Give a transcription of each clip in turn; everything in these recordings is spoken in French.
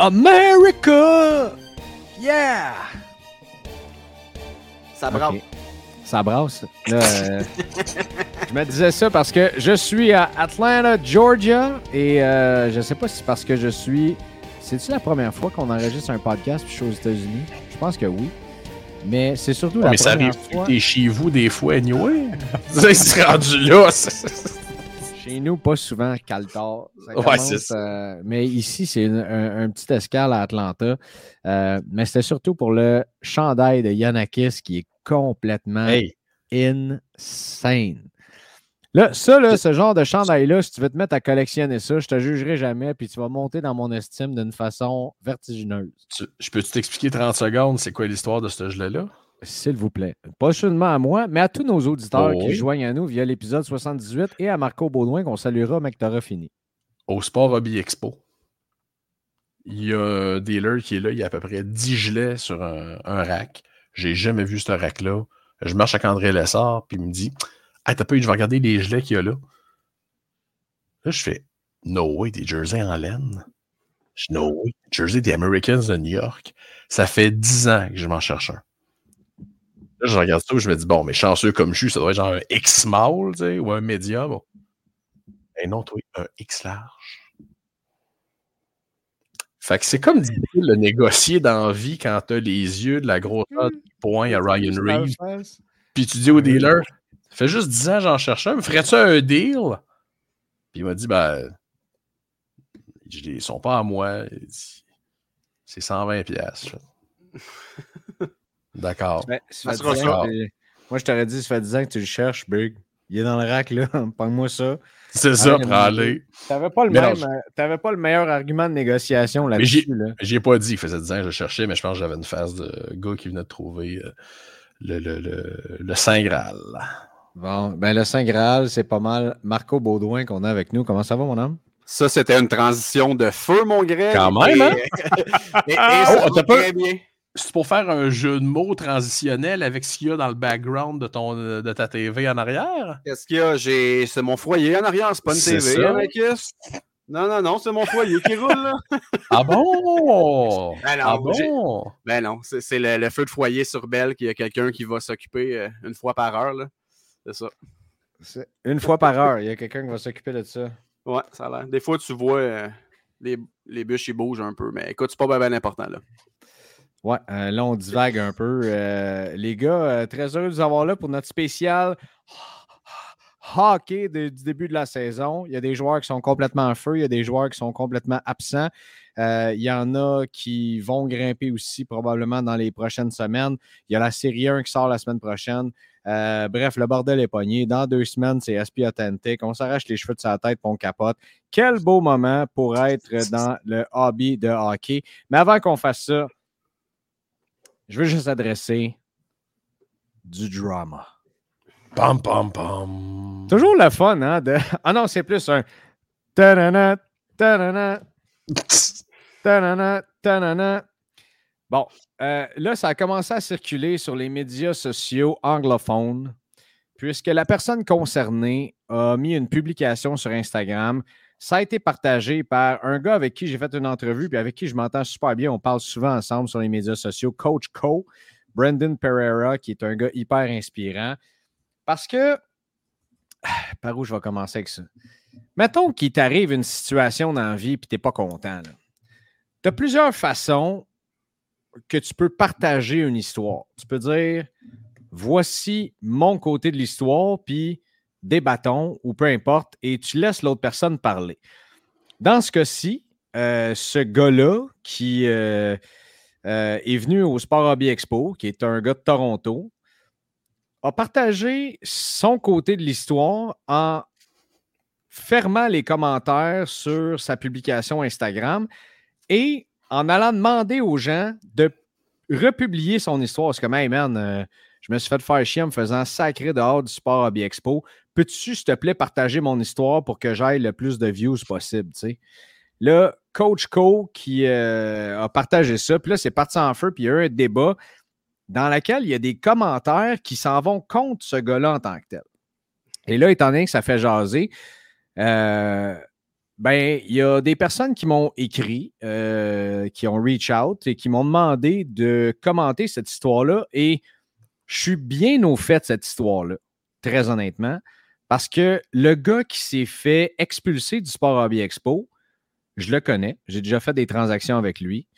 America! Yeah! Ça brasse. Ça brasse. Là, euh, je me disais ça parce que je suis à Atlanta, Georgia, et euh, je sais pas si c'est parce que je suis. C'est-tu la première fois qu'on enregistre un podcast puis je suis aux États-Unis? Je pense que oui. Mais c'est surtout la mais ça première arrive fois. t'es chez vous des fois, anyway? c'est rendu là. Chez nous, pas souvent Caltar. Ouais, commence, c'est ça. euh, mais ici, c'est un, un petit escale à Atlanta. Euh, mais c'était surtout pour le chandail de Yanakis qui est complètement Hey, insane. Là, ça, là, ce genre de chandail-là, si tu veux te mettre à collectionner ça, je te jugerai jamais, puis tu vas monter dans mon estime d'une façon vertigineuse. tu- je peux-tu t'expliquer 30 secondes c'est quoi l'histoire de ce jeu-là? S'il vous plaît. Pas seulement à moi, mais à tous nos auditeurs Oh qui joignent à nous via l'épisode 78 et à Marco Baudouin qu'on saluera, mec, t'auras fini. Au Sport Hobby Expo, il y a un dealer qui est là, il y a à peu près 10 gelets sur un, un rack. J'ai jamais vu ce rack-là. Je marche avec André Lessard, puis il me dit Hey, t'as pas eu, je vais regarder les gelets qu'il y a là. Là, je fais No way, des jerseys en laine. Je dis No way, jersey des Americans de New York. Ça fait 10 ans que je m'en cherche un. Là, je regarde ça, je me dis Bon, mais chanceux comme je suis, ça doit être genre un X small, tu sais, ou un medium. Et non, toi, un X large. Fait que c'est comme difficile de négocier dans vie quand t'as les yeux de la grosseur du point à Ryan Reeves. Puis tu dis au dealer, ça fait juste 10 ans j'en cherche un, me ferais-tu un deal? Puis il m'a dit, ben, je- ils sont pas à moi. C'est 120 pièces. D'accord. Ça Ça fait sera 10 ça. ans que- Moi, je t'aurais dit, ça fait 10 ans que tu le cherches, Big. Il est dans le rack, là. Pogne-moi ça. C'est ça, prends-le. T'avais pas, le Mais non, même, je- euh, t'avais pas le meilleur argument de négociation là-dessus. Là. J'ai pas dit qu'il faisait 10 ans que je cherchais, mais je pense que j'avais une phase de gars qui venait de trouver euh, le, le, le, le Saint Graal. Bon, ben le Saint Graal, c'est pas mal. Marco Baudouin qu'on a avec nous. Comment ça va, mon homme? Ça, c'était une transition de feu, mon Greg. Quand même, hein? Et, et ça Oh, va t'as pas- très bien. C'est pour faire un jeu de mots transitionnel avec ce qu'il y a dans le background de, ton, de ta TV en arrière? Qu'est-ce qu'il y a? J'ai... C'est mon foyer en arrière, c'est pas une C'est TV, ça. hein, Marcus? Non, non, non, c'est mon foyer qui roule, là. Ah bon? Ben non, ah j'ai- bon? Ben non, c'est, c'est le, le feu de foyer sur Belle qu'il y a quelqu'un qui va s'occuper euh, une fois par heure, là. C'est ça. C'est Une fois par heure, il y a quelqu'un qui va s'occuper de ça. Ouais, ça a l'air. Des fois, tu vois euh, les, les bûches, ils bougent un peu, mais écoute, c'est pas bien important, là. Ouais, euh, là, on divague un peu. Euh, les gars, euh, très heureux de vous avoir là pour notre spécial hockey du début de la saison. Il y a des joueurs qui sont complètement en feu, il y a des joueurs qui sont complètement absents. Il y en a qui vont grimper aussi probablement dans les prochaines semaines. Il y a la série 1 qui sort la semaine prochaine. Bref, le bordel est pogné. Dans deux semaines, c'est SP Authentic. On s'arrache les cheveux de sa tête pour on capote. Quel beau moment pour être dans le hobby de hockey. Mais avant qu'on fasse ça, je veux juste adresser du drama. Pam, pam, pam. Toujours le fun, hein? De... Ah non, c'est plus un. Ta-da-na. Bon, euh, là, ça a commencé à circuler sur les médias sociaux anglophones, puisque la personne concernée a mis une publication sur Instagram Ça a été partagé par un gars avec qui j'ai fait une entrevue, puis avec qui je m'entends super bien. On parle souvent ensemble sur les médias sociaux. Coach Co, Brendan Pereira, qui est un gars hyper inspirant. Parce que, par où je vais commencer avec ça? Mettons qu'il t'arrive une situation dans la vie tu n'es pas content. Tu as plusieurs façons que tu peux partager une histoire. Tu peux dire voici mon côté de l'histoire, puis débattons ou peu importe, et tu laisses l'autre personne parler. Dans ce cas-ci, euh, ce gars-là qui euh, euh, est venu au Sport Hobby Expo, qui est un gars de Toronto, a partagé son côté de l'histoire en fermant les commentaires sur sa publication Instagram et en allant demander aux gens de republier son histoire. C'est comme, hey man, je me suis fait faire chier en me faisant sacré dehors du sport Hobby Expo. Peux-tu, s'il te plaît, partager mon histoire pour que j'aille le plus de views possible? Là, Coach Co qui euh, a partagé ça, puis là, c'est parti en feu, puis il y a eu un débat dans lequel il y a des commentaires qui s'en vont contre ce gars-là en tant que tel. Et là, étant donné que ça fait jaser, euh, ben, il y a des personnes qui m'ont écrit, euh, qui ont reach out et qui m'ont demandé de commenter cette histoire-là. Et je suis bien au fait de cette histoire-là, très honnêtement, parce que le gars qui s'est fait expulser du Sport Hobby Expo, je le connais. J'ai déjà fait des transactions avec lui.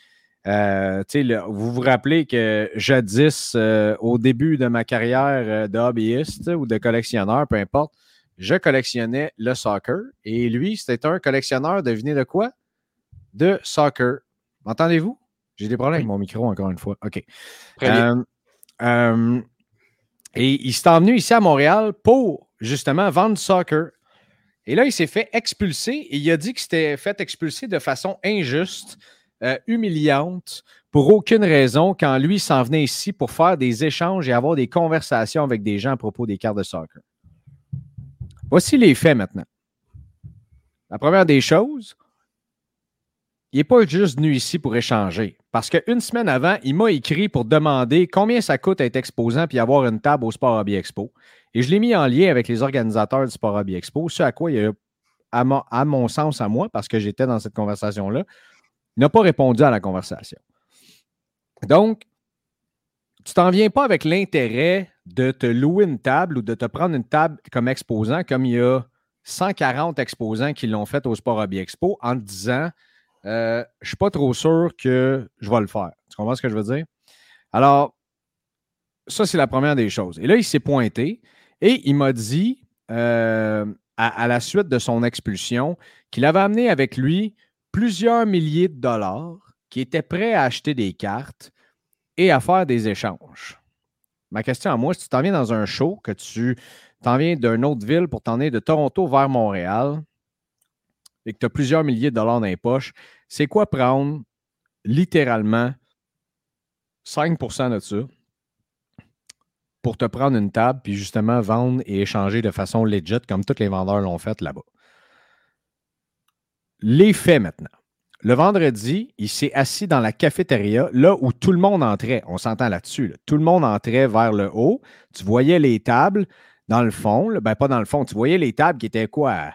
Euh, vous vous rappelez que jadis, euh, au début de ma carrière de hobbyiste ou de collectionneur, peu importe, je collectionnais le soccer et lui, c'était un collectionneur, devinez de quoi? De soccer. M'entendez-vous? J'ai des problèmes avec mon micro encore une fois. OK. Euh, euh, et il s'est emmené ici à Montréal pour justement du soccer. Et là, il s'est fait expulser et il a dit qu'il s'était fait expulser de façon injuste, euh, humiliante, pour aucune raison, quand lui s'en venait ici pour faire des échanges et avoir des conversations avec des gens à propos des cartes de soccer. Voici les faits maintenant. La première des choses, il n'est pas juste venu ici pour échanger. Parce qu'une semaine avant, il m'a écrit pour demander combien ça coûte être exposant puis avoir une table au Sport Hobby Expo. Et je l'ai mis en lien avec les organisateurs du Sport Hobby Expo, ce à quoi il a, à, à mon sens, à moi, parce que j'étais dans cette conversation-là, n'a pas répondu à la conversation. Donc, tu t'en viens pas avec l'intérêt de te louer une table ou de te prendre une table comme exposant, comme il y a 140 exposants qui l'ont fait au Sport Hobby Expo, en te disant euh, Je ne suis pas trop sûr que je vais le faire. Tu comprends ce que je veux dire? Alors, ça, c'est la première des choses. Et là, il s'est pointé et il m'a dit, euh, à, la suite de son expulsion, qu'il avait amené avec lui plusieurs milliers de dollars, qui était prêt à acheter des cartes et à faire des échanges. Ma question à moi, si tu t'en viens dans un show, que tu t'en viens d'une autre ville pour t'en aller de Toronto vers Montréal et que tu as plusieurs milliers de dollars dans les poches, c'est quoi prendre littéralement 5% de ça? Pour te prendre une table puis justement vendre et échanger de façon legit comme tous les vendeurs l'ont fait là-bas? Les faits maintenant. Le vendredi, il s'est assis dans la cafétéria, là où tout le monde entrait. On s'entend là-dessus. Tout le monde entrait vers le haut. Tu voyais les tables dans le fond. ben, pas dans le fond. Tu voyais les tables qui étaient quoi?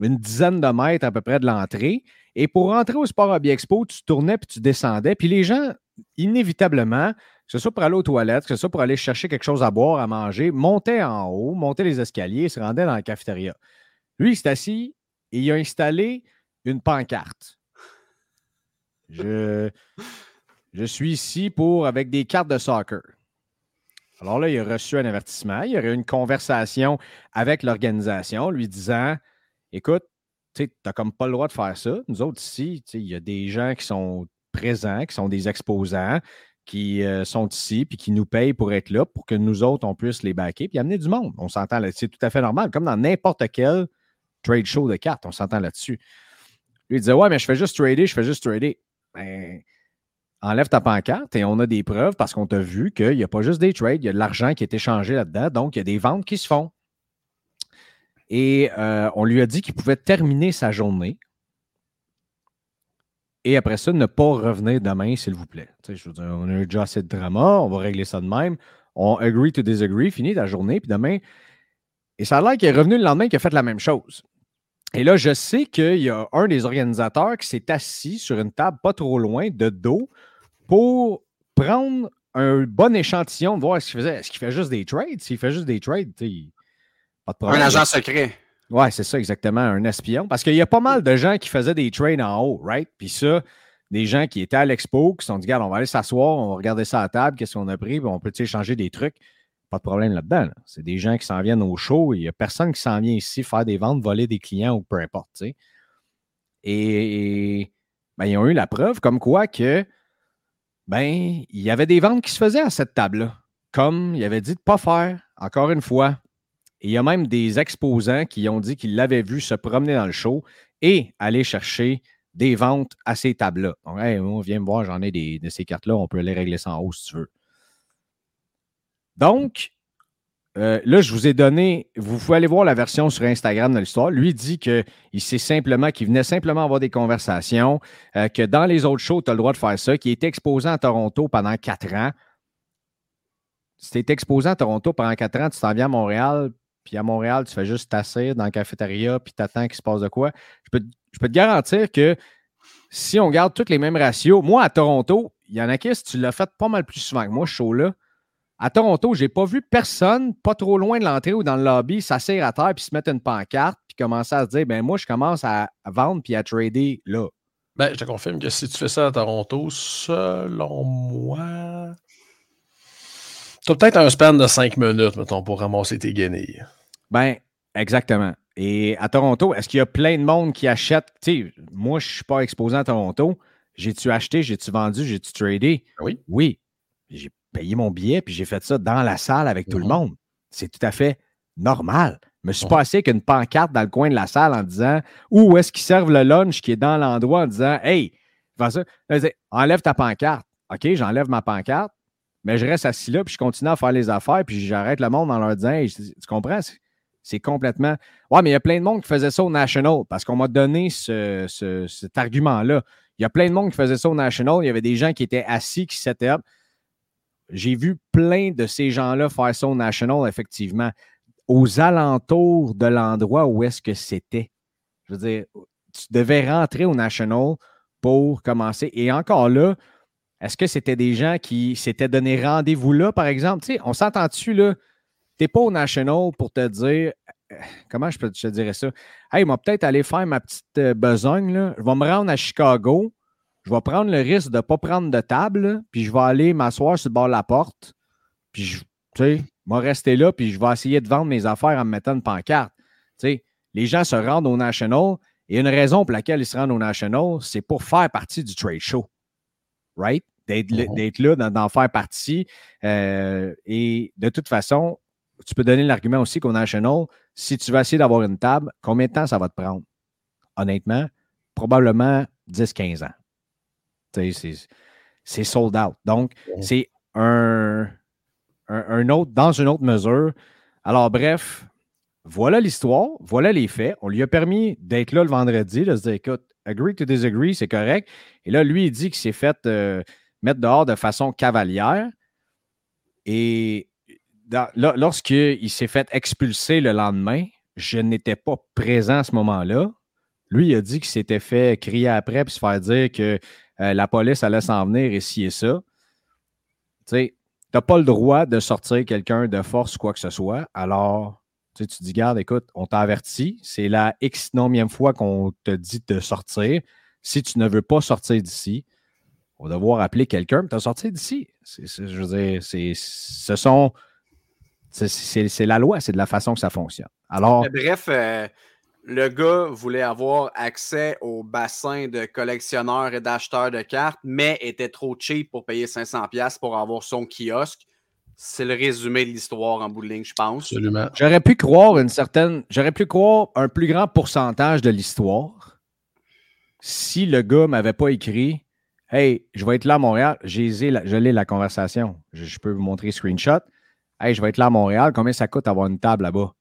Une dizaine de mètres à peu près de l'entrée. Et pour rentrer au Sport Hobby Expo, tu tournais puis tu descendais. Puis les gens, inévitablement, que ce soit pour aller aux toilettes, que ce soit pour aller chercher quelque chose à boire, à manger, montaient en haut, montaient les escaliers, se rendaient dans la cafétéria. Lui, il s'est assis et il a installé une pancarte. Je, je suis ici pour avec des cartes de soccer. Alors là, il a reçu un avertissement. Il y aurait eu une conversation avec l'organisation lui disant Écoute, tu n'as comme pas le droit de faire ça. Nous autres ici, il y a des gens qui sont présents, qui sont des exposants, qui euh, sont ici, puis qui nous payent pour être là, pour que nous autres, on puisse les backer, puis amener du monde. On s'entend là C'est tout à fait normal, comme dans n'importe quel trade show de cartes, on s'entend là-dessus. Lui, il disait Ouais, mais je fais juste trader, je fais juste trader ben, enlève ta pancarte et on a des preuves parce qu'on t'a vu qu'il n'y a pas juste des trades, il y a de l'argent qui est échangé là-dedans, donc il y a des ventes qui se font. Et euh, on lui a dit qu'il pouvait terminer sa journée. Et après ça, ne pas revenir demain, s'il vous plaît. je veux dire, on a eu déjà assez de drama, on va régler ça de même. On agree to disagree, fini ta journée, puis demain. Et ça a l'air qu'il est revenu le lendemain qu'il a fait la même chose. Et là, je sais qu'il y a un des organisateurs qui s'est assis sur une table pas trop loin de dos pour prendre un bon échantillon de voir ce qu'il faisait. Est-ce qu'il fait juste des trades? S'il fait juste des trades, pas de problème. Un agent secret. Ouais, c'est ça, exactement, un espion. Parce qu'il y a pas mal de gens qui faisaient des trades en haut, right? Puis ça, des gens qui étaient à l'expo, qui se sont dit, regarde, on va aller s'asseoir, on va regarder ça à table, qu'est-ce qu'on a pris, on peut échanger des trucs. Pas de problème là-dedans. C'est des gens qui s'en viennent au show. Il n'y a personne qui s'en vient ici faire des ventes, voler des clients ou peu importe. sais. Et, ben, ils ont eu la preuve comme quoi que ben, il y avait des ventes qui se faisaient à cette table-là, comme il avait dit de ne pas faire, encore une fois. Et il y a même des exposants qui ont dit qu'ils l'avaient vu se promener dans le show et aller chercher des ventes à ces tables-là. Donc, hey, viens me voir, j'en ai des, de ces cartes-là, on peut aller régler ça en haut si tu veux. Donc, euh, là, je vous ai donné, vous pouvez aller voir la version sur Instagram de l'histoire. Lui dit qu'il sait simplement, qu'il venait simplement avoir des conversations, euh, que dans les autres shows, tu as le droit de faire ça, qu'il était exposé à Toronto pendant quatre ans. Si tu es exposé à Toronto pendant quatre ans, tu t'en viens à Montréal, puis à Montréal, tu fais juste t'asseoir dans la cafétéria, puis tu attends qu'il se passe de quoi. Je peux, te garantir que si on garde tous les mêmes ratios, moi à Toronto, il y en a qui, si tu l'as fait pas mal plus souvent que moi, ce show-là, à Toronto, je n'ai pas vu personne, pas trop loin de l'entrée ou dans le lobby, s'asseoir à terre puis se mettre une pancarte puis commencer à se dire ben moi, je commence à vendre puis à trader là. Ben, je te confirme que si tu fais ça à Toronto, selon moi, tu as peut-être un span de 5 minutes, mettons, pour ramasser tes guenilles. Ben, exactement. Et à Toronto, est-ce qu'il y a plein de monde qui achète? Tu sais, moi, je ne suis pas exposé à Toronto. J'ai-tu acheté, j'ai-tu vendu, j'ai-tu tradé? Oui. Oui. J'ai payé mon billet, puis j'ai fait ça dans la salle avec tout le mhm. monde. C'est tout à fait normal. Je me suis mhm. passé avec une pancarte dans le coin de la salle en disant où est-ce qu'ils servent le lunch qui est dans l'endroit en disant Hey, ça. enlève ta pancarte. OK, j'enlève ma pancarte, mais je reste assis là, puis je continue à faire les affaires, puis j'arrête le monde en leur disant Tu comprends? C'est complètement. Ouais, mais il y a plein de monde qui faisait ça au National parce qu'on m'a donné cet argument-là. Il y a plein de monde qui faisait ça au National. Il y avait des gens qui étaient assis, qui s'étaient j'ai vu plein de ces gens-là faire ça au National, effectivement, aux alentours de l'endroit où est-ce que c'était. Je veux dire, tu devais rentrer au National pour commencer. Et encore là, est-ce que c'était des gens qui s'étaient donné rendez-vous là, par exemple? Tu on s'entend-tu, là? Tu n'es pas au National pour te dire, euh, comment je peux te dire ça? Hey, moi, peut-être aller faire ma petite euh, besogne, là. Je vais me rendre à Chicago je vais prendre le risque de ne pas prendre de table, puis je vais aller m'asseoir sur le bord de la porte, puis je, tu sais, rester là, puis je vais essayer de vendre mes affaires en me mettant une pancarte. Tu les gens se rendent au National, et une raison pour laquelle ils se rendent au National, c'est pour faire partie du trade show. Right? D'être mm-hmm. là, d'en faire partie. Euh, et de toute façon, tu peux donner l'argument aussi qu'au National, si tu vas essayer d'avoir une table, combien de temps ça va te prendre? Honnêtement, probablement 10-15 ans. C'est sold out. Donc, c'est un, un, autre, dans une autre mesure. Alors, bref, voilà l'histoire, voilà les faits. On lui a permis d'être là le vendredi, de se dire écoute, agree to disagree, c'est correct. Et là, lui, il dit qu'il s'est fait euh, mettre dehors de façon cavalière. Et lorsqu'il s'est fait expulser le lendemain, je n'étais pas présent à ce moment-là. Lui, il a dit qu'il s'était fait crier après puis se faire dire que euh, la police allait s'en venir et ci et ça. Tu sais, n'as pas le droit de sortir quelqu'un de force ou quoi que ce soit. Alors, tu te dis, garde, écoute, on t'a averti. C'est la X nomième fois qu'on te dit de sortir. Si tu ne veux pas sortir d'ici, on va devoir appeler quelqu'un pour te sortir d'ici. je veux dire, c'est, ce sont. C'est, la loi, c'est de la façon que ça fonctionne. Alors. Bref, euh, le gars voulait avoir accès au bassin de collectionneurs et d'acheteurs de cartes, mais était trop cheap pour payer 500$ pour avoir son kiosque. C'est le résumé de l'histoire en bout de ligne, je pense. Absolument. J'aurais pu croire une certaine. J'aurais pu croire un plus grand pourcentage de l'histoire si le gars m'avait pas écrit Hey, je vais être là à Montréal. J'ai je l'ai la conversation. Je, peux vous montrer screenshot. Hey, je vais être là à Montréal. Combien ça coûte avoir une table là-bas?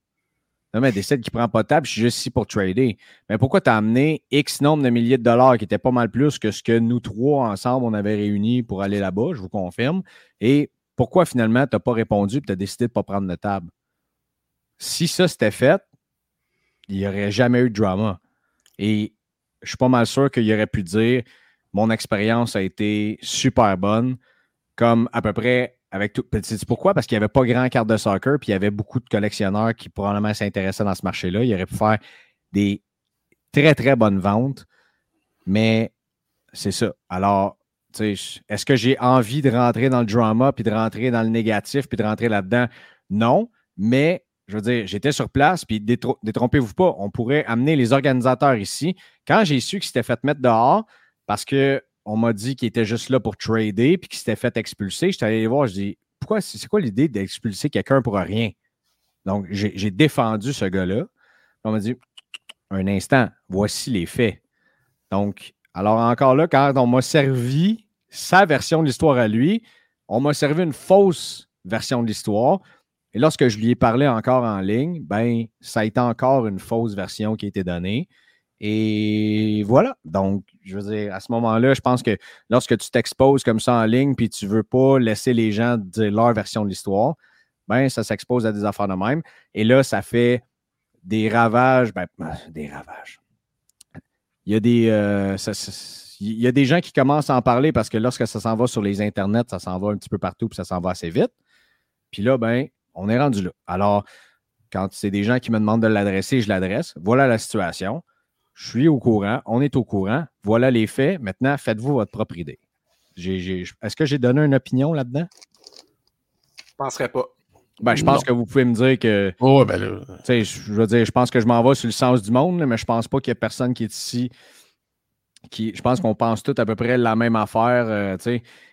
Non, mais décide qui ne prend pas de table, je suis juste ici pour trader. Mais pourquoi tu as amené X nombre de milliers de dollars qui était pas mal plus que ce que nous trois ensemble, on avait réuni pour aller là-bas, je vous confirme. Et pourquoi finalement tu n'as pas répondu et tu as décidé de ne pas prendre de table? Si ça c'était fait, il n'y aurait jamais eu de drama. Et je suis pas mal sûr qu'il aurait pu dire mon expérience a été super bonne, comme à peu près avec tout. C'est pourquoi? Parce qu'il n'y avait pas grand carte de soccer, puis il y avait beaucoup de collectionneurs qui probablement s'intéressaient dans ce marché-là. Il aurait pu faire des très, très bonnes ventes, mais c'est ça. Alors, est-ce que j'ai envie de rentrer dans le drama, puis de rentrer dans le négatif, puis de rentrer là-dedans? Non, mais je veux dire, j'étais sur place, puis détrompez-vous pas, on pourrait amener les organisateurs ici. Quand j'ai su qu'il s'était fait mettre dehors, parce qu'on m'a dit qu'il était juste là pour trader, puis qu'il s'était fait expulser, j'étais allé voir, je dis, pourquoi, c'est quoi l'idée d'expulser quelqu'un pour rien? Donc, j'ai défendu ce gars-là. On m'a dit, un instant, voici les faits. Donc, alors encore là, quand on m'a servi sa version de l'histoire à lui, on m'a servi une fausse version de l'histoire. Et lorsque je lui ai parlé encore en ligne, ben, ça a été encore une fausse version qui a été donnée. Et voilà. Donc, je veux dire, à ce moment-là, je pense que lorsque tu t'exposes comme ça en ligne, puis tu ne veux pas laisser les gens dire leur version de l'histoire, ben, ça s'expose à des affaires de même. Et là, ça fait des ravages. Ben, des ravages. Il y a des. Euh, il y a des gens qui commencent à en parler parce que lorsque ça s'en va sur les internets, ça s'en va un petit peu partout, puis ça s'en va assez vite. Puis là, ben, on est rendu là. Alors, quand c'est des gens qui me demandent de l'adresser, je l'adresse. Voilà la situation. Je suis au courant. On est au courant. Voilà les faits. Maintenant, faites-vous votre propre idée. Est-ce que j'ai donné une opinion là-dedans? Je ne penserais pas. Ben, je pense que vous pouvez me dire que. Oh, ben là. Je veux dire, je pense que je m'en vais sur le sens du monde, mais je pense pas qu'il y ait personne qui est ici. Qui, je pense qu'on pense tous à peu près la même affaire. Euh,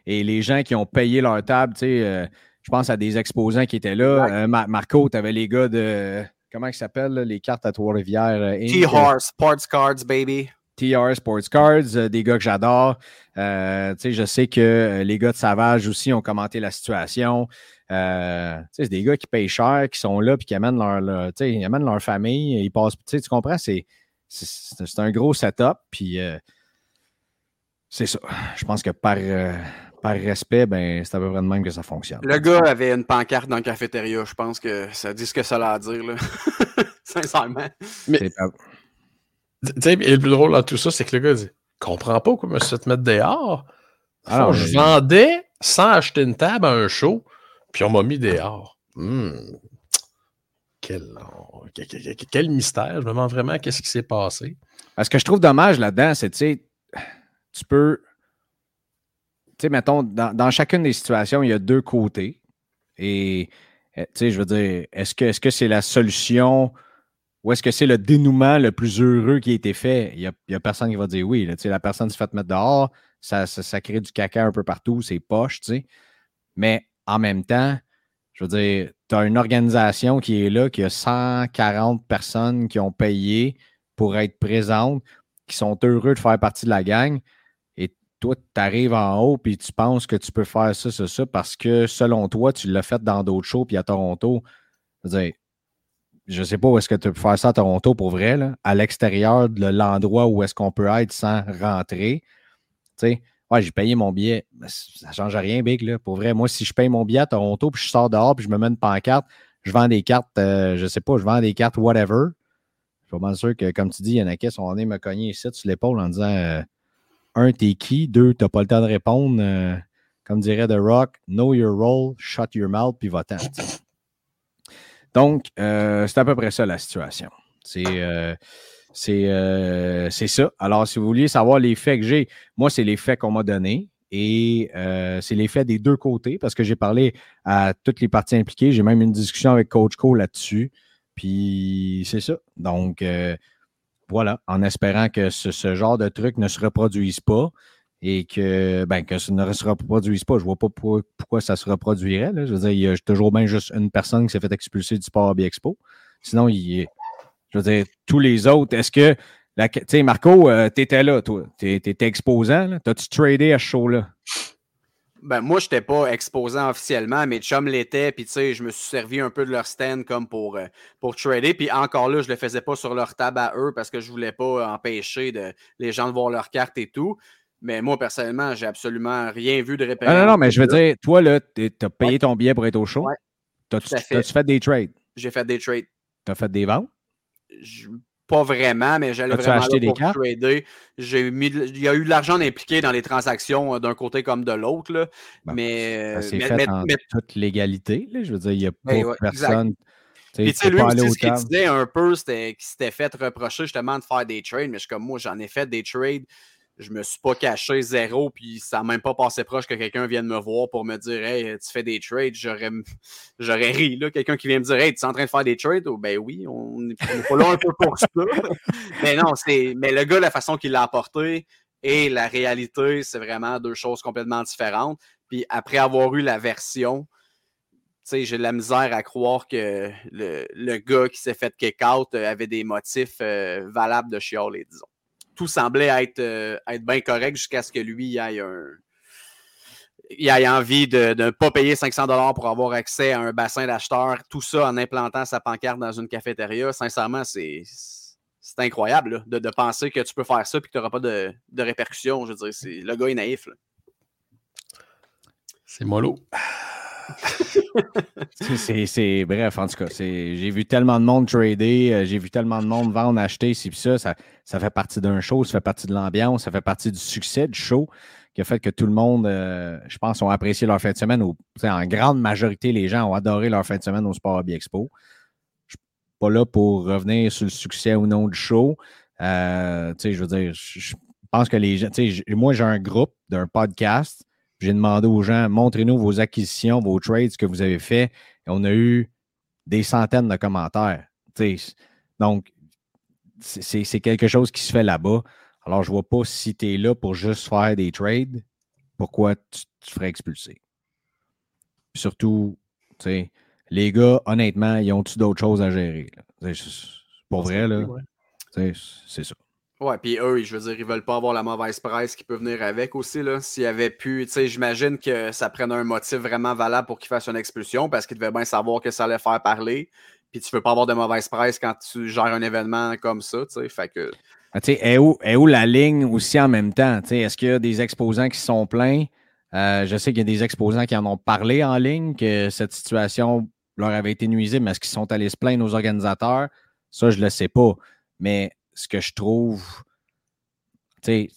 et les gens qui ont payé leur table, euh, je pense à des exposants qui étaient là. Euh, Marco, tu avais les gars de. Comment ils s'appellent, les cartes à Trois-Rivières? Euh, TR Sports Cards, baby. TR Sports Cards, euh, des gars que j'adore. je sais que les gars de Savage aussi ont commenté la situation. c'est des gars qui payent cher, qui sont là, puis qui amènent leur, ils amènent leur famille. Ils passent, tu comprends? C'est, c'est, un gros setup. Puis c'est ça. Je pense que par par respect, ben, c'est à peu près de même que ça fonctionne. Le gars avait une pancarte dans la cafétéria. Je pense que ça dit ce que ça a à dire, là. sincèrement. Mais, tu sais, le plus drôle dans tout ça, c'est que le gars dit Comprends pas comment je te mettre dehors. Alors, je vendais sans acheter une table à un show, puis on m'a mis dehors. Hmm. Quel, quel, mystère. Je me demande vraiment qu'est-ce qui s'est passé. Ce que je trouve dommage là-dedans, c'est, tu sais, tu peux mettons, dans, chacune des situations, il y a deux côtés. Et, eh, je veux dire, est-ce que c'est -ce la solution ou est-ce que c'est le dénouement le plus heureux qui a été fait? Il n'y a, personne qui va dire oui. La personne se fait mettre dehors, ça, ça, crée du caca un peu partout, c'est poche, tu sais. Mais en même temps, je veux dire, tu as une organisation qui est là, qui a 140 personnes qui ont payé pour être présentes, qui sont heureux de faire partie de la gang toi, tu arrives en haut puis tu penses que tu peux faire ça, ça, ça, parce que selon toi, tu l'as fait dans d'autres shows puis à Toronto. Je ne sais pas où est-ce que tu peux faire ça à Toronto pour vrai, là, à l'extérieur de l'endroit où est-ce qu'on peut être sans rentrer. Tu sais, ouais, j'ai payé mon billet. ça ne change rien, Big. Là. Pour vrai, moi, si je paye mon billet à Toronto puis je sors dehors puis je me mets une pancarte, je vends des cartes, euh, je sais pas, je vends des cartes whatever. Je suis pas sûr que, comme tu dis, il y en a qui sont venus me cogner ici sur l'épaule en disant euh, un, t'es qui? Deux, t'as pas le temps de répondre. Euh, comme dirait The Rock, know your role, shut your mouth, puis va-t'en. Donc, euh, c'est à peu près ça la situation. C'est euh, c'est ça. Alors, si vous vouliez savoir les faits que j'ai, moi, c'est les faits qu'on m'a donnés. Et c'est les faits des deux côtés parce que j'ai parlé à toutes les parties impliquées. J'ai même une discussion avec Coach Co là-dessus. Puis c'est ça. Donc, voilà, en espérant que ce, genre de truc ne se reproduise pas et que, ben, que ça ne se reproduise pas. Je ne vois pas pourquoi, ça se reproduirait. Je veux dire, il y a toujours bien juste une personne qui s'est fait expulser du Sport Hobby Expo. Sinon, il, je veux dire, tous les autres, est-ce que. Tu sais, Marco, euh, tu étais là, toi. Tu étais exposant. T'as-tu tradé à ce show-là? Ben, moi, je n'étais pas exposant officiellement, mais chums l'étaient. Puis, tu sais, je me suis servi un peu de leur stand comme pour, euh, pour trader. Puis, encore là, je ne le faisais pas sur leur table à eux parce que je ne voulais pas empêcher de, les gens de voir leurs cartes et tout. Mais moi, personnellement, j'ai absolument rien vu de répété. Non, non, non, mais je veux dire, toi, là, tu as payé ton billet pour être au show? Ouais. T'as-tu fait. fait des trades? J'ai fait des trades. Tu as fait des ventes? Pas vraiment, mais j'allais vraiment acheter des cartes? trader. J'ai mis, il y a eu de l'argent impliqué dans les transactions euh, d'un côté comme de l'autre. mais, c'est fait en toute légalité. je veux dire, il n'y a ben pas personne. Puis, tu sais, lui aussi, ce qu'il disait un peu, c'était qu'il s'était fait reprocher justement de faire des trades, mais je suis comme moi, j'en ai fait des trades je me suis pas caché zéro, puis ça n'a même pas passé proche que quelqu'un vienne me voir pour me dire Hey, tu fais des trades, j'aurais, j'aurais ri. Là, quelqu'un qui vient me dire Hey, tu es en train de faire des trades? Oh, ben oui, on est pas là un peu pour ça. mais non, c'est. Mais le gars, la façon qu'il l'a apporté et la réalité, c'est vraiment deux choses complètement différentes. Puis après avoir eu la version, j'ai de la misère à croire que le, le gars qui s'est fait kick-out avait des motifs euh, valables de chialer, disons tout semblait être, euh, être bien correct jusqu'à ce que lui ait un. Il ait envie de ne pas payer 500 pour avoir accès à un bassin d'acheteurs, tout ça en implantant sa pancarte dans une cafétéria. Sincèrement, c'est incroyable de, de, penser que tu peux faire ça et que tu n'auras pas de, de, répercussions. Je veux dire, le gars est naïf. C'est mollo. c'est bref, en tout cas, j'ai vu tellement de monde trader, euh, j'ai vu tellement de monde vendre, acheter, ça, ça, ça fait partie d'un show, ça fait partie de l'ambiance, ça fait partie du succès du show qui a fait que tout le monde, euh, je pense, ont apprécié leur fin de semaine. Ou, en grande majorité, les gens ont adoré leur fin de semaine au Sport Hobby Expo. Je ne suis pas là pour revenir sur le succès ou non du show. Euh, je veux dire, je pense que les gens, moi, j'ai un groupe d'un podcast j'ai demandé aux gens, montrez-nous vos acquisitions, vos trades, que vous avez fait. Et on a eu des centaines de commentaires. donc, c'est quelque chose qui se fait là-bas. Alors, je ne vois pas si tu es là pour juste faire des trades, pourquoi tu ferais expulser? surtout, les gars, honnêtement, ils ont-tu d'autres choses à gérer? Pour vrai, là, c'est ça. Ouais, puis eux, je veux dire, ils veulent pas avoir la mauvaise presse qui peut venir avec aussi. S'il avait pu, tu sais, j'imagine que ça prenne un motif vraiment valable pour qu'ils fassent une expulsion parce qu'ils devaient bien savoir que ça allait faire parler. Puis tu veux pas avoir de mauvaise presse quand tu gères un événement comme ça, tu sais. Fait que. Ah, tu sais, est où, où la ligne aussi en même temps? Tu sais, est-ce qu'il y a des exposants qui sont pleins? Euh, je sais qu'il y a des exposants qui en ont parlé en ligne, que cette situation leur avait été nuisible, mais est-ce qu'ils sont allés se plaindre aux organisateurs? Ça, je le sais pas. Mais ce que je trouve, c'est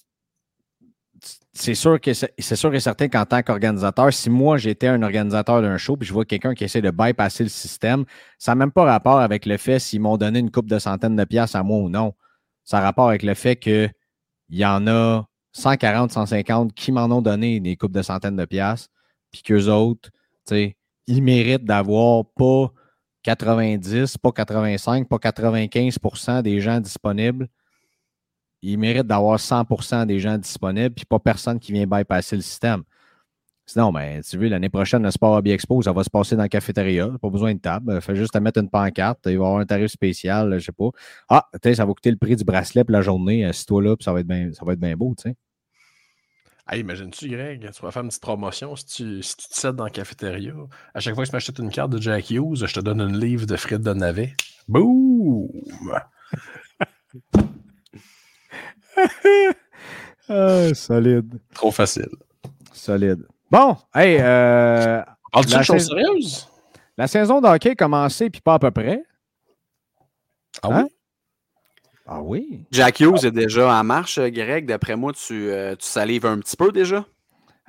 sûr c'est sûr et certain qu'en tant qu'organisateur, si moi j'étais un organisateur d'un show puis je vois quelqu'un qui essaie de bypasser le système, ça n'a même pas rapport avec le fait s'ils m'ont donné une coupe de centaines de piastres à moi ou non. Ça a rapport avec le fait qu'il y en a 140, 150 qui m'en ont donné des coupes de centaines de piastres, puis qu'eux autres, ils méritent d'avoir pas 90, pas 85, pas 95% des gens disponibles. Ils méritent d'avoir 100% des gens disponibles, puis pas personne qui vient bypasser le système. Sinon, ben, tu veux, l'année prochaine, le Sport Hobby Expo, ça va se passer dans la cafétéria. Pas besoin de table. Fait juste mettre une pancarte. Il va y avoir un tarif spécial, je sais pas. Ah, ça va coûter le prix du bracelet pour la journée. Euh, toi là, puis ça va être bien beau, tu sais. Hey, imagine-tu, Greg, tu vas faire une petite promotion si tu, si tu te cèdes dans la cafétéria. À chaque fois que tu m'achètes une carte de Jack Hughes, je te donne une livre de frites de navet. Boum! ah, solide. Trop facile. Solide. Bon, hey, euh, Parles-tu de choses sérieuses? La saison de hockey a commencé, puis pas à peu près. Ah oui? Hein? Ah oui? Jack Hughes est déjà en marche, Greg. D'après moi, tu, euh, tu, salives un petit peu déjà?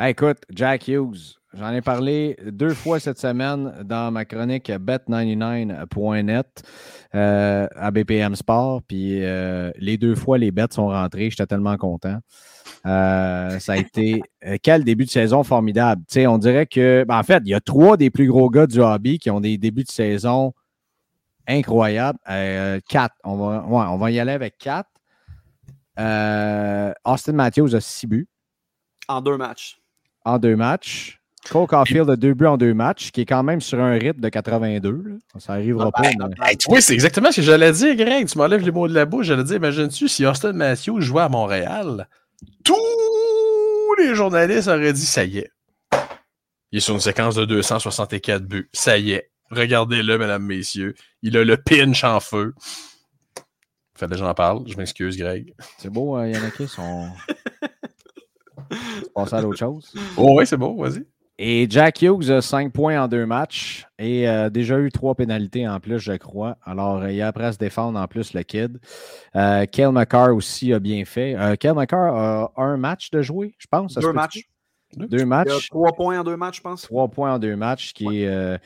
écoute, Jack Hughes, j'en ai parlé deux fois cette semaine dans ma chronique bet99.net euh, à BPM Sport. Puis euh, les deux fois, les bets sont rentrés. J'étais tellement content. ça a été quel début de saison formidable. on dirait que, ben, en fait, il y a trois des plus gros gars du hobby qui ont des débuts de saison incroyable. Euh, quatre. On va, on va y aller avec quatre. Euh, Austin Matthews a six buts. En deux matchs. En deux matchs. Cole Caulfield a deux buts en deux matchs, qui est quand même sur un rythme de 82. Ça n'arrivera pas. tu vois, c'est exactement ce que j'allais dire, Greg. Tu m'enlèves les mots de la bouche. J'allais dire, imagine-tu, si Austin Matthews jouait à Montréal, tous les journalistes auraient dit, ça y est. Il est sur une séquence de 264 buts. Ça y est. Regardez-le, mesdames, messieurs. Il a le pinch en feu. Fallait que j'en parle. Je m'excuse, Greg. C'est beau, euh, Yannick, sont. passer à l'autre chose. Oh, oui, c'est beau, vas-y. Et Jack Hughes a 5 points en deux matchs et a déjà eu trois pénalités en plus, je crois. Alors, il a après à se défendre en plus le kid. Euh, Kale McCarr aussi a bien fait. Euh, Kale McCarr a un match de jouer, je pense. Deux matchs. Deux matchs. trois points en deux matchs, je pense. Trois points en deux matchs, qui est.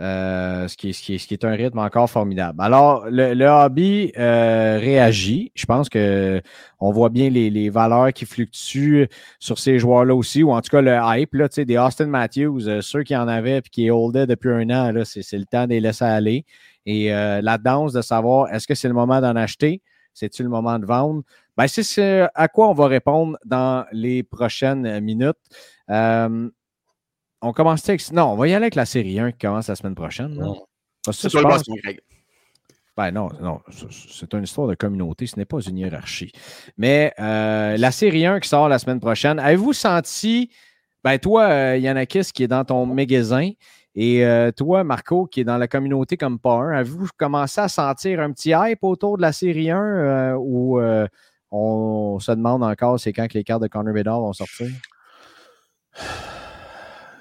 Euh, ce, qui est, ce, qui ce, qui est, un rythme encore formidable. Alors, le, le hobby euh, réagit. Je pense que on voit bien les, les, valeurs qui fluctuent sur ces joueurs-là aussi, ou en tout cas le hype, là, des Austin Matthews, euh, ceux qui en avaient et qui holdaient depuis un an, c'est le temps de les laisser aller. Et la danse de savoir est-ce que c'est le moment d'en acheter, c'est-tu le moment de vendre? Ben, c'est à quoi on va répondre dans les prochaines minutes. On commence avec. Non, on va y aller avec la série 1 qui commence la semaine prochaine. C'est pas pense... Greg. Ben non, non, c'est une histoire de communauté, ce n'est pas une hiérarchie. Mais euh, la série 1 qui sort la semaine prochaine, avez-vous senti, ben toi, euh, Yannakis, qui est dans ton magasin, et euh, toi, Marco, qui est dans la communauté comme pas un, avez-vous commencé à sentir un petit hype autour de la série 1 euh, ou euh, on se demande encore c'est quand que les cartes de Connor Bedard vont sortir?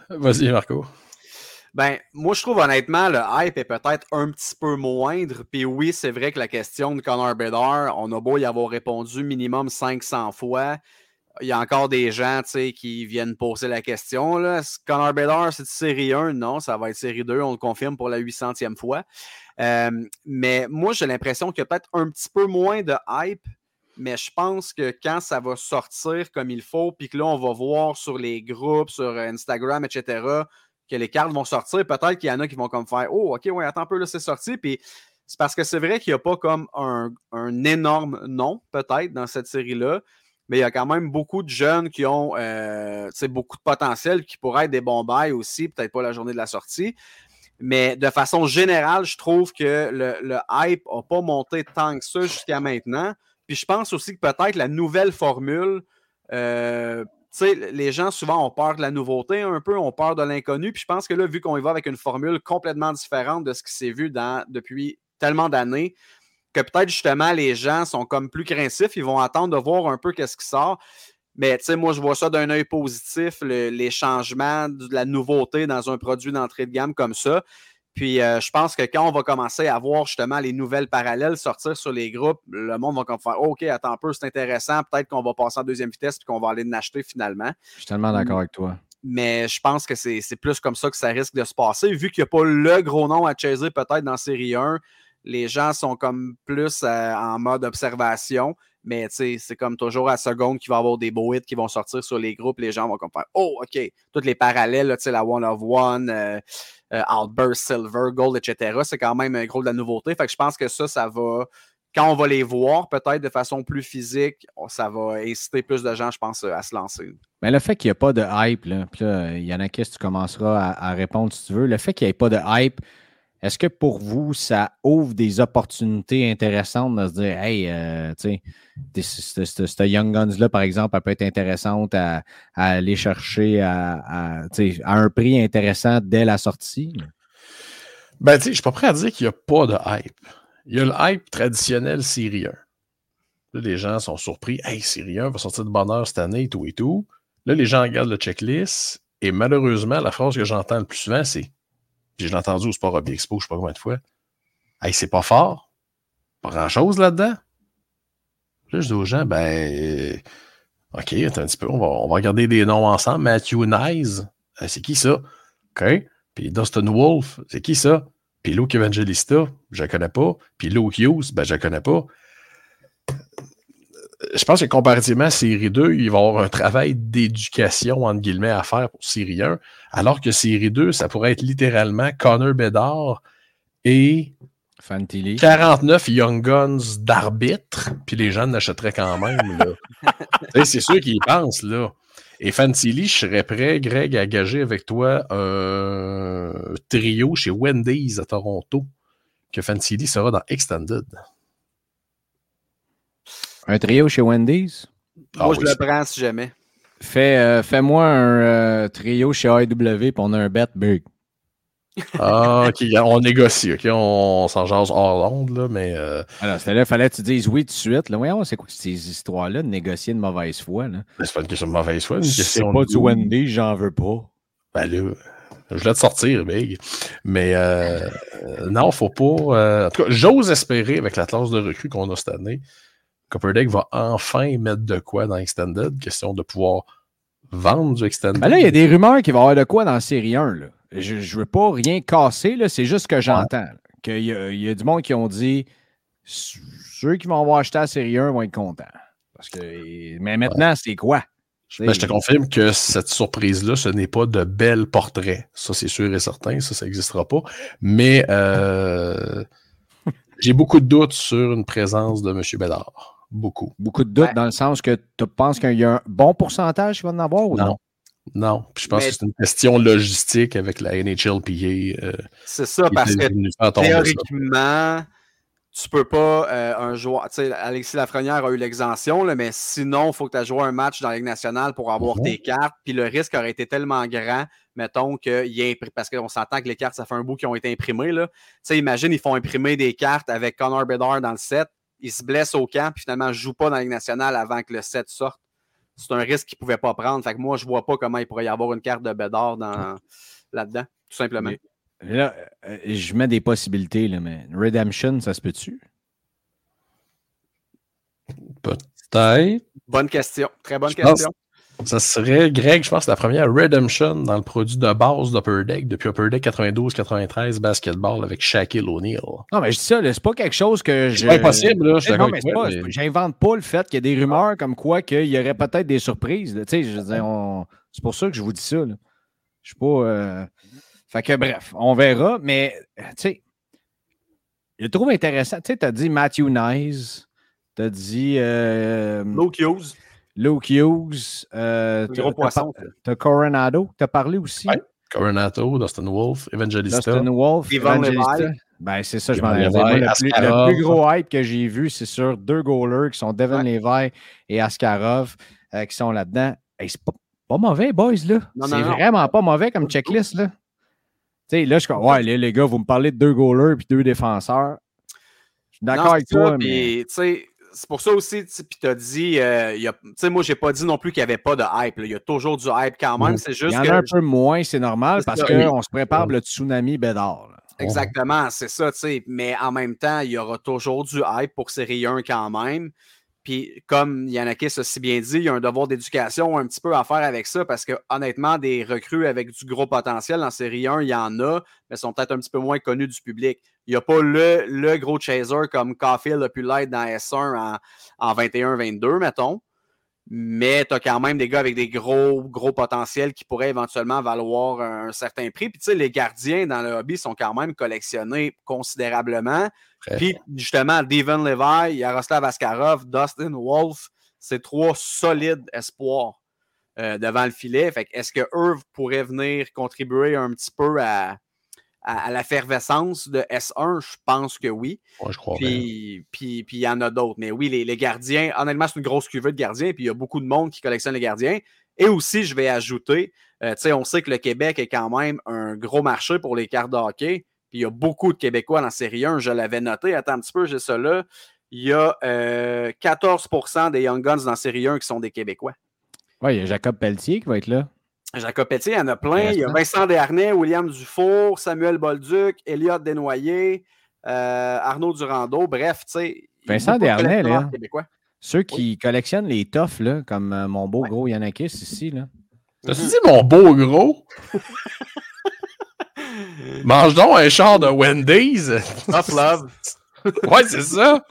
Vas-y, Marco. Ben, moi, je trouve honnêtement, le hype est peut-être un petit peu moindre. Puis oui, c'est vrai que la question de Connor Bedard, on a beau y avoir répondu minimum 500 fois. Il y a encore des gens qui viennent poser la question. Là. Connor Bedard, c'est série 1? Non, ça va être série 2. On le confirme pour la 800e fois. Euh, mais moi, j'ai l'impression qu'il y a peut-être un petit peu moins de hype mais je pense que quand ça va sortir comme il faut, puis que là, on va voir sur les groupes, sur Instagram, etc., que les cartes vont sortir, peut-être qu'il y en a qui vont comme faire Oh, OK, ouais, attends un peu, là, c'est sorti. Puis c'est parce que c'est vrai qu'il n'y a pas comme un, énorme nom, peut-être, dans cette série-là, mais il y a quand même beaucoup de jeunes qui ont euh, beaucoup de potentiel, qui pourraient être des bons bails aussi, peut-être pas la journée de la sortie. Mais de façon générale, je trouve que le, le hype n'a pas monté tant que ça jusqu'à maintenant. Puis je pense aussi que peut-être la nouvelle formule, euh, les gens souvent ont peur de la nouveauté un peu, ont peur de l'inconnu. Puis je pense que là, vu qu'on y va avec une formule complètement différente de ce qui s'est vu dans, depuis tellement d'années, que peut-être justement les gens sont comme plus craintifs, ils vont attendre de voir un peu qu'est-ce qui sort. Mais tu sais, moi, je vois ça d'un œil positif, les changements, de la nouveauté dans un produit d'entrée de gamme comme ça. Puis euh, je pense que quand on va commencer à voir justement les nouvelles parallèles sortir sur les groupes, le monde va comme faire OK, attends un peu, c'est intéressant, peut-être qu'on va passer en deuxième vitesse et qu'on va aller l'acheter finalement. Je suis tellement d'accord avec toi. Mais je pense que c'est plus comme ça que ça risque de se passer. Vu qu'il n'y a pas le gros nom à chaser peut-être dans série 1, les gens sont comme plus euh, en mode observation. Mais c'est comme toujours à seconde qu'il va y avoir des beaux hits qui vont sortir sur les groupes. Les gens vont comme faire Oh, OK, toutes les parallèles, la One of One, euh, Outburst, Silver, Gold, etc. C'est quand même un gros de la nouveauté. Fait que je pense que ça, ça va. Quand on va les voir, peut-être de façon plus physique, ça va inciter plus de gens, je pense, à se lancer. Mais le fait qu'il n'y ait pas de hype, là, puis là, il y en a qui tu commenceras à, à, répondre si tu veux. Le fait qu'il n'y ait pas de hype, est-ce que pour vous, ça ouvre des opportunités intéressantes de se dire, hey, euh, tu sais, cette Young Guns-là, par exemple, elle peut être intéressante à, aller chercher à, un prix intéressant dès la sortie? Ben, tu sais, je suis pas prêt à dire qu'il n'y a pas de hype. Il y a le hype traditionnel syrien. Là, les gens sont surpris. Hey, Syrien va sortir de bonheur cette année, tout et tout. Là, les gens regardent le checklist et malheureusement, la phrase que j'entends le plus souvent, c'est puis je l'ai entendu au Sport Hobby Expo, je ne sais pas combien de fois. Hey, c'est pas fort. Pas grand-chose là-dedans. Là, je dis aux gens, ben, OK, attends un petit peu, on va, on va regarder des noms ensemble. Matthew Nyes, euh, c'est qui ça? OK. Puis Dustin Wolf, c'est qui ça? Puis Luke Evangelista, je ne connais pas. Puis Luke Hughes, ben, je ne connais pas je pense que comparativement à série 2, il va y avoir un travail d'éducation, entre guillemets, à faire pour série 1, alors que série 2, ça pourrait être littéralement Connor Bedard et Fantilli. 49 Young Guns d'arbitre, puis les gens n'achèteraient quand même. c'est sûr qu'ils y pensent, là. Et Fantilli, je serais prêt, Greg, à gager avec toi un trio chez Wendy's à Toronto, que Fantilli sera dans Extended. Un trio chez Wendy's? Ah moi, je le prends si jamais. Fais, euh, Fais-moi un euh, trio chez AEW, puis on a un bet big. ah, ok, on négocie, ok, on, s'en jase hors l'onde, là, mais. Euh... Alors, c'était là, fallait que tu dises oui tout de suite. Là, voyons, c'est quoi ces histoires-là de négocier de mauvaise foi, là? C'est pas une question de mauvaise foi, une question. C'est pas du Wendy's, j'en veux pas. Ben là, je voulais te sortir, Big. Mais euh, non, faut pas. euh, en tout cas, j'ose espérer avec la classe de recrues qu'on a cette année, Copperdeck va enfin mettre de quoi dans Extended? Question de pouvoir vendre du Extended. Ben là, il y a des rumeurs qu'il va y avoir de quoi dans la série 1. Là. Je ne veux pas rien casser, c'est juste ce que j'entends. là. Qu'il y, a- il y a du monde qui ont dit ceux qui vont avoir acheté la série 1 vont être contents. Parce que, mais maintenant, c'est quoi? Ben, je te confirme que cette surprise-là, ce n'est pas de belles portraits. Ça, c'est sûr et certain. Ça, ça n'existera pas. Mais euh, j'ai beaucoup de doutes sur une présence de M. Bédard. Beaucoup. Beaucoup de doutes Ouais. dans le sens que tu penses qu'il y a un bon pourcentage qui va en avoir ou non? Non? Non. Puis je pense Mais- que c'est une question logistique avec la NHLPA. Euh, C'est ça, parce que théoriquement, tu peux pas, euh, un joueur, tu sais, Alexis Lafrenière a eu l'exemption, là, mais sinon, il faut que tu aies joué un match dans la Ligue nationale pour avoir Mhm. tes cartes, puis le risque aurait été tellement grand, mettons, qu'il y ait impri- parce qu'on s'entend que les cartes, ça fait un bout qui ont été imprimées, là. Tu sais, imagine, ils font imprimer des cartes avec Connor Bedard dans le set, il se blesse au camp, puis finalement, ne joue pas dans la Ligue nationale avant que le set sorte. C'est un risque qu'il ne pouvait pas prendre. Fait que moi, je vois pas comment il pourrait y avoir une carte de Bedard dans, là-dedans, tout simplement. Mais- Là, euh, je mets des possibilités, là, mais Redemption, ça se peut-tu? Peut-être. Bonne question. Très bonne Je pense- question. Ça serait, Greg, je pense, la première Redemption dans le produit de base d'Upper Deck depuis Upper Deck 92-93 basketball avec Shaquille O'Neal. Non, mais je dis ça, c'est pas quelque chose que je. C'est pas impossible, là, je suis non, mais c'est pas, mais- j'invente pas le fait qu'il y a des rumeurs comme quoi qu'il y aurait peut-être des surprises. Tu sais, je on- c'est pour ça que je vous dis ça. là. Je suis pas. euh, Fait que bref, on verra, mais tu sais, je le trouve intéressant. Tu sais, as dit Matthew Nyes, tu as dit euh, Luke Hughes, Luke Hughes, euh, gros poisson. tu as Coronado, tu as parlé aussi? Ouais. Coronato, Dustin Wolf, Evangelista. Dustin Wolf, Evangelista. Ben, c'est ça, je m'en le, plus, le plus gros hype que j'ai vu, c'est sur deux goalers qui sont Devin Levi et Askarov euh, qui sont là-dedans. Hey, c'est pas, pas mauvais, boys, là. C'est vraiment pas mauvais comme checklist, là. Tu sais, là, je suis comme, ouais, les, les gars, vous me parlez de deux goalers puis deux défenseurs. Je suis d'accord avec toi, mais. puis, tu sais, c'est pour ça aussi, puis tu as dit, euh, il y a- tu sais, moi, j'ai pas dit non plus qu'il n'y avait pas de hype. Il y a toujours du hype quand même. Mhm. C'est Il juste y en a un peu moins, c'est normal, parce qu'on se prépare pour le tsunami Bédard. là. Exactement, c'est ça, tu sais. Mais en même temps, il y aura toujours du hype pour série 1 quand même. Puis, comme Yannickis a si bien dit, il y a un devoir d'éducation un petit peu à faire avec ça parce que, honnêtement, des recrues avec du gros potentiel en série 1, il y en a, mais sont peut-être un petit peu moins connus du public. Il n'y a pas le, le gros chaser comme Caulfield a pu l'être dans S1 en, en 21-22, mettons. Mais tu as quand même des gars avec des gros, gros potentiels qui pourraient éventuellement valoir un, un certain prix. Puis, tu sais, les gardiens dans le hobby sont quand même collectionnés considérablement. Puis, justement, Devin Levi, Yaroslav Askarov, Dustin Wolf, c'est trois solides espoirs euh, devant le filet. Fait que est-ce qu'eux pourraient venir contribuer un petit peu à, à, à l'effervescence de S1? Je pense que oui. Ouais, je crois. Puis, puis, puis il y en a d'autres. Mais oui, les, les gardiens, honnêtement, c'est une grosse cuvée de gardiens. Puis il y a beaucoup de monde qui collectionne les gardiens. Et aussi, je vais ajouter, euh, tu sais, on sait que le Québec est quand même un gros marché pour les cartes de hockey. Puis il y a beaucoup de Québécois dans la série 1. Je l'avais noté. Attends un petit peu, j'ai ça là. Il y a euh, 14% des Young Guns dans la série 1 qui sont des Québécois. Ouais, il y a Jacob Pelletier qui va être là. Jacob Petit, il y en a plein. Il y a. Vincent Desharnais, William Dufour, Samuel Bolduc, Elliot Desnoyers, euh, Arnaud Durando. Bref, tu sais. Vincent Desharnais, là. québécois. Ceux qui collectionnent les toffs, là, comme euh, mon beau gros Yanakis ici, là. T'as-tu dit mon beau gros? Mange donc un char de Wendy's. Tough love. ouais, c'est ça.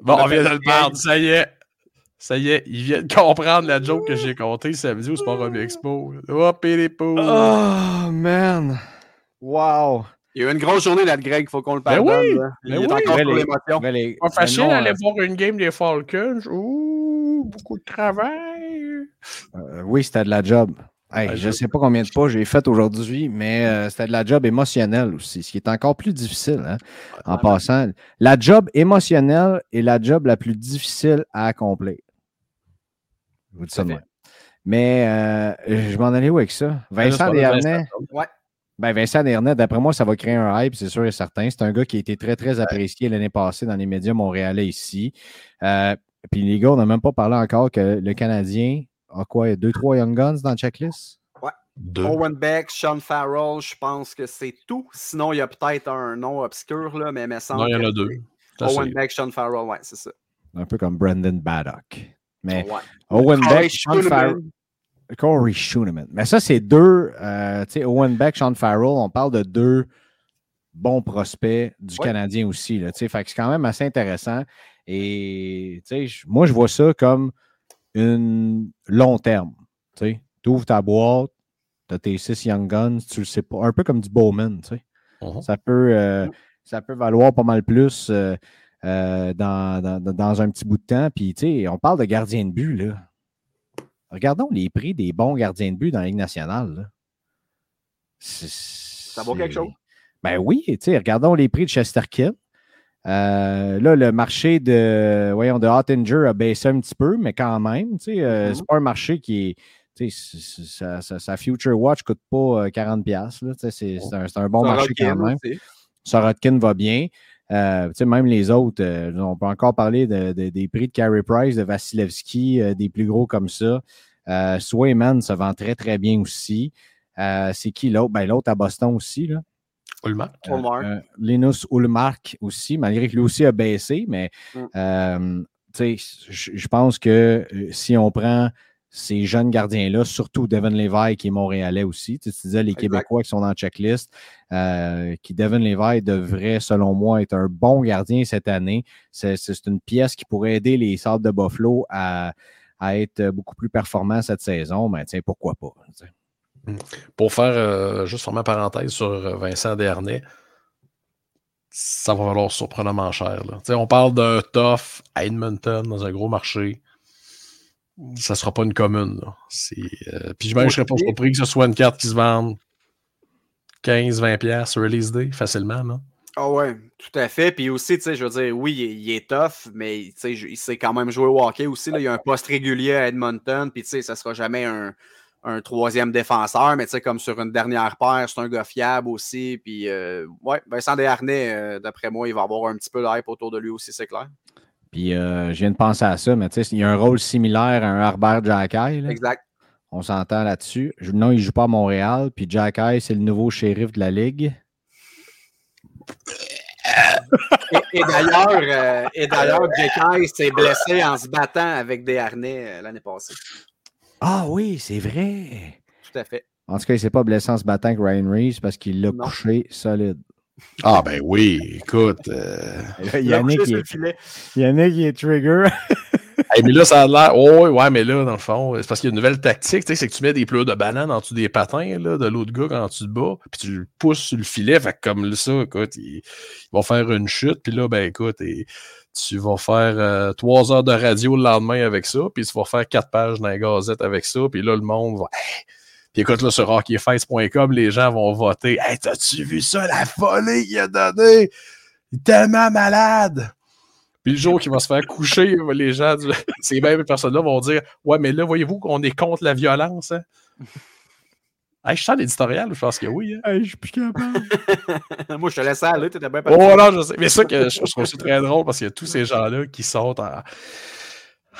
Bon, on vient de le perdre. Ça y est. Ça y est, il vient de comprendre la joke que j'ai contée samedi au Sport Hobby Expo. Hop, et les poules. Oh, man! Wow! Il y a eu une grosse journée là de Greg, il faut qu'on le Ben pardonne. oui. Il ben est oui. encore Ouais, sur les- l'émotion. Ben, les- Pas facile d'aller euh, voir une game des Falcons. Ouh, beaucoup de travail. euh, oui, c'était de la job. Hey, je ne sais pas combien de pas j'ai fait aujourd'hui, mais euh, c'était de la job émotionnelle aussi, ce qui est encore plus difficile hein, en passant. La job émotionnelle est la job la plus difficile à accomplir. Je vous dis ça de même. Mais euh, je m'en allais où avec ça? Vincent Desharnais? Ouais. Ben Vincent Desharnais, d'après moi, ça va créer un hype, c'est sûr et certain. C'est un gars qui a été très, très apprécié l'année passée dans les médias montréalais ici. Euh, puis les gars, on n'a même pas parlé encore que le Canadien a quoi? Il y a deux, trois Young Guns dans la checklist? Deux. Owen Beck, Sean Farrell, je pense que c'est tout. Sinon, il y a peut-être un nom obscur, là, mais il me semble Non, il y en a deux. Owen Beck, Sean Farrell, ouais, c'est ça. Un peu comme Brendan Baddock. Mais Ouais. Owen Beck, Sean. Farrell. Corey Schooneman. Mais ça, c'est deux. euh, tu sais, Owen Beck, Sean Farrell, on parle de deux bons prospects du Ouais. Canadien aussi. Là, tu sais. fait que c'est quand même assez intéressant. Et tu sais, je- moi, je vois ça comme une long terme. Tu ouvres ta boîte, tu as tes six Young Guns, tu le sais pas. Un peu comme du Bowman. tu sais. Mhm. Ça peut, euh, ça peut valoir pas mal plus euh, euh, dans, dans- dans- dans un petit bout de temps. Puis, tu sais, on parle de gardien de but, là. Regardons les prix des bons gardiens de but dans la Ligue nationale. là. Ça vaut quelque chose? Ben oui, tu sais, regardons les prix de Chesterkin. Euh, là, le marché de, voyons, de Hottinger a baissé un petit peu, mais quand même, tu sais, euh, Mhm. c'est pas un marché qui est. tu sais, Sa, Future Watch ne coûte pas euh, 40$. là, tu sais, C'est un, un bon marché quand même. Sorotkin va bien. Euh, tu sais, même les autres, euh, on peut encore parler de- de- des prix de Carey Price, de Vasilevski, euh, des plus gros comme ça. Euh, Swayman se vend très, très bien aussi. Euh, c'est qui l'autre? Ben, l'autre à Boston aussi. Là. Ullmark. Euh, Ullmark. euh, Linus Ulmark aussi, malgré que lui aussi a baissé, mais Mm. euh, tu sais, je pense que si on prend ces jeunes gardiens-là, surtout Devin Levi qui est montréalais aussi, tu, sais, tu disais les Exact. Québécois qui sont dans la checklist, euh, qui Devin Levi devrait, selon moi, être un bon gardien cette année. C'est une pièce qui pourrait aider les Sables de Buffalo à, à être beaucoup plus performants cette saison, mais sais, pourquoi pas? sais. Pour faire euh, juste ma parenthèse sur euh, Vincent Dernay, ça va valoir surprenamment cher. là. On parle d'un tough à Edmonton dans un gros marché. Ça ne sera pas une commune. euh, Puis je ne serais pas surpris que ce soit une carte qui se vende 15-20$ piastres release day facilement. là. Ah ouais, tout à fait. Puis aussi, tu sais, je veux dire, oui, il est, il est tough, mais tu sais, je- il sait quand même jouer au hockey aussi. Là. Il y a un poste régulier à Edmonton, puis tu sais, ça sera jamais un, un troisième défenseur, mais tu sais, comme sur une dernière paire, c'est un gars fiable aussi. Puis, euh, ouais, Vincent Desharnais, euh, d'après moi, il va avoir un petit peu de hype autour de lui aussi, c'est clair. Puis euh, je viens de penser à ça, mais tu sais, il y a un rôle similaire à un Harbert Jacky. Exact. On s'entend là-dessus. Non, il ne joue pas à Montréal. Puis Jacky, c'est le nouveau shérif de la Ligue. Et, et d'ailleurs, euh, s'est blessé en se battant avec des harnais euh, l'année passée. Ah oui, c'est vrai. Tout à fait. En tout cas, il ne s'est pas blessé en se battant avec Ryan Reeves parce qu'il l'a couché solide. Ah ben oui, écoute. euh, Yannick, couché il est. Yannick, il est trigger. hey, mais là, ça a l'air. Oh, ouais, ouais, mais là, dans le fond, c'est parce qu'il y a une nouvelle tactique, tu sais, c'est que tu mets des pleurs de banane en dessous des patins là, de l'autre gars quand tu te bats, puis tu le pousses sur le filet. Fait que comme ça, écoute, il, il va faire une chute, puis là, ben écoute, et, tu vas faire euh, trois heures de radio le lendemain avec ça, puis tu vas faire quatre pages dans la gazette avec ça, puis là, le monde va. Hey! Puis écoute, là, sur hockeyface.com, les gens vont voter. Hey, t'as-tu vu ça, la folie qu'il a donnée? Il est tellement malade! Puis le jour qu'il va se faire coucher, les gens, du- ces mêmes personnes-là vont dire Ouais, mais là, voyez-vous qu'on est contre la violence. Hein? Hey, je sens l'éditorial, je pense que oui. Hein? je suis plus capable. Moi, je te laissais aller, tu étais bien Oh non, je sais. Mais ça, que je trouve ça très drôle parce qu'il y a tous ces gens-là qui sont en,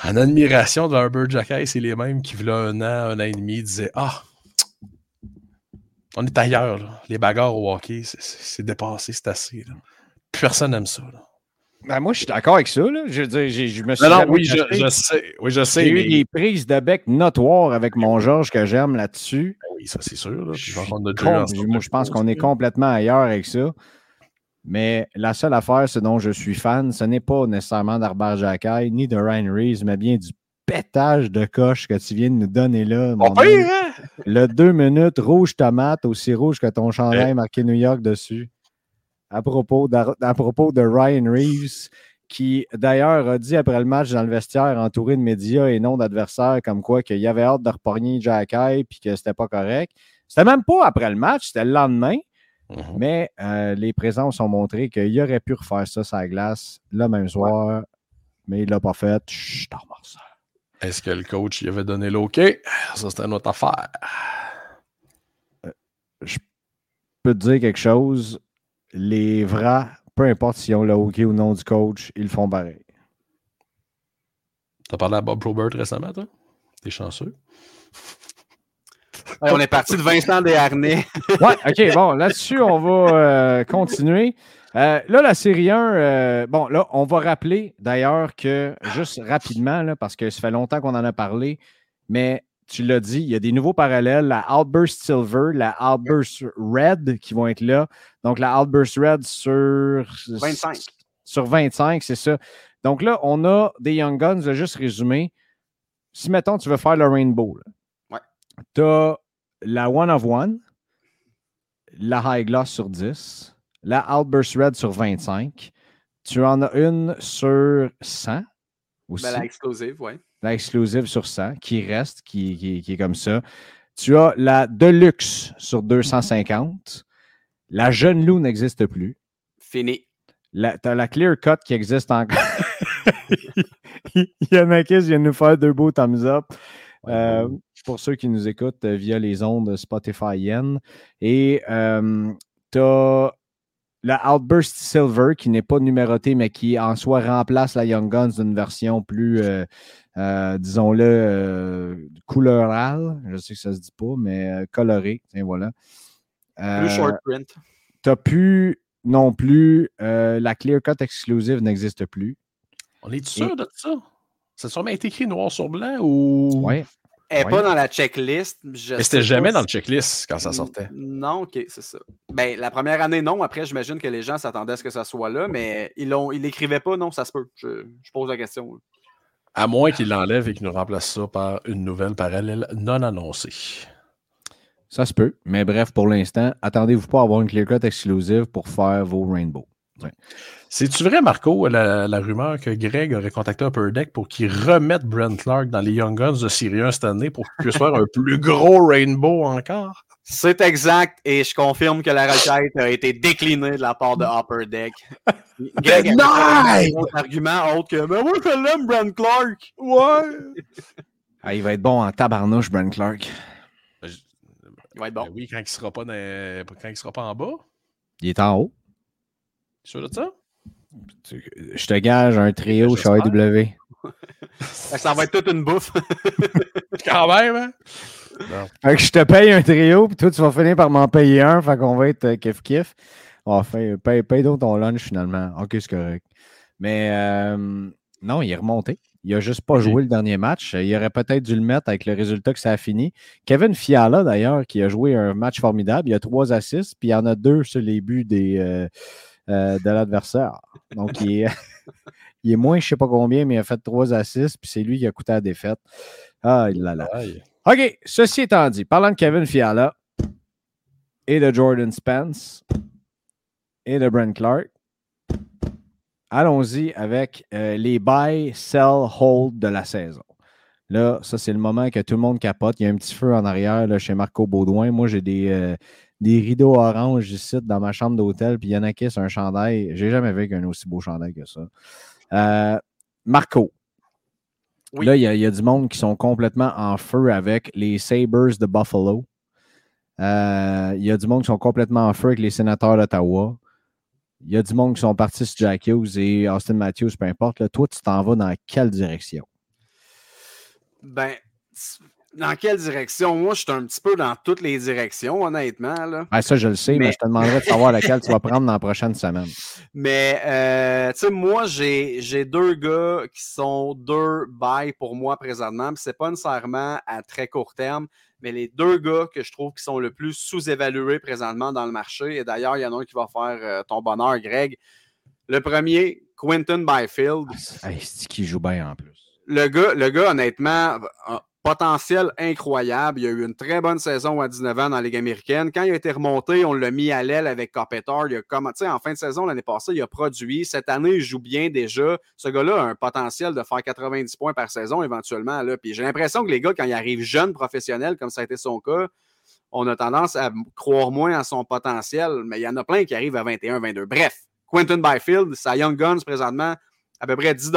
en admiration de Herbert Jacquet. C'est les mêmes qui, voilà un an, un an et demi, disaient Ah, on est ailleurs. là. Les bagarres au hockey, c'est- dépassé, c'est assez. là. Personne n'aime ça. là. Ben, moi, je suis d'accord avec ça. Là. Je, veux dire, j'ai- je me suis Non, non, oui, je, sais. Oui, je sais. J'ai mais- eu des prises de bec notoires avec mon Georges que j'aime là-dessus. Ben oui, ça, c'est sûr. Là. Je moi, je pense qu'on est complètement ailleurs avec ça. Mais la seule affaire, ce dont je suis fan, ce n'est pas nécessairement d'Arbert Jacquet ni de Ryan Reeves, mais bien du pétage de coche que tu viens de nous donner là. mon hein? Le deux minutes rouge tomate, aussi rouge que ton chandail marqué New York dessus. À propos, à propos de Ryan Reeves, qui d'ailleurs a dit après le match dans le vestiaire, entouré de médias et non d'adversaires, comme quoi qu'il avait hâte de repogner Jacky puis que c'était pas correct. C'était même pas après le match, c'était le lendemain. Mhm. Mais euh, les présences ont montré qu'il aurait pu refaire ça sur la glace le même soir, mais il l'a pas fait. Chut, ça. Est-ce que le coach il avait donné l'OK? Ça, c'était notre affaire. je peux te dire quelque chose. Les vrais, peu importe s'ils ont le hockey ou non du coach, ils le font pareil. T'as parlé à Bob Probert récemment, toi? T'es chanceux. on est parti de Vincent Desharnais. ouais, OK, bon, là-dessus, on va euh, continuer. Euh, là, la série 1, euh, bon, là, on va rappeler d'ailleurs que, juste rapidement, là, parce que ça fait longtemps qu'on en a parlé, mais tu l'as dit, il y a des nouveaux parallèles, la Outburst Silver, la Outburst Red qui vont être là. Donc, la Outburst Red sur 25. Sur 25, c'est ça. Donc là, on a des Young Guns, je vais juste résumer. Si, mettons, tu veux faire le Rainbow, ouais. tu as la One of One, la High Gloss sur 10, la Outburst Red sur 25. Tu en as une sur 100 aussi. Ben, la exclusive, oui. La exclusive sur 100 qui reste, qui, qui, qui, est comme ça. Tu as la Deluxe sur 250. La Jeune Loup n'existe plus. Fini. Tu as la Clear Cut qui existe encore. Yanakis vient de nous faire deux beaux thumbs up. Euh, pour ceux qui nous écoutent via les ondes Spotify Yen. Et euh, tu as la Outburst Silver qui n'est pas numérotée, mais qui en soi remplace la Young Guns d'une version plus, euh, euh, disons-le, euh, couleurale. Je sais que ça se dit pas, mais euh, colorée. Tiens, voilà. plus short print. Tu n'as plus non plus la Clear Cut exclusive n'existe plus. On est sûr Et... de ça? Ça a sûrement été écrit noir sur blanc ou. Oui. Elle n'est pas dans la checklist. Mais c'était jamais dans le checklist quand ça sortait. Non, ok, c'est ça. Ben, la première année, non. Après, j'imagine que les gens s'attendaient à ce que ça soit là, mais ils l'ont, ils l'écrivaient pas, non, ça se peut. Je, je pose la question. À moins qu'il l'enlève et qu'il nous remplace ça par une nouvelle parallèle non annoncée. Ça se peut. Mais bref, pour l'instant, attendez-vous pas à avoir une clear cut exclusive pour faire vos rainbows. Ouais. C'est-tu vrai, Marco, la, la, rumeur que Greg aurait contacté Upper Deck pour qu'il remette Brent Clark dans les Young Guns de Syrian cette année pour qu'il puisse faire un plus gros rainbow encore? C'est exact, et je confirme que la requête a été déclinée de la part de Upper Deck. Greg a un autre argument autre que Mais moi, je l'aime, Brent Clark. Ouais. Ah, il va être bon en tabarnouche, Brent Clark. Il va être bon. Ben oui, quand il sera pas dans... quand il sera pas en bas. Il est en haut. Sûr de ça? Je te gage un trio chez AEW. ça va être toute une bouffe. Quand même, hein? Non. Fait que je te paye un trio, puis toi, tu vas finir par m'en payer un. Fait qu'on va être kiff-kiff. Enfin, paye, paye donc ton lunch finalement. Ok, c'est correct. Mais euh, non, il est remonté. Il n'a juste pas joué le dernier match. Il aurait peut-être dû le mettre avec le résultat que ça a fini. Kevin Fiala, d'ailleurs, qui a joué un match formidable. Il a trois assists, puis il y en a deux sur les buts des, euh, euh, de l'adversaire. Donc, il est, il est, moins, je ne sais pas combien, mais il a fait trois assists, puis c'est lui qui a coûté la défaite. Ah, il l'a là. OK, ceci étant dit, parlant de Kevin Fiala et de Jordan Spence et de Brent Clark, allons-y avec euh, les buy, sell, hold de la saison. Là, ça, c'est le moment que tout le monde capote. Il y a un petit feu en arrière là, chez Marco Baudouin. Moi, j'ai des, euh, des rideaux orange ici dans ma chambre d'hôtel, puis il y en a qui c'est un chandail. J'ai jamais vu un aussi beau chandail que ça. Euh, Marco. Oui. Là, il y, y, a du monde qui sont complètement en feu avec les Sabres de Buffalo. Euh, il y a du monde qui sont complètement en feu avec les sénateurs d'Ottawa. Il y a du monde qui sont partis sur Jack Hughes et Austin Matthews, peu importe. Là, toi, tu t'en vas dans quelle direction? Ben, dans quelle direction? Moi, je suis un petit peu dans toutes les directions, honnêtement. Là. Ah, ça, je le sais, mais, mais je te demanderais de savoir laquelle tu vas prendre dans la prochaine semaine. Mais, euh, tu sais, moi, j'ai deux gars qui sont deux bails pour moi présentement. C'est pas nécessairement à très court terme, mais les deux gars que je trouve qui sont le plus sous-évalués présentement dans le marché, et d'ailleurs, il y en a un qui va faire euh, ton bonheur, Greg. Le premier, Quentin Byfield. Ah, c'est qui joue bien en plus. Le gars, le gars honnêtement, potentiel incroyable. Il a eu une très bonne saison à 19 ans dans la Ligue américaine. Quand il a été remonté, on l'a mis à l'aile avec Kopitar. Il a comme, en fin de saison l'année passée, il a produit. Cette année, il joue bien déjà. Ce gars-là a un potentiel de faire 90 points par saison éventuellement. Là. Puis j'ai l'impression que les gars, quand ils arrivent jeunes professionnels, comme ça a été son cas, on a tendance à croire moins à son potentiel. Mais il y en a plein qui arrivent à 21, 22. Bref, Quentin Byfield, sa Young Guns présentement, à peu près 10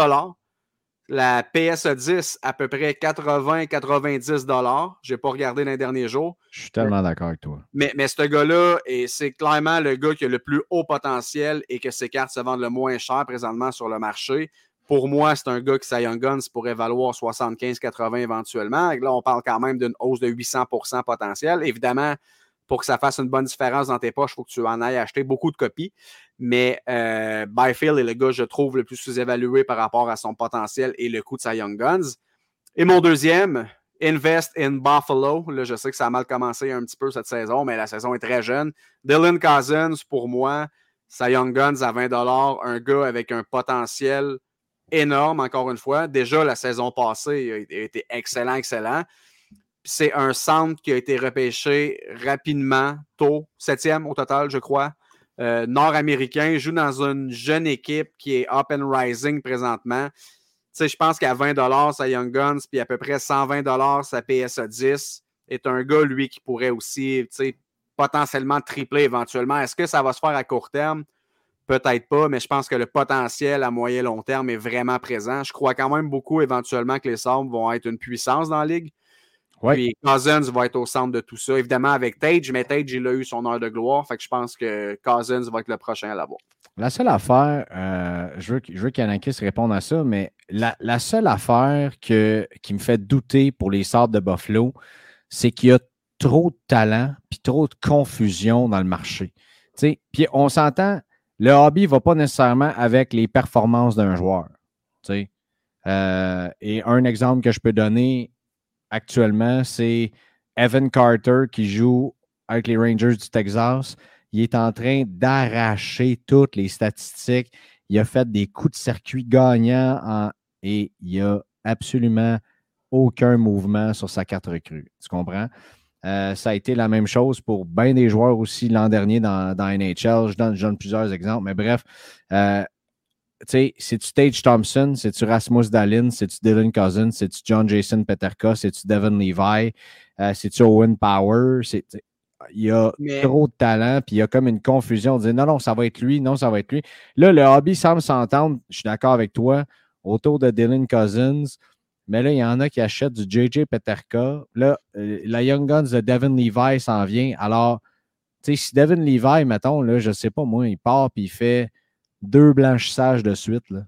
la PSA 10, à peu près 80-90 dollars. Je n'ai pas regardé dans les derniers jours. Je suis tellement d'accord avec toi. Mais, mais ce gars-là, c'est clairement le gars qui a le plus haut potentiel et que ses cartes se vendent le moins cher présentement sur le marché. Pour moi, c'est un gars qui, sa Young Guns pourrait valoir 75-80 éventuellement. Là, on parle quand même d'une hausse de 800% potentiel. Évidemment, pour que ça fasse une bonne différence dans tes poches, il faut que tu en ailles acheter beaucoup de copies. Mais euh, Byfield est le gars, je trouve, le plus sous-évalué par rapport à son potentiel et le coût de sa Young Guns. Et mon deuxième, Invest in Buffalo. Là, je sais que ça a mal commencé un petit peu cette saison, mais la saison est très jeune. Dylan Cousins, pour moi, sa Young Guns à 20 un gars avec un potentiel énorme, encore une fois. Déjà, la saison passée, il a été excellent, excellent. C'est un centre qui a été repêché rapidement, tôt, septième au total, je crois. Euh, nord-américain, joue dans une jeune équipe qui est up and rising présentement. je pense qu'à 20 sa Young Guns, puis à peu près 120 sa PSA 10, est un gars, lui, qui pourrait aussi potentiellement tripler éventuellement. Est-ce que ça va se faire à court terme? Peut-être pas, mais je pense que le potentiel à moyen long terme est vraiment présent. Je crois quand même beaucoup éventuellement que les Sabres vont être une puissance dans la ligue. Puis Cousins va être au centre de tout ça. Évidemment avec Tage, mais Tage, il a eu son heure de gloire. Fait que je pense que Cousins va être le prochain à l'avoir. La seule affaire, euh, je veux, je veux qu'Anakis réponde à ça, mais la, seule affaire que, qui me fait douter pour les Sabres de Buffalo, c'est qu'il y a trop de talent puis trop de confusion dans le marché. Puis on s'entend, le hobby ne va pas nécessairement avec les performances d'un joueur. Euh, et un exemple que je peux donner actuellement, c'est Evan Carter qui joue avec les Rangers du Texas. Il est en train d'arracher toutes les statistiques. Il a fait des coups de circuit gagnants et il a absolument aucun mouvement sur sa carte recrue. Tu comprends? Euh, ça a été la même chose pour bien des joueurs aussi l'an dernier dans, NHL. Je donne, plusieurs exemples, mais bref. Euh, sais, c'est-tu Tage Thompson, c'est-tu Rasmus Dallin, c'est-tu Dylan Cousins, c'est-tu John Jason Peterka, c'est-tu Devin Levi, euh, c'est-tu Owen Power, il y a trop de talent, puis il y a comme une confusion. On dit non, non, ça va être lui, non, ça va être lui. Là, le hobby semble s'entendre, je suis d'accord avec toi, autour de Dylan Cousins. Mais là, il y en a qui achètent du JJ Peterka. Là, euh, la Young Guns de Devin Levi s'en vient. Alors, tu sais, si Devin Levi, mettons, là, je ne sais pas moi, il part puis il fait deux blanchissages de suite. Là.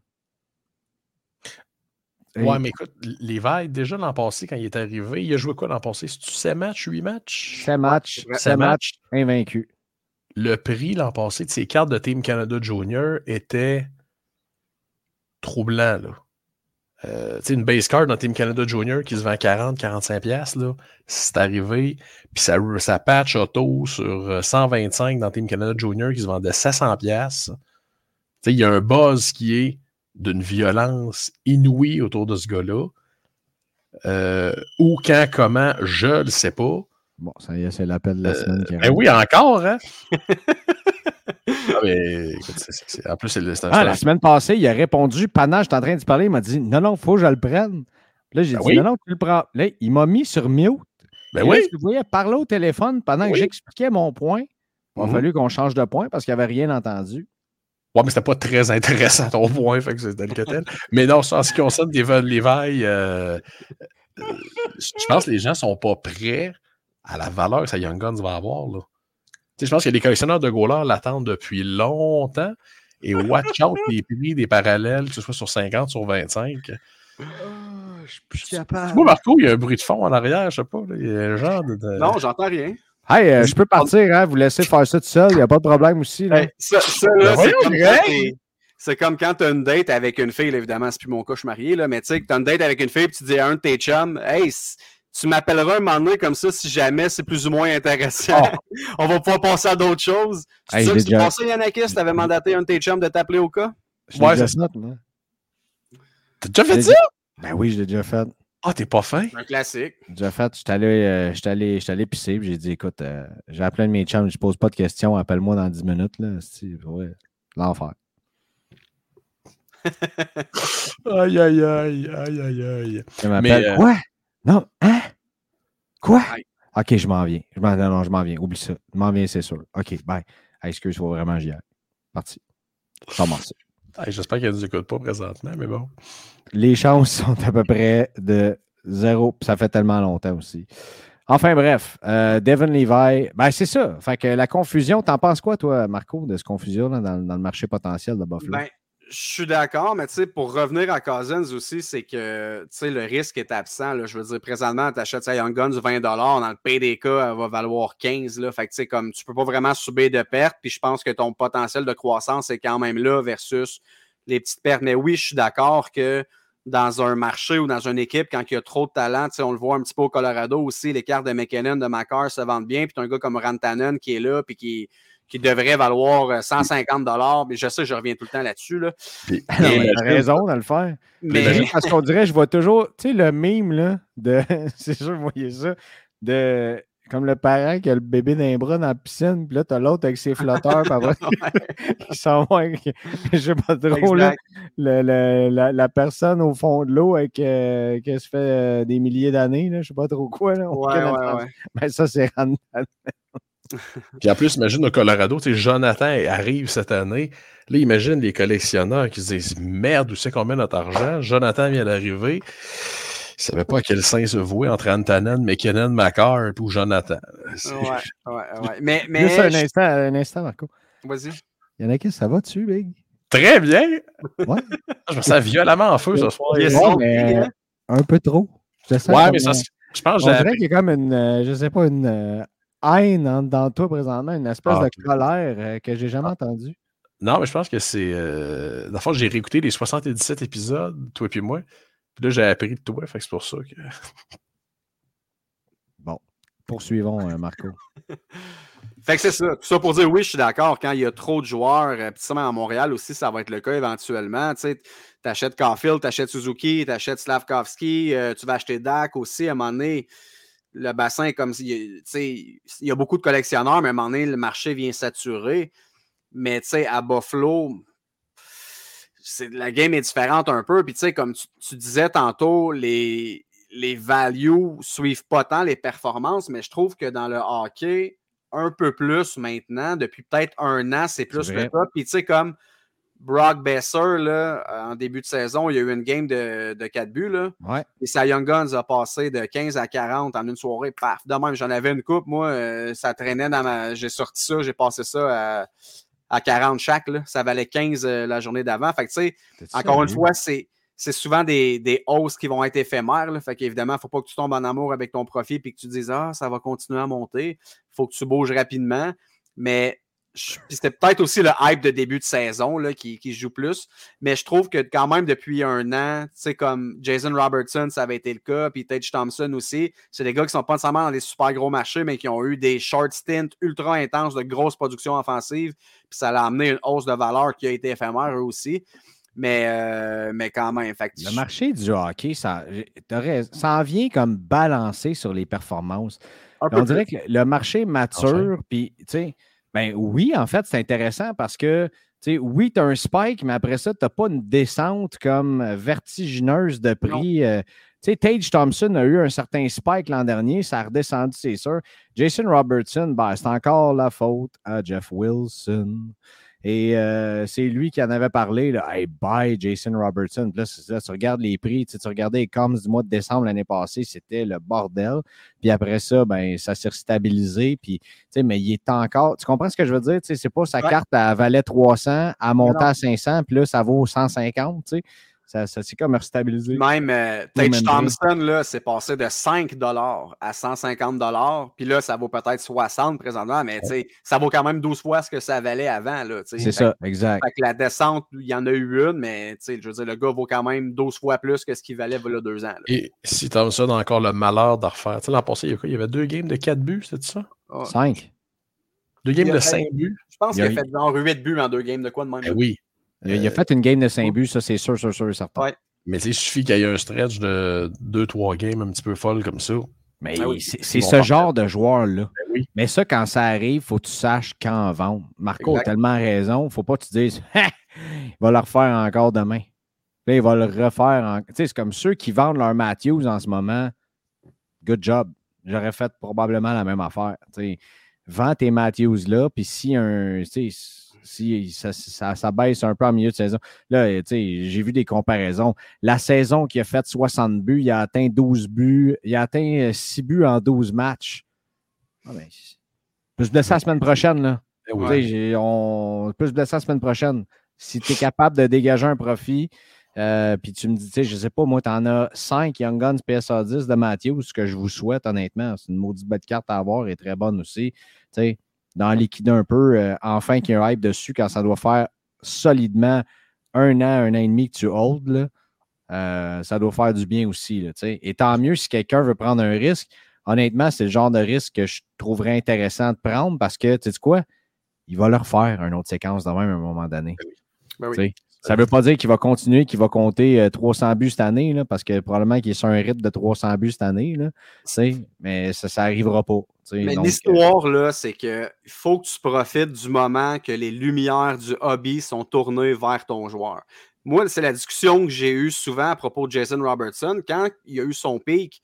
Ouais, mais écoute, Levi, déjà l'an passé, quand il est arrivé, il a joué quoi l'an passé? C'est-tu 7 matchs, 8 matchs? 7 matchs, 7 matchs, invaincu. Le prix l'an passé de ses cartes de Team Canada Junior était troublant, là. Euh, une base card dans Team Canada Junior qui se vend 40-45$, là, c'est arrivé, puis ça, ça patch auto sur 125 euh, dans Team Canada Junior qui se vendait 700$. Il y a un buzz qui est d'une violence inouïe autour de ce gars-là. Euh, où, quand, comment, je ne le sais pas. Bon, ça y est, c'est l'appel de la semaine. Qui ben oui, encore, hein? en plus, c'est ah, La semaine passée, il a répondu pendant que j'étais en train de parler, il m'a dit Non, non, il faut que je le prenne. Là, j'ai ben dit Non, non, tu le prends. Là, il m'a mis sur mute. Ben oui. Vous voyez parler au téléphone pendant que j'expliquais mon point. Il a mhm. fallu qu'on change de point parce qu'il n'y avait rien entendu. Ouais, mais c'était pas très intéressant ton point, fait que c'est tel. mais non, en ce qui concerne Devon Levi, euh, je pense que les gens sont pas prêts à la valeur que sa Young Guns va avoir. Là je pense que les collectionneurs de goalers l'attendent depuis longtemps. Et watch out les prix des parallèles, que ce soit sur 50, sur 25. Oh, je suis plus capable. Moi, Marco, il y a un bruit de fond en arrière, je sais pas. il y a un genre de. Non, j'entends rien. Hey, euh, je peux partir, hein, vous laissez faire ça tout seul, il n'y a pas de problème aussi. Là. ça, ça là, c'est comme, quand tu as une date avec une fille, évidemment, c'est plus mon cas, je suis marié, là, mais tu sais, tu as une date avec une fille, et tu dis à un de tes chums, hey, tu m'appelleras un moment donné comme ça si jamais c'est plus ou moins intéressant. Oh. On va pouvoir passer à d'autres choses. C'est ça que tu pensais, Yannakis? Tu avais mandaté un de tes chums de t'appeler au cas? Ouais, c'est ça. T'as déjà fait ça? Ben oui, je l'ai déjà fait. Ah, t'es pas fin? Un classique. J'ai déjà fait. Allé, euh, allé, allé pisser. J'ai dit, écoute, euh, j'ai appelé un de mes chums, je pose pas de questions, appelle-moi dans 10 minutes. Là. Ouais, l'enfer. aïe, aïe, aïe, aïe, aïe, aïe. Mais, euh... Quoi? Non, hein? Quoi? OK, je m'en viens. Je m'en, non, je m'en viens. Oublie ça. Je m'en viens, c'est sûr. OK, bye. excuse, faut vraiment j'y aille. Parti. Commencer. j'espère qu'elle ne nous écoute pas présentement, mais bon. Les chances sont à peu près de zéro. Ça fait tellement longtemps aussi. Enfin bref, euh, Devin Levi, ben c'est ça. Fait que la confusion, t'en penses quoi, toi, Marco, de ce confusion dans, le marché potentiel de Buffalo? Ben, Je suis d'accord, mais pour revenir à Cousins aussi, c'est que le risque est absent. Je veux dire, présentement, tu achètes Young Guns 20 dans le PDK, elle va valoir 15 là. Fait que comme tu peux pas vraiment subir de pertes, puis je pense que ton potentiel de croissance est quand même là versus les petites pertes. Mais oui, je suis d'accord que dans un marché ou dans une équipe, quand il y a trop de talent, on le voit un petit peu au Colorado aussi, les cartes de McKinnon, de McCarr se vendent bien, puis tu as un gars comme Rantanen qui est là, puis qui qui devrait valoir 150 euh, dollars. Mais je sais, je reviens tout le temps là-dessus. Là. Puis, a raison de le faire. Mais... Parce qu'on dirait, je vois toujours, tu sais, le mime, là, de, c'est sûr, vous voyez ça, de, comme le parent qui a le bébé d'un bras dans la piscine, puis là, t'as l'autre avec ses flotteurs, puis après, il s'en je sais pas trop, là, la, la, personne au fond de l'eau avec, euh, qui se fait euh, des milliers d'années, là, je sais pas trop quoi, là. Ouais, ouais, ouais. Mais ça, c'est puis en plus, imagine au Colorado, Jonathan arrive cette année. Là, imagine les collectionneurs qui se disent Merde, où c'est qu'on met notre argent? Jonathan vient d'arriver. Il ne savait pas à quel sein se vouer entre Antanen, McKinnon, McCarr ou Jonathan. Ouais, ouais, ouais. Mais, mais... Juste un instant, un instant, Marco. Vas-y. Il y en a qui, ça va dessus, Big? Très bien! Ouais. je me sens violemment en feu ce soir. mais un peu trop. ouais, mais ça, je pense que qu'il y a comme une, euh, je sais pas, une euh, haine dans toi présentement, une espèce ah, de colère euh, que j'ai jamais ah. entendue? Non, mais je pense que c'est. Euh... Dans le fond, j'ai réécouté les 77 épisodes, toi et moi. Puis là, j'ai appris de toi, fait que c'est pour ça que. bon. Poursuivons, euh, Marco. fait que c'est ça. Tout ça pour dire oui, je suis d'accord. Quand il y a trop de joueurs, euh, puis à Montréal aussi, ça va être le cas éventuellement. Tu sais, achètes Caulfield, tu achètes Suzuki, tu achètes Slavkovski, tu vas acheter Dak aussi à un moment donné le bassin, comme il y a beaucoup de collectionneurs, mais à un moment donné, le marché vient saturer. Mais à Buffalo, la game est différente un peu. Puis, comme tu, disais tantôt, les, les values suivent pas tant les performances, mais je trouve que dans le hockey, un peu plus maintenant, depuis peut-être un an, c'est plus le cas. Puis, tu sais, comme Brock Besser, là, en début de saison, il y a eu une game de, de 4 buts. Là, Et sa Young Guns a passé de 15 à 40 en une soirée. Paf! De même, j'en avais une coupe. Moi, euh, ça traînait dans ma. J'ai sorti ça, j'ai passé ça à, à 40 chaque. Là. Ça valait 15 euh, la journée d'avant. Fait que, tu sais, encore une fois, c'est. C'est souvent des, des, hausses qui vont être éphémères. Là. Fait qu'évidemment, il ne faut pas que tu tombes en amour avec ton profit et que tu dises Ah, ça va continuer à monter. Il faut que tu bouges rapidement. Mais c'était peut-être aussi le hype de début de saison là, qui, joue plus. Mais je trouve que quand même depuis un an, tu comme Jason Robertson, ça avait été le cas, puis Tage Thompson aussi, c'est des gars qui sont pas nécessairement dans des super gros marchés, mais qui ont eu des short stints ultra intenses de grosses productions offensives. Puis ça a amené une hausse de valeur qui a été éphémère eux aussi. Mais, euh, mais quand même. Fait le marché du hockey, ça, ça en vient comme balancer sur les performances. On dirait que le marché mature, puis tu sais ben oui, en fait, c'est intéressant parce que, tu sais, oui, tu as un spike, mais après ça, tu n'as pas une descente comme vertigineuse de prix. Euh, tu sais, Tage Thompson a eu un certain spike l'an dernier, ça a redescendu, c'est sûr. Jason Robertson, ben, c'est encore la faute à Jeff Wilson. Et euh, c'est lui qui en avait parlé. Là, hey, bye Jason Robertson. Puis là, tu regardes les prix. Tu, regardais les coms du mois de décembre l'année passée, c'était le bordel. Puis après ça, ben, ça s'est stabilisé. Puis, mais il est encore. Tu comprends ce que je veux dire? C'est pas sa carte, elle valait 300, à monter à 500, puis là, ça vaut 150. sais ça, ça s'est comme restabilisé. Même euh, Tage Thompson, là, c'est passé de 5 à 150 Puis là, ça vaut peut-être 60 présentement, mais ça vaut quand même 12 fois ce que ça valait avant. C'est ça, exact. Fait que la descente, il y en a eu une, mais je veux dire, le gars vaut quand même 12 fois plus que ce qu'il valait il y a deux ans. Et si Thompson a encore le malheur de refaire, l'an passé, il y, il y avait deux games de 4 buts, c'est ça? 5. Deux games de 5 buts. Je pense qu'il a, fait genre 8 buts en deux games de quoi de même? Ben oui. Il a fait une game de 5 buts, ça c'est sûr, sûr, sûr, certain. Mais il suffit qu'il y ait un stretch de 2-3 games un petit peu folle comme ça. Mais ah c'est ce genre de joueur-là. Ben Mais ça, quand ça arrive, il faut que tu saches quand vendre. Marco a tellement raison. Il ne faut pas que tu te dises il va le refaire encore demain. Puis il va le refaire. En... C'est comme ceux qui vendent leur Matthews en ce moment. Good job. J'aurais fait probablement la même affaire. T'sais, vends tes Matthews là, puis si un si ça, baisse un peu en milieu de saison. Là, j'ai vu des comparaisons. La saison qui a fait 60 buts, il a atteint 12 buts, il a atteint 6 euh, buts en 12 matchs. Ah ben, plus de ça la semaine prochaine, là. Eh on, plus de ça la semaine prochaine. Si tu es capable de dégager un profit, euh, puis tu me dis, tu sais, je sais pas, moi, tu en as 5 Young Guns PSA 10 de Matthews, ce que je vous souhaite, honnêtement. C'est une maudite belle carte à avoir et très bonne aussi. Tu sais, d'en liquider un peu, euh, enfin qu'il y ait un hype dessus quand ça doit faire solidement un an, un an et demi que tu hold, là, euh, ça doit faire du bien aussi. Là, et tant mieux si quelqu'un veut prendre un risque. Honnêtement, c'est le genre de risque que je trouverais intéressant de prendre parce que, tu sais quoi, il va leur faire une autre séquence de même à un moment donné. Ben oui. Ça ne veut pas dire qu'il va continuer, qu'il va compter 300 euh, buts cette année, là, parce que probablement qu'il est sur un rythme de 300 buts cette année. Là, mais ça n'arrivera pas. Mais l'histoire, là, c'est qu'il faut que tu profites du moment que les lumières du hobby sont tournées vers ton joueur. Moi, c'est la discussion que j'ai eue souvent à propos de Jason Robertson. Quand il a eu son pic,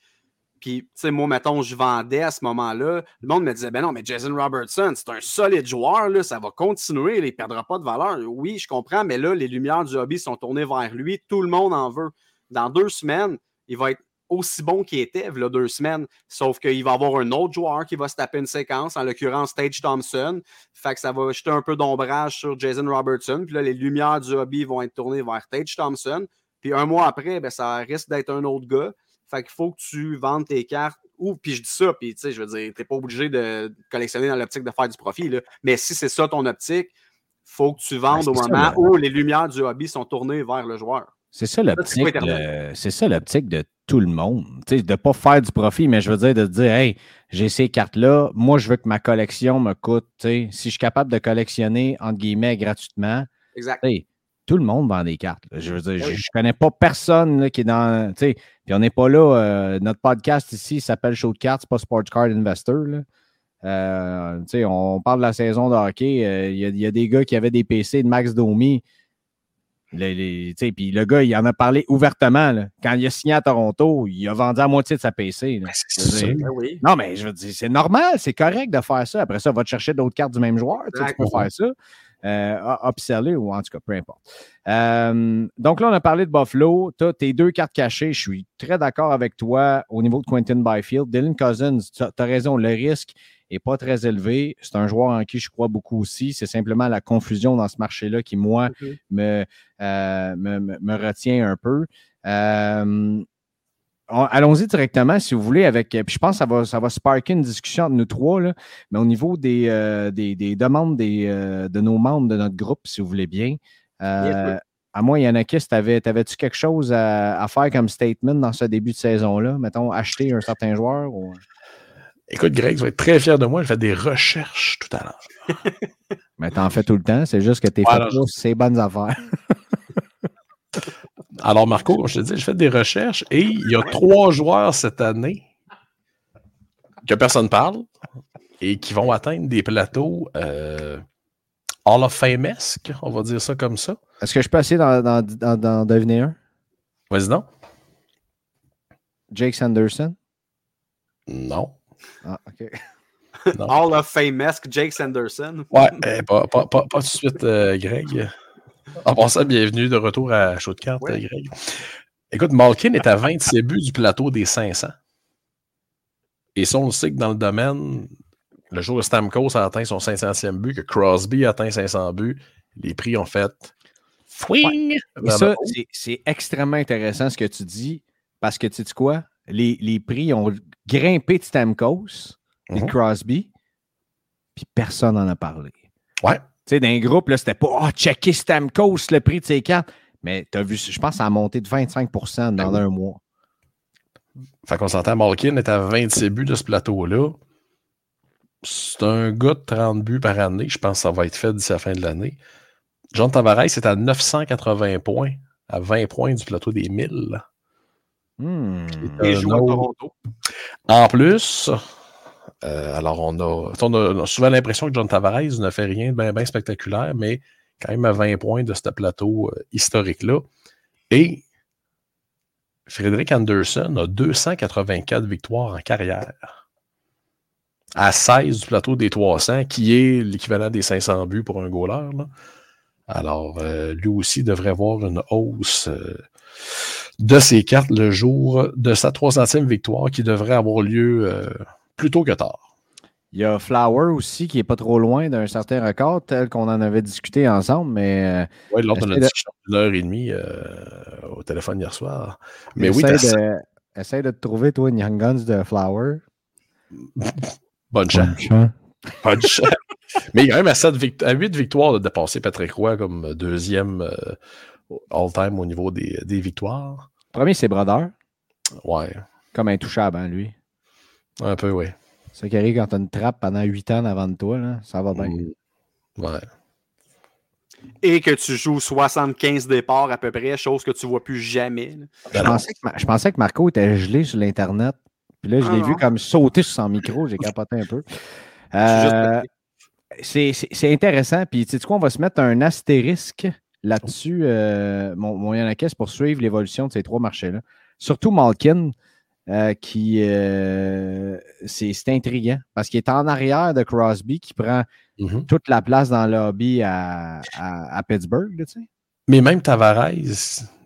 puis, tu sais, moi, mettons, je vendais à ce moment-là. Le monde me disait, ben non, mais Jason Robertson, c'est un solide joueur, là, ça va continuer, il ne perdra pas de valeur. Oui, je comprends, mais là, les lumières du hobby sont tournées vers lui. Tout le monde en veut. Dans deux semaines, il va être aussi bon qu'il était, deux semaines. Sauf qu'il va avoir un autre joueur qui va se taper une séquence, en l'occurrence Tage Thompson. Fait que ça va jeter un peu d'ombrage sur Jason Robertson. Puis là, les lumières du hobby vont être tournées vers Tage Thompson. Puis un mois après, ben, ça risque d'être un autre gars. Fait qu'il faut que tu vendes tes cartes. Ou, puis je dis ça, puis tu sais, je veux dire, t'es pas obligé de collectionner dans l'optique de faire du profit. Là. Mais si c'est ça ton optique, faut que tu vendes au moment où les lumières du hobby sont tournées vers le joueur. C'est ça l'optique. C'est ça l'optique de tout le monde. sais, de ne pas faire du profit, mais je veux dire de dire Hey, j'ai ces cartes-là, moi je veux que ma collection me coûte. Si je suis capable de collectionner entre guillemets gratuitement, exact tout le monde vend des cartes. Je veux dire, je, ne connais pas personne qui est dans. Puis on n'est pas là. Euh, notre podcast ici s'appelle Show de cartes, c'est pas Sports Card Investor. Euh, on parle de la saison de hockey. Euh, il y, a des gars qui avaient des PC de Max Domi. Puis le gars, il en a parlé ouvertement. Quand il a signé à Toronto, il a vendu à moitié de sa PC. Ben non, mais je veux dire, c'est normal, c'est correct de faire ça. Après ça, va te chercher d'autres cartes du même joueur. Tu peux faire ça euh, ou en tout cas, peu importe. Euh, donc là, on a parlé de Buffalo. Tu as tes deux cartes cachées. Je suis très d'accord avec toi au niveau de Quentin Byfield. Dylan Cousins, tu as, raison, le risque n'est pas très élevé. C'est un joueur en qui je crois beaucoup aussi. C'est simplement la confusion dans ce marché-là qui, moi, me, euh, me, me, retient un peu. Euh, Allons-y directement, si vous voulez, avec. Puis je pense que ça va, ça va sparker une discussion entre nous trois, là, mais au niveau des, euh, des, demandes des, euh, de nos membres de notre groupe, si vous voulez bien. Euh, à moi, Yannakis, t'avais-tu quelque chose à, faire comme statement dans ce début de saison-là? Mettons, acheter un certain joueur? Ou... Écoute, Greg, tu vas être très fier de moi. J'ai fait des recherches tout à l'heure. mais t'en fais tout le temps. C'est juste que t'es fait pour ces bonnes affaires. Alors, Marco, comme je te dis, j'ai fait des recherches et il y a trois joueurs cette année que personne ne parle et qui vont atteindre des plateaux euh, Hall of Fame-esque, on va dire ça comme ça. Est-ce que je peux essayer d'en devenir un? Vas-y, non. Jake Sanderson? Non. Ah, OK. Hall of Fame-esque, Jake Sanderson? Ouais, eh, pas, pas, pas, tout de suite, euh, Greg. En passant, bienvenue de retour à Show de cartes, Greg. Écoute, Malkin est à 26 buts du plateau des 500. Et ça, on le sait que dans le domaine, le jour où Stamkos a atteint son 500e but, que Crosby a atteint 500 buts, les prix ont fait Fwing! Et ça, c'est extrêmement intéressant ce que tu dis, parce que tu sais quoi? Les, les, prix ont grimpé de Stamkos et mhm. Crosby, puis personne n'en a parlé. Ouais. Tu sais, d'un groupe, là, c'était pas oh, checker Stamkos, le prix de ses cartes. Mais tu as vu, je pense que ça a monté de 25% dans ben un mois. Fait qu'on s'entend, Malkin est à 26 buts de ce plateau-là. C'est un gars de 30 buts par année. Je pense que ça va être fait d'ici la fin de l'année. John Tavares est à 980 points, à 20 points du plateau des 1000. Hmm. En plus, euh, alors, on a, souvent l'impression que John Tavares ne fait rien de bien spectaculaire, mais quand même à 20 points de ce plateau euh, historique-là. Et Frédéric Anderson a 284 victoires en carrière. À 16 du plateau des 300, qui est l'équivalent des 500 buts pour un goaler. Alors, euh, lui aussi devrait avoir une hausse de ses cartes le jour de sa 300e victoire qui devrait avoir lieu plutôt que tard. Il y a Flower aussi qui n'est pas trop loin d'un certain record, tel qu'on en avait discuté ensemble, mais. Oui, lors de notre discussion d'une heure et demie euh, au téléphone hier soir. Mais oui, de, essaye de te trouver, toi, une Young Guns de Flower. bonne chance. Bonne chance. Mais il est quand même à, sept vict- à 8 victoires de dépasser Patrick Roy comme deuxième euh, all-time au niveau des, des victoires. Premier, c'est Brother, Ouais, comme intouchable, hein, lui. Un peu, oui. C'est qui arrive quand tu as une trappe pendant 8 ans avant de toi, là, ça va bien. Mm. Ouais. Et que tu joues 75 départs à peu près, chose que tu vois plus jamais. là. Je pensais, que, Ma- je pensais que Marco était gelé sur l'Internet. Puis là, je Ah l'ai non. vu comme sauter sur son micro. J'ai capoté un peu. Euh, c'est intéressant. Puis, tu sais quoi, on va se mettre un astérisque là-dessus, euh, mon, mon Yanakes, pour suivre l'évolution de ces trois marchés-là. Surtout Malkin, euh, qui. euh, c'est intriguant parce qu'il est en arrière de Crosby qui prend Mhm. toute la place dans le lobby à, à- à Pittsburgh, là, tu sais. Mais même Tavares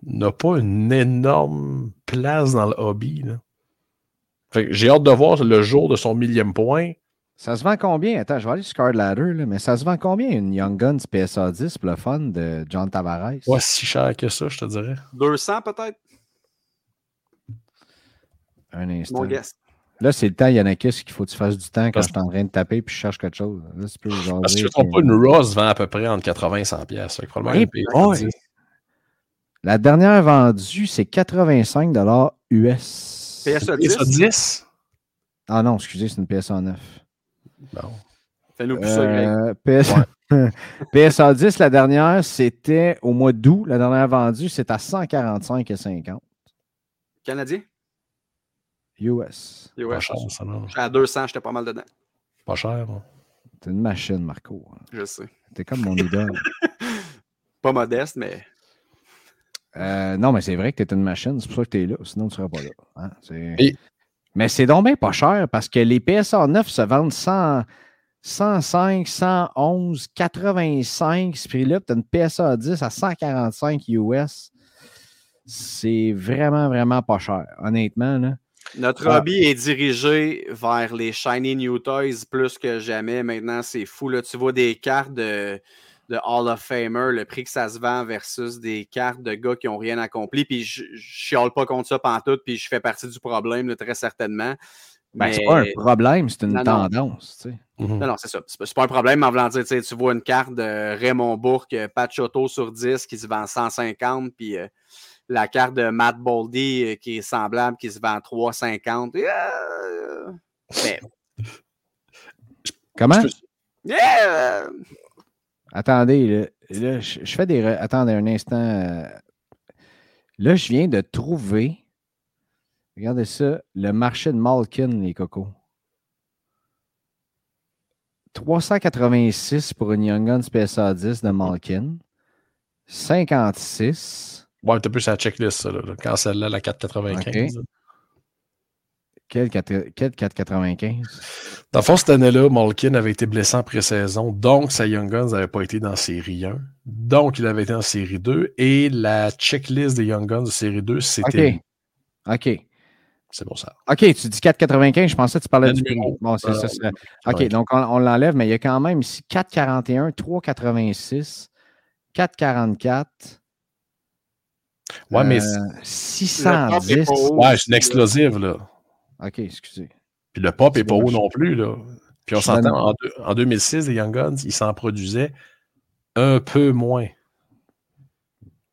n'a pas une énorme place dans le hobby. là. Fait que J'ai hâte de voir le jour de son millième point. Ça se vend combien? Attends, je vais aller sur Card Ladder, là, mais ça se vend combien une Young Guns PSA 10 pour le fun de John Tavares? Pas si cher que ça, je te dirais. 200 peut-être, Un instant. mon. Là, c'est le temps, Yannakis, qu'il faut que tu fasses du temps quand Parce- je suis en train de taper puis je cherche quelque chose. Là, tu peux Parce que je ne trompe pas, une Ross vend à peu près entre 80 et 100 pièces. PSA. 10. La dernière vendue, c'est 85 US. PSA PSA 10, 10? Ah non, excusez, c'est une PSA 9. Bon. fais-nous plus ça, Greg. Euh, PS... PSA 10, la dernière, c'était au mois d'août. La dernière vendue, c'est à 145 et 50 Canadien? US. Et Pas ouais, cher, ça, non. à 200, j'étais pas mal dedans. Pas cher. bon. T'es une machine, Marco. Je sais. T'es comme mon idole. Pas modeste, mais Euh, non, mais c'est vrai que tu es une machine, c'est pour ça que tu es là, sinon tu ne serais pas là. hein. Et- Mais c'est donc bien pas cher parce que les PSA 9 se vendent 100, 105, 111, 85. Ce prix-là, tu as une PSA 10 à 145 US. C'est vraiment, vraiment pas cher, honnêtement. Là. Notre Ah. hobby est dirigé vers les shiny new toys plus que jamais. Maintenant, c'est fou. Là. Tu vois des cartes de, de Hall of Famer, le prix que ça se vend versus des cartes de gars qui n'ont rien accompli. Puis je, je chiale pas contre ça pantoute, puis je fais partie du problème, là, très certainement. Ben, C'est Mais- pas un problème, c'est une Non, non. tendance. tu sais. Mhm. Non, non, c'est ça. C'est pas, c'est pas un problème en voulant dire, tu sais, tu vois une carte de Raymond Bourque, Pachotto sur 10 qui se vend 150, puis euh, la carte de Matt Boldy euh, qui est semblable, qui se vend 350. Et, euh, mais, Comment? Yeah, Attendez, là, là, je, je fais des. re- Attendez un instant. euh, Là, je viens de trouver. Regardez ça, le marché de Malkin, les cocos. 386 pour une Young Guns PSA 10 de Malkin. 56. Ouais, t'as plus sa checklist, ça. Là. Quand celle-là, la 495. là. Quel, quatre- quel 495? Dans le fond, cette année-là, Malkin avait été blessé en pré-saison, donc sa Young Guns n'avait pas été dans série 1. Donc, il avait été en série 2. Et la checklist des Young Guns de série 2, c'était. OK. OK. C'est bon, ça. OK, tu dis 4,95, je pensais que tu parlais Le du numéro. Bon, c'est Euh, ça. c'est- OK, donc on, on l'enlève, mais il y a quand même ici 4,41, 3,86, 4,44. Ouais, mais. euh, le top est 610. pas haut Ouais, c'est une explosive, là. OK, excusez. Puis le pop n'est pas haut non plus, là. Puis on s'entend, en, en 2006, les Young Guns, ils s'en produisaient un peu moins.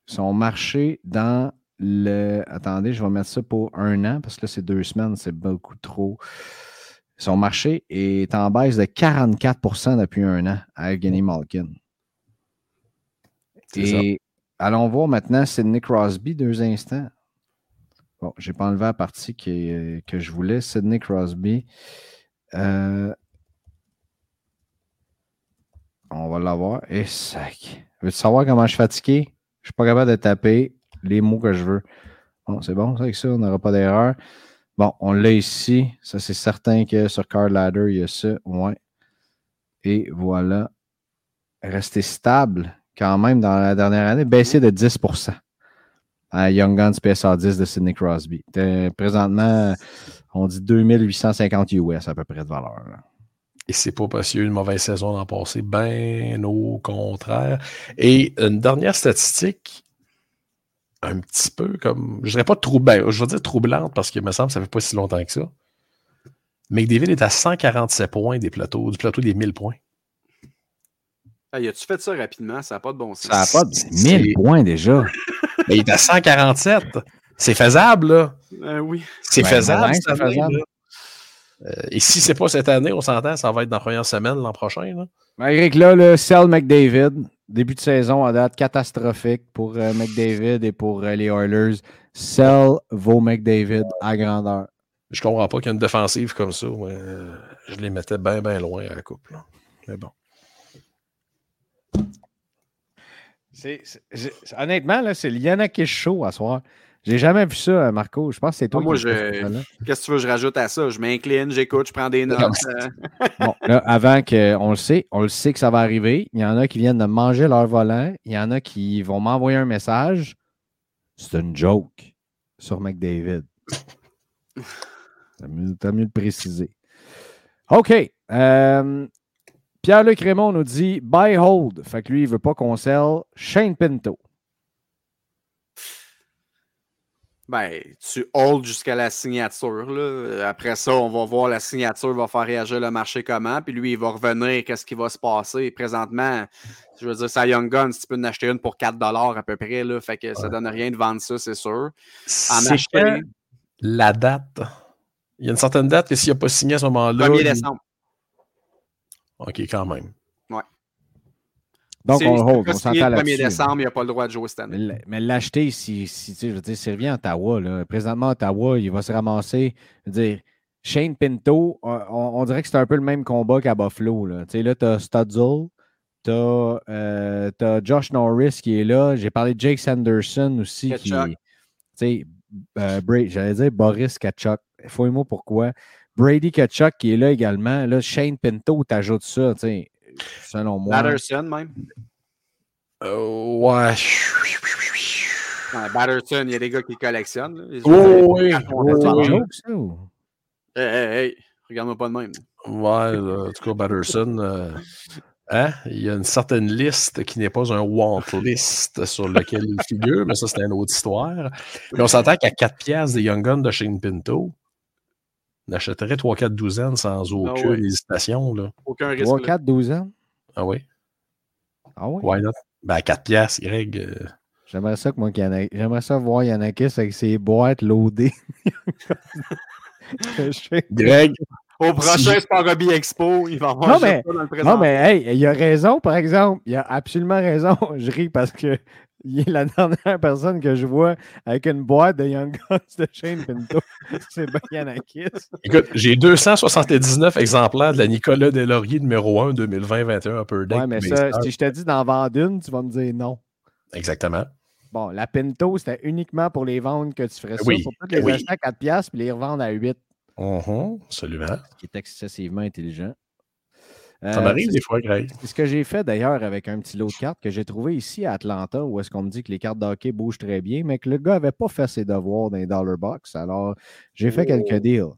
Son marché dans le. Attendez, je vais mettre ça pour un an parce que là, c'est deux semaines, c'est beaucoup trop. Son marché est en baisse de 44% depuis un an à Evgeny Malkin. C'est ça. Et allons voir maintenant Sidney Crosby, deux instants. Bon, je n'ai pas enlevé la partie que je voulais. Sidney Crosby. Euh, on va l'avoir. Et sac. Veux-tu savoir comment je suis fatigué? Je ne suis pas capable de taper les mots que je veux. Bon, c'est bon, avec ça, on n'aura pas d'erreur. Bon, on l'a ici. Ça, c'est certain que sur Card Ladder, il y a ça. Ouais. Et voilà. Rester stable quand même dans la dernière année. Baissé de 10 à Young Guns PSA 10 de Sidney Crosby. Présentement, on dit 2850 US à peu près de valeur. Et c'est pas parce qu'il y a eu une mauvaise saison l'an passé, ben au contraire. Et une dernière statistique, un petit peu comme, je dirais pas troublante, je vais dire troublante parce qu'il me semble que ça fait pas si longtemps que ça. McDavid est à 147 points des plateaux, du plateau des 1000 points. Ah, y a-tu fait ça rapidement? Ça n'a pas de bon sens. Ça n'a pas de 1000 points déjà. Mais il est à 147. C'est faisable, là. Euh, oui. C'est Ben, faisable, c'est. Euh, et si c'est pas cette année, on s'entend, ça va être dans la première semaine l'an prochain. Là. Malgré que là, le Sell McDavid, début de saison à date catastrophique pour euh, McDavid et pour euh, les Oilers. Sell vos McDavid à grandeur. Je comprends pas qu'il y ait une défensive comme ça. mais, euh, je les mettais bien, bien loin à la coupe. là. Mais bon. C'est- c'est- j'ai- honnêtement, là, c'est le Yannick Show à soir. J'ai jamais vu ça, Marco. Je pense que c'est toi Ah, moi, qui je-. Qu'est-ce que tu veux que je rajoute à ça? Je m'incline, j'écoute, je prends des notes. Euh, Bon, là, avant qu'on le sait, on le sait que ça va arriver. Il y en a qui viennent de manger leur volant. Il y en a qui vont m'envoyer un message. C'est une joke sur McDavid. T'as mieux, t'as mieux de préciser. OK. euh, Pierre-Luc Raymond nous dit buy hold. Fait que lui, il veut pas qu'on sell Shane Pinto. Ben, tu hold jusqu'à la signature. Là. Après ça, on va voir la signature va faire réagir le marché comment. Puis lui, il va revenir, qu'est-ce qui va se passer. Présentement, je veux dire, sa Young Guns, tu peux en acheter une pour 4 à peu près. Là, fait que ça donne rien de vendre ça, c'est sûr. En acheter la date? Il y a une certaine date que s'il n'a pas signé à ce moment-là. 1er il- décembre. OK, quand même. Donc, Si- on hold. On s'entend le 1er là-dessus. décembre, il n'a pas le droit de jouer cette année. Mais l'acheter, si, si, tu sais, je veux dire, s'il revient à Ottawa, là, présentement, Ottawa, il va se ramasser. Je veux dire, Shane Pinto, on, dirait que c'est un peu le même combat qu'à Buffalo. Là, Tu sais, là tu as Studzel, tu as, Josh Norris qui est là. J'ai parlé de Jake Sanderson aussi. Qui, Kachuk. tu sais, euh, j'allais dire Boris Kachuk. Fouille-moi pourquoi. Brady Kachuk qui est là également. Là, Shane Pinto, t'ajoutes ça, tu sais, selon moi. Batterson, même. Euh, ouais. Ouais, Batterson, il y a des gars qui le collectionnent. là. Oh, oui. Hey, hey, hey, regarde-moi pas de même. Ouais, là, en tout cas, Batterson. euh, hein? Il y a une certaine liste qui n'est pas un want list sur lequel il figure, mais ça, c'est une autre histoire. Puis on s'entend qu'à 4 piastres des Young Guns de Shane Pinto, on achèterait 3-4 douzaines sans aucune ouais. hésitation. Là. Aucun risque. 3, là. 4, 12 ans? Ah oui? Ah oui? Why not? Ben, à 4 piastres, Greg. euh, J'aimerais ça que moi, qu'il y en ait- j'aimerais ça voir Yanakis avec ses boîtes loadées. Greg, Au prochain Si- Sport Hobby Expo, il va avoir Non, mais- ça dans le présent. non, mais hey, il a raison, par exemple. Il a absolument raison. Je ris parce que il est la dernière personne que je vois avec une boîte de Young Guns de Shane Pinto. C'est bien Yanakis. écoute, j'ai 279 exemplaires de la Nicolas Delaurier numéro 1 2020-21 Upper Deck. Ouais, mais ça, si je te dis d'en vendre une, tu vas me dire non. Exactement. Bon, la Pinto, c'était uniquement pour les ventes que tu ferais ça. Oui, Pour pas les oui. acheter à 4 piastres puis les revendre à 8, Mhm, absolument. ce qui est excessivement intelligent. Ça Euh, m'arrive c'est- des fois, Greg. C'est ce que j'ai fait d'ailleurs avec un petit lot de cartes que j'ai trouvé ici à Atlanta, où est-ce qu'on me dit que les cartes de hockey bougent très bien, mais que le gars n'avait pas fait ses devoirs dans les dollar box. Alors, j'ai fait quelques deals.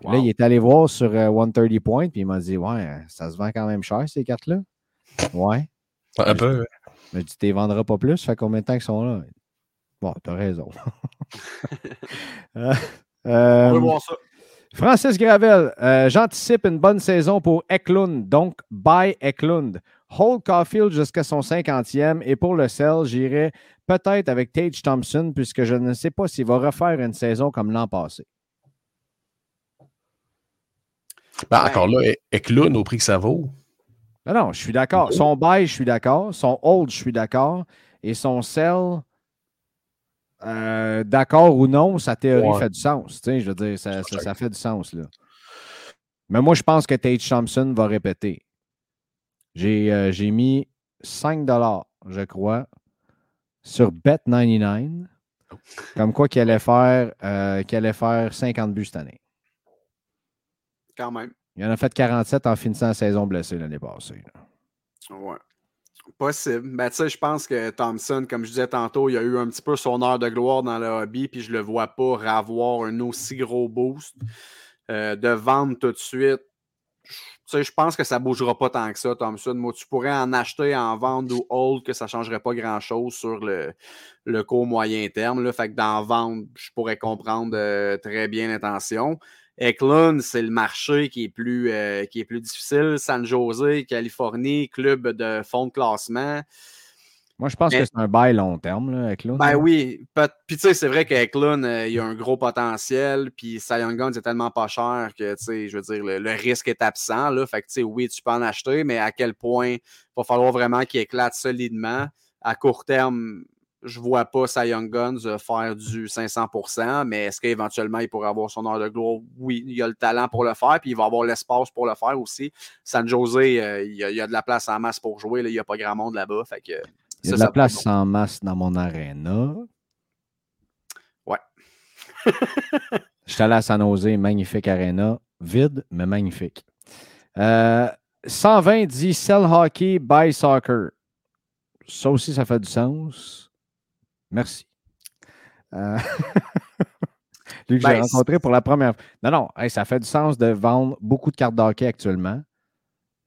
Puis Là, il est allé voir sur euh, 130 Points, puis il m'a dit Ouais, ça se vend quand même cher, ces cartes-là. Ouais. Un peu. Mais tu ne vendras pas plus, ça fait combien de temps qu'ils sont là? Bon, t'as raison. Euh, On euh, veut voir ça. Francis Gravel, euh, j'anticipe une bonne saison pour Eklund, donc buy Eklund. Hold Caulfield jusqu'à son 50e et pour le sell, j'irai peut-être avec Tage Thompson puisque je ne sais pas s'il va refaire une saison comme l'an passé. Ben, encore là, E- Eklund au prix que ça vaut. Non, non, je suis d'accord. Son buy, je suis d'accord. Son hold, je suis d'accord. Et son sell, euh, d'accord ou non, sa théorie Ouais. fait du sens. Je veux dire, ça, ça- ça fait du sens. Là. Mais moi, je pense que Tate Thompson va répéter. J'ai euh, mis 5 je crois, sur Bet99, comme quoi qu'il allait, faire, euh, allait faire 50 buts cette année. Quand même. Il en a fait 47 en finissant la saison blessée l'année passée. là. Ouais. Possible. Ben, tu sais, je pense que Thompson, comme je disais tantôt, il a eu un petit peu son heure de gloire dans le hobby, puis je le vois pas avoir un aussi gros boost. Euh, de vendre tout de suite, je pense que ça bougera pas tant que ça, Thompson. Moi, tu pourrais en acheter, en vendre ou hold que ça changerait pas grand-chose sur le, le court moyen terme. Là. Fait que d'en vendre, je pourrais comprendre euh, très bien l'intention. Eklund, c'est le marché qui est, plus, euh, qui est plus difficile. San Jose, Californie, club de fond de classement. Moi, je pense que c'est un bail long terme, là, Eklund. Ben oui. Puis, tu sais, c'est vrai qu'Eklund, euh, il a un gros potentiel. Puis, Young Guns est tellement pas cher que, tu sais, je veux dire, le, risque est absent. Là. Fait que, tu sais, oui, tu peux en acheter, mais à quel point? Il va falloir vraiment qu'il éclate solidement. À court terme, je vois pas Cy Young Guns euh, faire du 500% mais est-ce qu'éventuellement il pourrait avoir son heure de gloire? Oui, il a le talent pour le faire, puis il va avoir l'espace pour le faire aussi. San Jose, euh, il, y a, de la place en masse pour jouer. Là. Il n'y a pas grand monde là-bas. Fait que il y a de la place en masse dans mon arena. Ouais. Je suis allé à San Jose, magnifique arena. Vide, mais magnifique. 120 euh, dit Sell Hockey, Buy Soccer. Ça aussi, ça fait du sens. Merci. Euh... Lui que j'ai ben, rencontré pour la première fois. Non, non, ça fait du sens de vendre beaucoup de cartes d'hockey actuellement.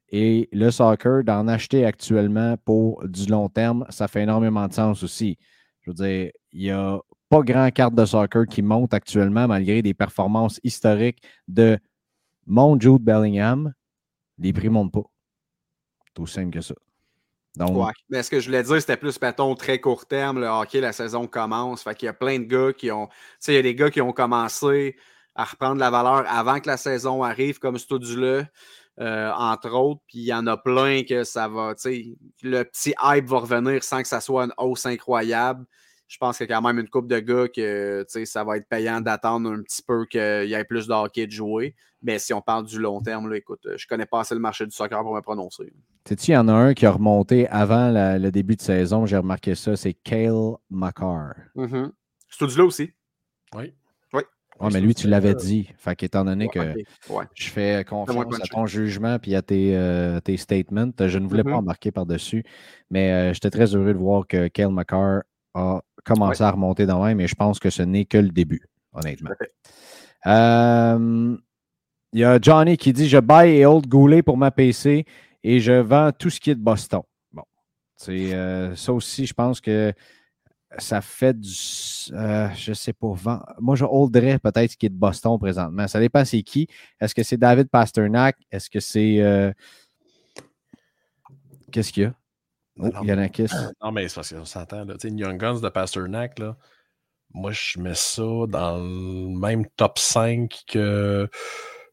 Et le soccer, d'en acheter actuellement pour du long terme, ça fait énormément de sens aussi. Je veux dire, il n'y a pas grand carte de soccer qui monte actuellement malgré des performances historiques de mon Jude Bellingham. Les prix ne montent pas. Tout simple que ça. Donc, Mais ce que je voulais dire, c'était plus, mettons, très court terme. Le hockey, la saison commence. Fait qu'il y a plein de gars qui ont. Tu sais, il y a des gars qui ont commencé à reprendre la valeur avant que la saison arrive, comme Stodula. Euh, entre autres. Puis il y en a plein que ça va, tu sais, le petit hype va revenir sans que ça soit une hausse incroyable. Je pense qu'il y a quand même une coupe de gars que ça va être payant d'attendre un petit peu qu'il y ait plus de hockey de jouer. Mais si on parle du long terme, là, écoute, je connais pas assez le marché du soccer pour me prononcer. Sais-tu, il y en a un qui a remonté avant le début de saison, j'ai remarqué ça, c'est Kale McCarr. Mm -hmm. C'est là aussi? Oui. Oui, mais lui, tu l'avais dit. Fait qu'étant donné que je fais confiance à ton jugement et à tes, euh, tes, statements, je ne voulais pas mm-hmm. embarquer par-dessus. Mais euh, j'étais très heureux de voir que Kyle McCarr a commencé à remonter dans même, mais je pense que ce n'est que le début, honnêtement. Euh, il y a Johnny qui dit Je buy et hold Goulet pour ma PC et je vends tout ce qui est de Boston. Bon, c'est ça aussi, je pense que ça fait du. Euh, je sais pas. Moi, je holderais peut-être ce qui est de Boston présentement. Ça dépend c'est qui. Est-ce que c'est David Pasternak? Est-ce que c'est. Euh, qu'est-ce qu'il y a? Oh. Non, mais c'est parce qu'on s'entend. Là. Young Guns de Pasternak, là, moi, je mets ça dans le même top 5 que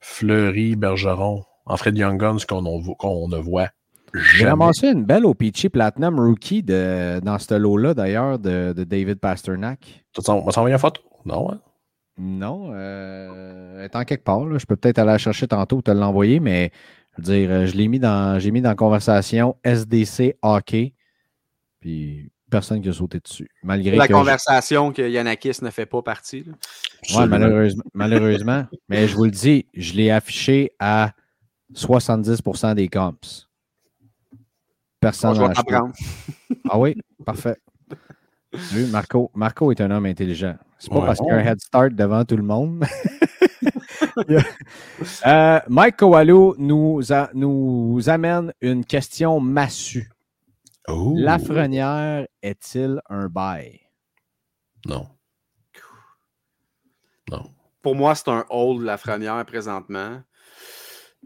Fleury, Bergeron. En fait, Young Guns qu'on ne voit j'ai ramassé une belle OPC Platinum Rookie de, dans ce lot-là, d'ailleurs, de, de, David Pasternak. Tu vas s'envoyer une photo? Non, hein? Non. Euh, elle est en quelque part. Là. Je peux peut-être aller la chercher tantôt ou te l'envoyer, mais dire, je l'ai mis dans. J'ai mis dans la conversation SDC hockey. Puis personne qui a sauté dessus. Malgré la conversation que Yanakis ne fait pas partie. Oui, malheureusement. malheureusement. mais je vous le dis, je l'ai affiché à 70% des comps. Personne n'a ah oui, parfait. Marco, Marco est un homme intelligent. C'est pas parce qu'il y a un head start devant tout le monde. Euh, Mike Kowalou nous, nous amène une question massue. Oh. Lafrenière est-il un bail? Non. Non. Pour moi, c'est un hold Lafrenière présentement.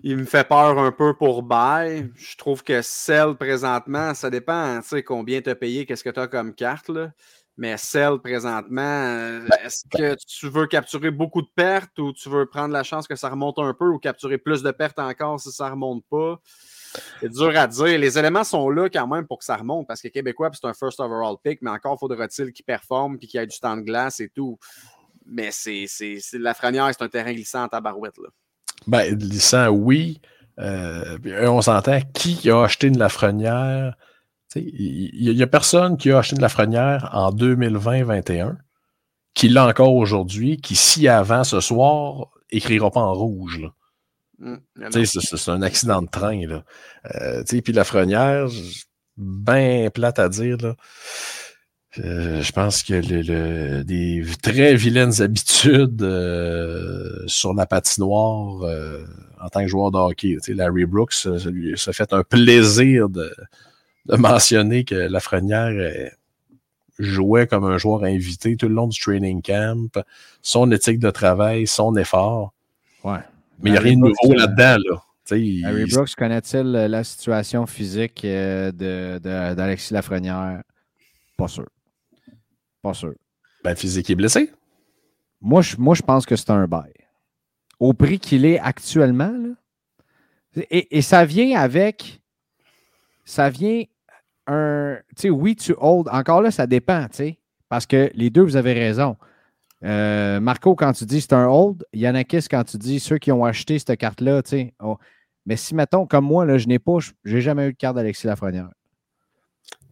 Il me fait peur un peu pour buy. Je trouve que Cell présentement, ça dépend, tu sais, combien tu as payé, qu'est-ce que tu as comme carte, là. Mais Cell présentement, euh, ben, est-ce que tu veux capturer beaucoup de pertes ou tu veux prendre la chance que ça remonte un peu ou capturer plus de pertes encore si ça ne remonte pas? C'est dur à dire. Les éléments sont là quand même pour que ça remonte parce que Québécois, c'est un first overall pick, mais encore faudra-t-il qu'il performe et qu'il y ait du temps de glace et tout. Mais c'est la franière, c'est un terrain glissant à barouette. Là. Ben, glissant, oui. Euh, on s'entend, qui a acheté une Lafrenière? Il n'y a, personne qui a acheté une Lafrenière en 2020-21 qui l'a encore aujourd'hui, qui, si avant ce soir, écrira pas en rouge. Mmh, c'est un accident de train. Là. Euh, puis Lafrenière, bien plate à dire. Là. Euh, je pense que le, le- des très vilaines habitudes euh, sur la patinoire euh, en tant que joueur de hockey. Tu sais, Larry Brooks euh, ça lui fait un plaisir de, de mentionner que Lafrenière euh, jouait comme un joueur invité tout le long du training camp, son éthique de travail, son effort. Ouais. Mais il n'y a rien de nouveau euh, là-dedans. Là. Il- Harry Brooks connaît-il la situation physique euh, de- de- d'Alexis Lafrenière? Pas sûr. Pas sûr. ben, physique est blessé. Moi, je, moi, je pense que c'est un bail. Au prix qu'il est actuellement, là. Et, et ça vient avec. Ça vient un. Tu sais, oui, tu hold. Encore là, ça dépend, tu sais. Parce que les deux, vous avez raison. Euh, Marco, quand tu dis c'est un hold, Yanakis, quand tu dis ceux qui ont acheté cette carte-là, tu sais. oh. Mais si, mettons, comme moi, là, je n'ai pas, je n'ai jamais eu de carte d'Alexis Lafrenière.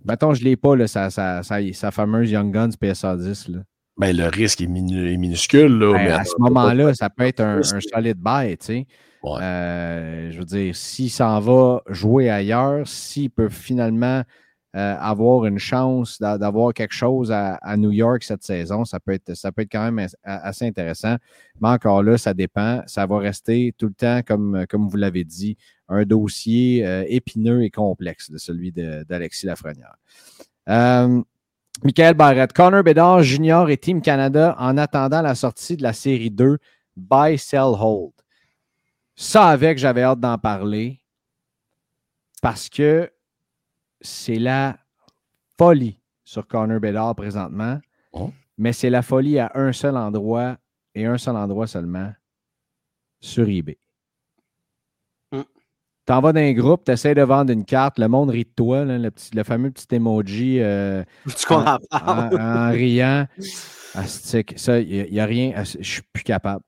Mettons, je ne l'ai pas, là, sa, sa, sa- sa fameuse Young Guns PSA 10. Là. Ben, le risque est, minu- est minuscule. Là, Ben, mais à ce moment-là, ça peut être un, un solide bail, tu sais. Euh, je veux dire, s'il s'en va jouer ailleurs, s'il peut finalement euh, avoir une chance d'a- d'avoir quelque chose à, New York cette saison, ça peut être, ça peut être quand même as- assez intéressant. Mais encore là, ça dépend. Ça va rester tout le temps, comme, comme vous l'avez dit, un dossier euh, épineux et complexe de celui d'Alexis Lafrenière. Michael Barrett, Connor Bedard Jr. et Team Canada en attendant la sortie de la série 2 Buy, Sell, Hold. Ça avec, j'avais hâte d'en parler parce que c'est la folie sur Connor Bedard présentement, Oh. mais c'est la folie à un seul endroit et un seul endroit seulement sur eBay. Hmm. T'en vas dans un groupe, tu essaies de vendre une carte, le monde rit de toi, là, le, petit- le fameux petit emoji euh, en en, en riant? Il n'y a, rien. à- Je suis plus capable.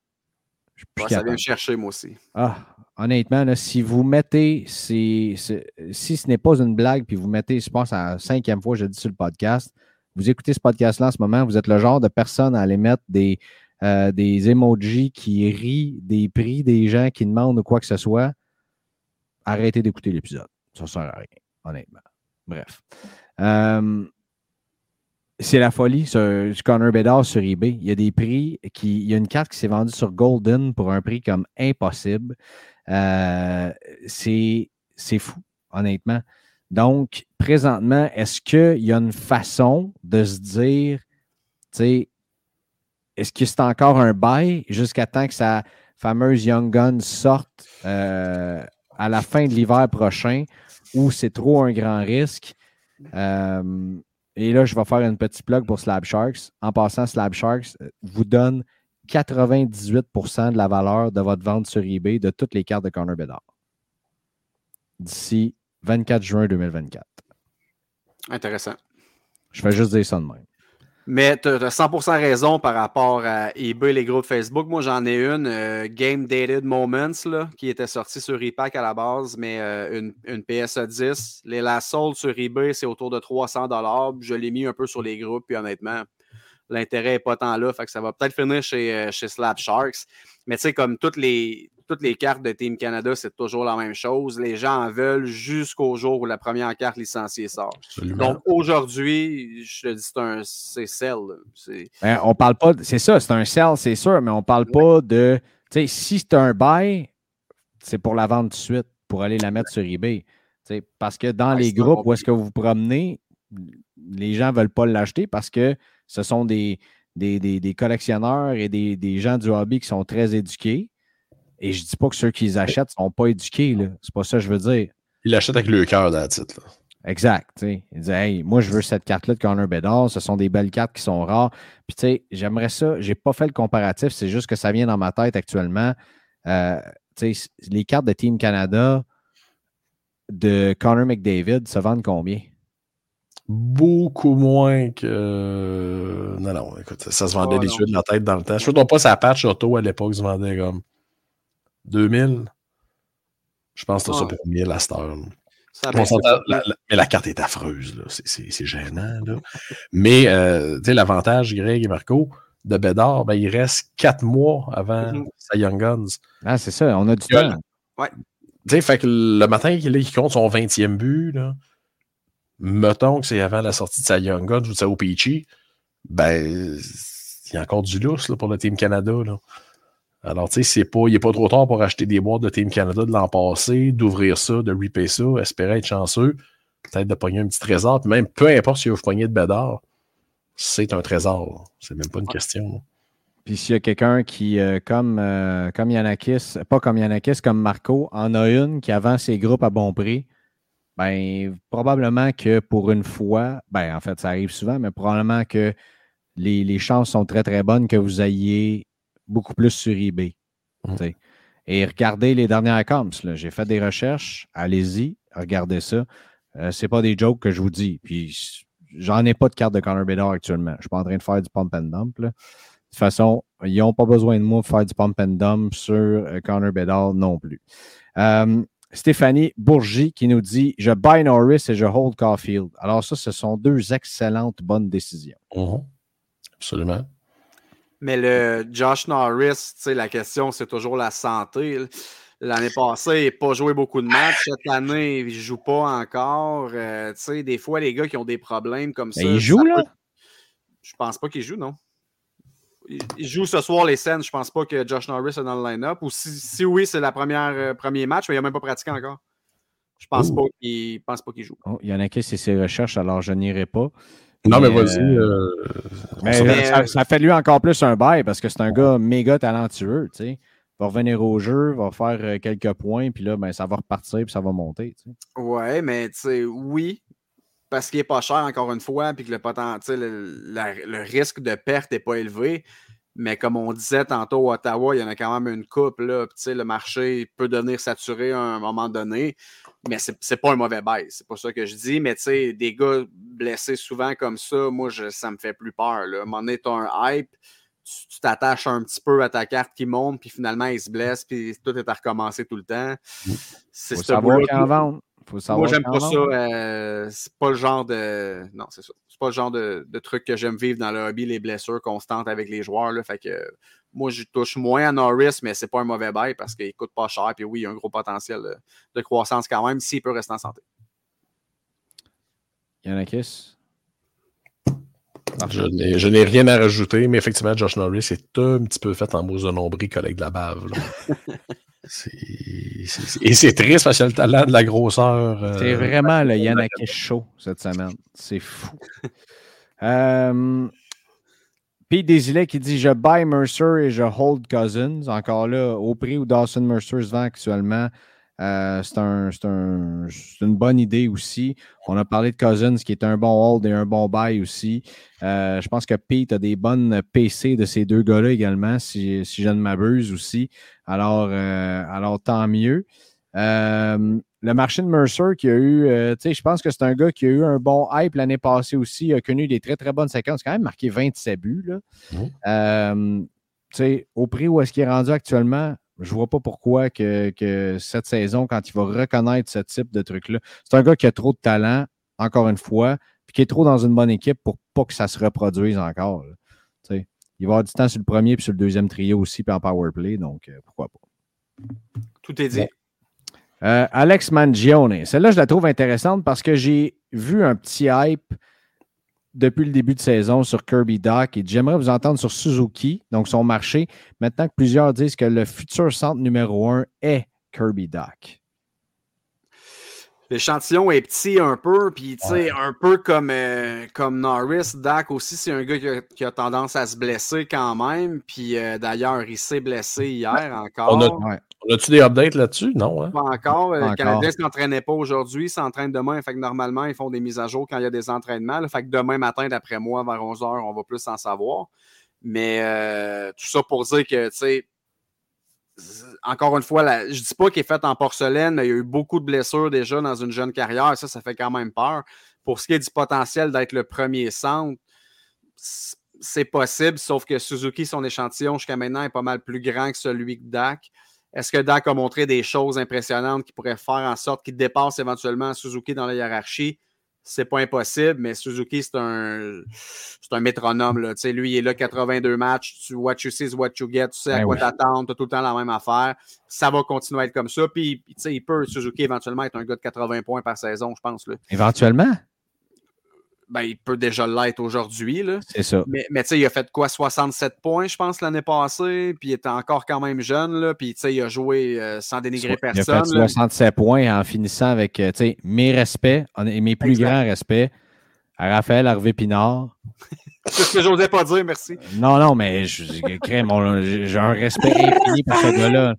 Ouais, ça vient me chercher, moi aussi. Ah, honnêtement, là, si vous mettez, si, si, si ce n'est pas une blague, puis vous mettez, je pense, à la cinquième fois, je le dis sur le podcast, vous écoutez ce podcast-là en ce moment, vous êtes le genre de personne à aller mettre des, euh, des emojis qui rient des prix des gens qui demandent ou quoi que ce soit. Arrêtez d'écouter l'épisode. Ça ne sert à rien, honnêtement. Bref. Euh, c'est la folie sur du Connor Bedard sur eBay. Il y a des prix qui. Il y a une carte qui s'est vendue sur Golden pour un prix comme impossible. Euh, c'est c'est fou, honnêtement. Donc, présentement, est-ce qu'il y a une façon de se dire, tu sais, est-ce que c'est encore un bail jusqu'à temps que sa fameuse Young Gun sorte euh, à la fin de l'hiver prochain ou c'est trop un grand risque? Euh, et là, je vais faire une petite plug pour Slab Sharks. En passant, Slab Sharks euh, vous donne 98% de la valeur de votre vente sur eBay de toutes les cartes de Connor Bedard d'ici 24 juin 2024. Intéressant. Je fais juste dire ça de même. Mais tu as 100% raison par rapport à eBay, les groupes Facebook. Moi, j'en ai une, euh, Game Dated Moments, là, qui était sortie sur ePack à la base, mais euh, une, une PSA 10. Les la sold sur eBay, c'est autour de 300 Je l'ai mis un peu sur les groupes, puis honnêtement, l'intérêt n'est pas tant là. Fait que ça va peut-être finir chez, euh, chez Slab Sharks. Mais tu sais, comme toutes les, toutes les cartes de Team Canada, c'est toujours la même chose. Les gens en veulent jusqu'au jour où la première carte licenciée sort. Absolument. Donc aujourd'hui, je te dis, c'est un c'est sell. Hein, on parle pas, c'est ça, c'est un sell, c'est sûr, mais on parle pas de, tu sais, si c'est un buy, c'est pour la vendre tout de suite, pour aller la mettre sur eBay. Parce que dans les groupes où est-ce que vous vous promenez, les gens ne veulent pas l'acheter parce que ce sont des, des, des- des collectionneurs et des, des gens du hobby qui sont très éduqués. Et je ne dis pas que ceux qui les achètent ne sont pas éduqués. là. C'est pas ça que je veux dire. Il l'achète avec le cœur dans la titre. là. Exact. tu sais. Il dit Hey, moi, je veux cette carte-là de Connor Bedard. Ce sont des belles cartes qui sont rares. Puis, tu sais, j'aimerais ça. Je n'ai pas fait le comparatif. C'est juste que ça vient dans ma tête actuellement. Euh, tu sais, les cartes de Team Canada de Connor McDavid se vendent combien? Beaucoup moins que. Non, non, écoute, ça se vendait Oh, des yeux de la tête dans le temps. Je ne pas sa patch auto à l'époque, se vendait comme 2000. Je pense que c'était ça Ouais. pour 1000 à cette heure. ça la- la- mais la carte est affreuse, là. C'est- C'est c'est gênant. Là. mais euh, tu sais, l'avantage, Greg et Marco, de Bédard, ben, il reste 4 mois avant Mhm. sa Young Guns. Ah, c'est ça. On a du temps. Tu sais, fait que le matin qu'il il compte son 20e but, là, Mettons que c'est avant la sortie de sa Young Guns ou de sa OPC, ben, il y a encore du lousse là, pour le Team Canada. Là. Alors, tu sais, il n'est pas trop tard pour acheter des boîtes de Team Canada de l'an passé, d'ouvrir ça, de repayer ça, espérer être chanceux, peut-être de pogner un petit trésor, puis même peu importe si vous pognez de Bédard, c'est un trésor. C'est même pas une question. Puis s'il y a quelqu'un qui, euh, comme, euh, comme Yanakis, pas comme Yanakis, comme Marco, en a une qui avance ses groupes à bon prix, ben probablement que pour une fois, ben en fait, ça arrive souvent, mais probablement que les, les chances sont très, très bonnes que vous ayez beaucoup plus sur eBay. Mmh. Et regardez les dernières comps. J'ai fait des recherches. Allez-y, regardez ça. Euh, Ce n'est pas des jokes que je vous dis. Puis j'en ai pas de carte de Connor Bedard actuellement. Je ne suis pas en train de faire du pump and dump. De toute façon, ils n'ont pas besoin de moi pour faire du pump and dump sur euh, Connor Bedard non plus. Euh, Stéphanie Bourgie qui nous dit Je buy Norris et je hold Caulfield. Alors, ça, ce sont deux excellentes bonnes décisions. Mmh. Absolument. Mais le Josh Norris, la question, c'est toujours la santé. L'année passée, il n'a pas joué beaucoup de matchs. Cette année, il ne joue pas encore. Euh, des fois, les gars qui ont des problèmes comme ça. il joue, là? Je pense pas qu'il joue, non. Il, joue ce soir les scènes. Je pense pas que Josh Norris est dans le line-up. Ou si, oui, c'est le euh, premier match, mais il n'a même pas pratiqué encore. Je pense pas qu'il pense pas qu'il joue. Oh, il y en a qui c'est ses recherches, alors je n'irai pas. Non, mais, vas-y. Euh, euh, ça, fait lui encore plus un bail parce que c'est un gars méga talentueux. Tu sais. Va revenir au jeu, va faire euh, quelques points, puis là, ben, ça va repartir, puis ça va monter. Tu Ouais, mais tu sais, oui, parce qu'il n'est pas cher encore une fois, puis que le, potentiel, le, risque de perte n'est pas élevé. Mais comme on disait tantôt à Ottawa, il y en a quand même une coupe. Là, le marché peut devenir saturé à un moment donné. Mais c'est pas un mauvais bail, c'est pas ça que je dis. Mais tu sais, des gars blessés souvent comme ça, moi, je, ça me fait plus peur. Là. À un moment donné, un hype, tu t'attaches un petit peu à ta carte qui monte, puis finalement, il se blesse, puis tout est à recommencer tout le temps. C'est ce savoir Moi, j'aime pas ça. Euh, c'est pas le genre de. Non, c'est ça. C'est pas le genre de, de truc que j'aime vivre dans le hobby, les blessures constantes avec les joueurs. Là, fait que moi, je touche moins à Norris, mais c'est pas un mauvais bail parce qu'il coûte pas cher. Puis oui, il y a un gros potentiel de, croissance quand même s'il peut rester en santé. Yanakis? Je n'ai rien à rajouter, mais effectivement, Josh Norris est un petit peu fait en mousse de nombril, collègue de la bave. Et c'est triste parce qu'il a le talent de la grosseur. Euh, c'est vraiment le Yanakis chaud cette semaine. C'est fou. euh, Pete Desilets qui dit Je buy Mercer et je hold Cousins. Encore là, au prix où Dawson Mercer se vend actuellement, euh, c'est un, une bonne idée aussi. On a parlé de Cousins qui est un bon hold et un bon buy aussi. Euh, je pense que Pete a des bonnes PC de ces deux gars-là également, si, si je ne m'abuse aussi. Alors, euh, alors tant mieux le marché de Mercer qui a eu, tu sais, je pense que c'est un gars qui a eu un bon hype l'année passée aussi, il a connu des très, très bonnes séquences, quand même marqué 27 buts. Là. Mmh. Tu sais, au prix où est-ce qu'il est rendu actuellement, je ne vois pas pourquoi que, cette saison, quand il va reconnaître ce type de truc-là, c'est un gars qui a trop de talent, encore une fois, puis qui est trop dans une bonne équipe pour pas que ça se reproduise encore. Tu sais, il va avoir du temps sur le premier puis sur le deuxième trio aussi, puis en power play, donc euh, pourquoi pas. Tout est dit. Euh, Alex Mangione. Celle-là, je la trouve intéressante parce que j'ai vu un petit hype depuis le début de saison sur Kirby Doc et j'aimerais vous entendre sur Suzuki, donc son marché, maintenant que plusieurs disent que le futur centre numéro un est Kirby Doc. L'échantillon est petit un peu, puis tu sais, un peu comme, euh, comme Norris, Dak aussi, c'est un gars qui a, tendance à se blesser quand même. Puis euh, d'ailleurs, il s'est blessé hier encore. On a-tu des updates là-dessus? Non. Hein? Pas encore. Le Canadien ne s'entraînait pas aujourd'hui, s'entraîne demain. Fait que normalement, ils font des mises à jour quand il y a des entraînements. Fait que demain matin, d'après moi, vers 11h, on va plus en savoir. Mais euh, tout ça pour dire que, tu sais, encore une fois, je je dis pas qu'il est fait en porcelaine, mais il y a eu beaucoup de blessures déjà dans une jeune carrière. Ça, ça fait quand même peur. Pour ce qui est du potentiel d'être le premier centre, c'est possible, sauf que Suzuki, son échantillon jusqu'à maintenant est pas mal plus grand que celui de Dak. Est-ce que Dak a montré des choses impressionnantes qui pourraient faire en sorte qu'il dépasse éventuellement Suzuki dans la hiérarchie? c'est pas impossible, mais Suzuki, c'est un, c'est un métronome. Là. lui, il est là 82 matchs. Tu, what you see is what you get. Tu sais à ben quoi t'attendre. Tu as tout le temps la même affaire. Ça va continuer à être comme ça. Puis, il peut, Suzuki, éventuellement être un gars de 80 points par saison, je pense. Là. Éventuellement? Ben, il peut déjà l'être aujourd'hui. C'est ça. Mais, mais tu sais, il a fait quoi, 67 points, je pense, l'année passée, puis il était encore quand même jeune, là, puis tu sais, il a joué euh, sans dénigrer personne. Il a fait 67 points en finissant avec, sais, mes respects, mes plus grands respects à Raphaël Harvey Pinard. C'est ce que j'osais pas dire, merci. Non, non, mais j'ai un respect infini pour ce gars-là.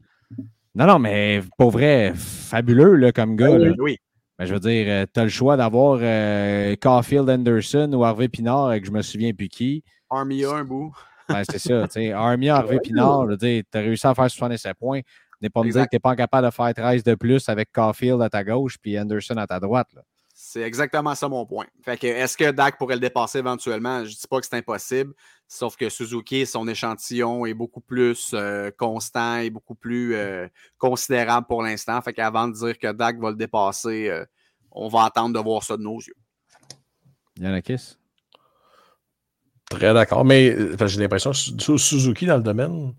Non, non, mais pour vrai, fabuleux là, comme gars. Oui, oui. Ben, je veux dire, euh, tu as le choix d'avoir euh, Caulfield Anderson ou Harvey Pinard, que je me souviens plus qui. Armia, un bout. Ben, c'est ça. Armia, Harvey Pinard, tu as réussi à faire 67 points. N'est pas me dire que tu n'es pas capable de faire 13 de plus avec Caulfield à ta gauche puis Anderson à ta droite. Là. C'est exactement ça mon point. Fait que est-ce que Dak pourrait le dépasser éventuellement? Je ne dis pas que c'est impossible, sauf que Suzuki, son échantillon est beaucoup plus euh, constant et beaucoup plus euh, considérable pour l'instant. Fait qu'avant de dire que Dak va le dépasser, euh, on va attendre de voir ça de nos yeux. Yanakis? Très d'accord. Mais j'ai l'impression que Suzuki dans le domaine,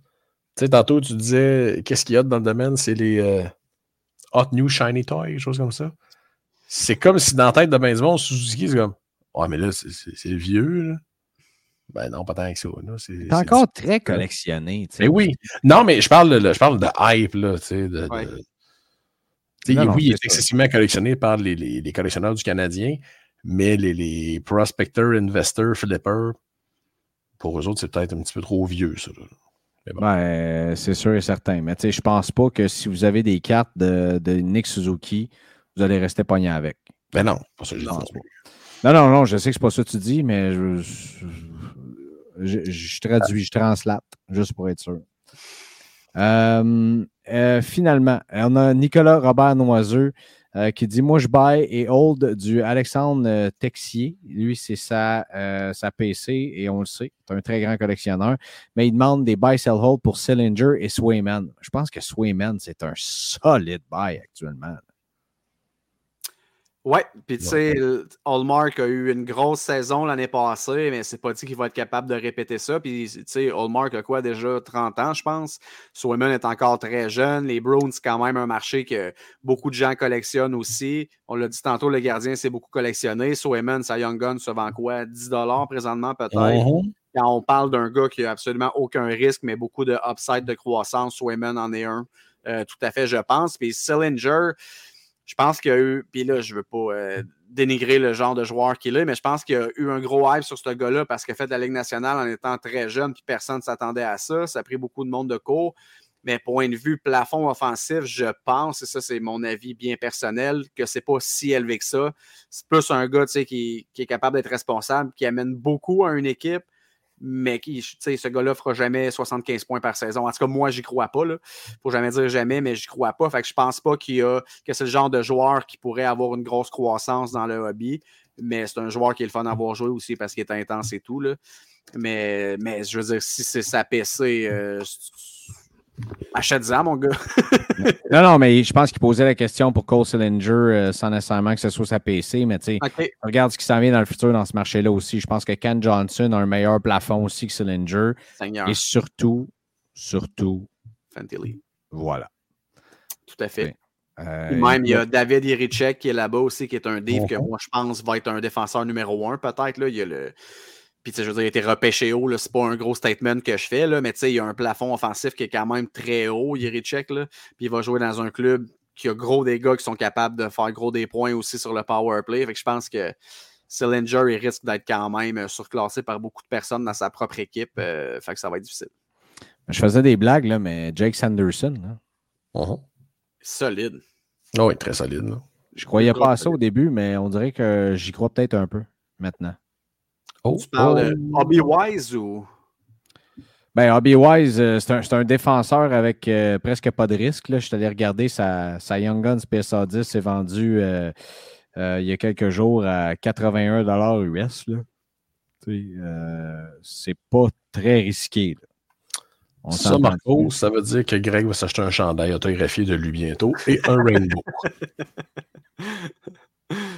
tu sais, tantôt tu disais qu'est-ce qu'il y a dans le domaine, c'est les Hot New Shiny Toys, choses comme ça c'est comme si dans la tête de ben du Suzuki, c'est comme Ouais, mais là, c'est vieux. Là. Ben non, pas tant que ça. C'est encore très collectionné. Mais oui. Non, mais je parle de, je parle de hype, là, tu sais. De, oui, il est, excessivement collectionné par les, les, collectionneurs du Canadien, mais les, les prospectors, investors, flippers, pour eux autres, c'est peut-être un petit peu trop vieux, ça. Ben, c'est sûr et certain. Mais tu sais, je pense pas que si vous avez des cartes de, de Nick Suzuki, vous allez rester pogné avec. Ben non, pas ça je Non, non, non, je sais que c'est pas ça que tu dis, mais je, je, traduis, je translate, juste pour être sûr. Euh, euh, finalement, on a Nicolas Robert Noiseux euh, qui dit Moi, je buy et hold du Alexandre Texier. Lui, c'est sa, sa PC et on le sait, c'est un très grand collectionneur. Mais il demande des buy, sell, hold pour Cylinder et Swayman. Je pense que Swayman, c'est un solide buy actuellement. Oui, puis tu sais, Hallmark a eu une grosse saison l'année passée, mais c'est pas dit qu'il va être capable de répéter ça. Puis tu sais, Hallmark a quoi déjà 30 ans, je pense? Swayman est encore très jeune. Les Browns, c'est quand même un marché que beaucoup de gens collectionnent aussi. On l'a dit tantôt, le gardien, c'est beaucoup collectionné. Swayman, sa Young Gun se vend quoi? 10 présentement, peut-être. Uh-huh. Quand on parle d'un gars qui a absolument aucun risque, mais beaucoup de upside de croissance, Swayman en est un. Euh, tout à fait, je pense. Puis Sillinger, je pense qu'il y a eu, puis là, je veux pas euh, dénigrer le genre de joueur qu'il est, mais je pense qu'il y a eu un gros hype sur ce gars-là parce qu'il a fait de la Ligue nationale en étant très jeune, puis personne ne s'attendait à ça. Ça a pris beaucoup de monde de cours. Mais point de vue plafond offensif, je pense, et ça, c'est mon avis bien personnel, que c'est pas si élevé que ça. C'est plus un gars qui est capable d'être responsable, qui amène beaucoup à une équipe, mais ce gars-là ne fera jamais 75 points par saison. En tout cas, moi, j'y crois pas. Il faut jamais dire jamais, mais j'y crois pas. Fait que je pense pas qu'il a, que c'est le genre de joueur qui pourrait avoir une grosse croissance dans le hobby. Mais c'est un joueur qui est le fun d'avoir joué aussi parce qu'il est intense et tout. Là. Mais, mais je veux dire, si c'est sa PC, euh, Achète-en, mon gars. non, non, mais je pense qu'il posait la question pour Cole Sillinger euh, sans nécessairement que ce soit sa PC, mais tu sais, regarde ce qui s'en vient dans le futur dans ce marché-là aussi. Je pense que Ken Johnson a un meilleur plafond aussi que Sillinger. Et surtout, surtout. Fantilly. Voilà. Tout à fait. Euh, même, il y a David Irichek qui est là-bas aussi, qui est un div que moi, je pense va être un défenseur numéro un, peut-être. Il y a le puis, je veux dire, il a été repêché haut, c'est pas un gros statement que je fais, là, mais il y a un plafond offensif qui est quand même très haut, Yerichek, là, puis il va jouer dans un club qui a gros des gars qui sont capables de faire gros des points aussi sur le power play. Fait que je pense que Sillinger, il risque d'être quand même euh, surclassé par beaucoup de personnes dans sa propre équipe. Euh, fait que ça va être difficile. Je faisais des blagues, là, mais Jake Sanderson. Uh-huh. Solide. Oh, oui, très solide. Là. Je croyais pas à ça au début, mais on dirait que j'y crois peut-être un peu maintenant. Oh, tu parles de oh. Hobby Wise ou? Ben, Hobby Wise, euh, c'est un, défenseur avec euh, presque pas de risque. Là. Je suis allé regarder sa, sa Young Guns PSA 10 s'est vendu euh, il y a quelques jours à 81 US. c'est pas très risqué. ça, Marco, ça veut dire que Greg va s'acheter un chandail autographié de lui bientôt et un rainbow.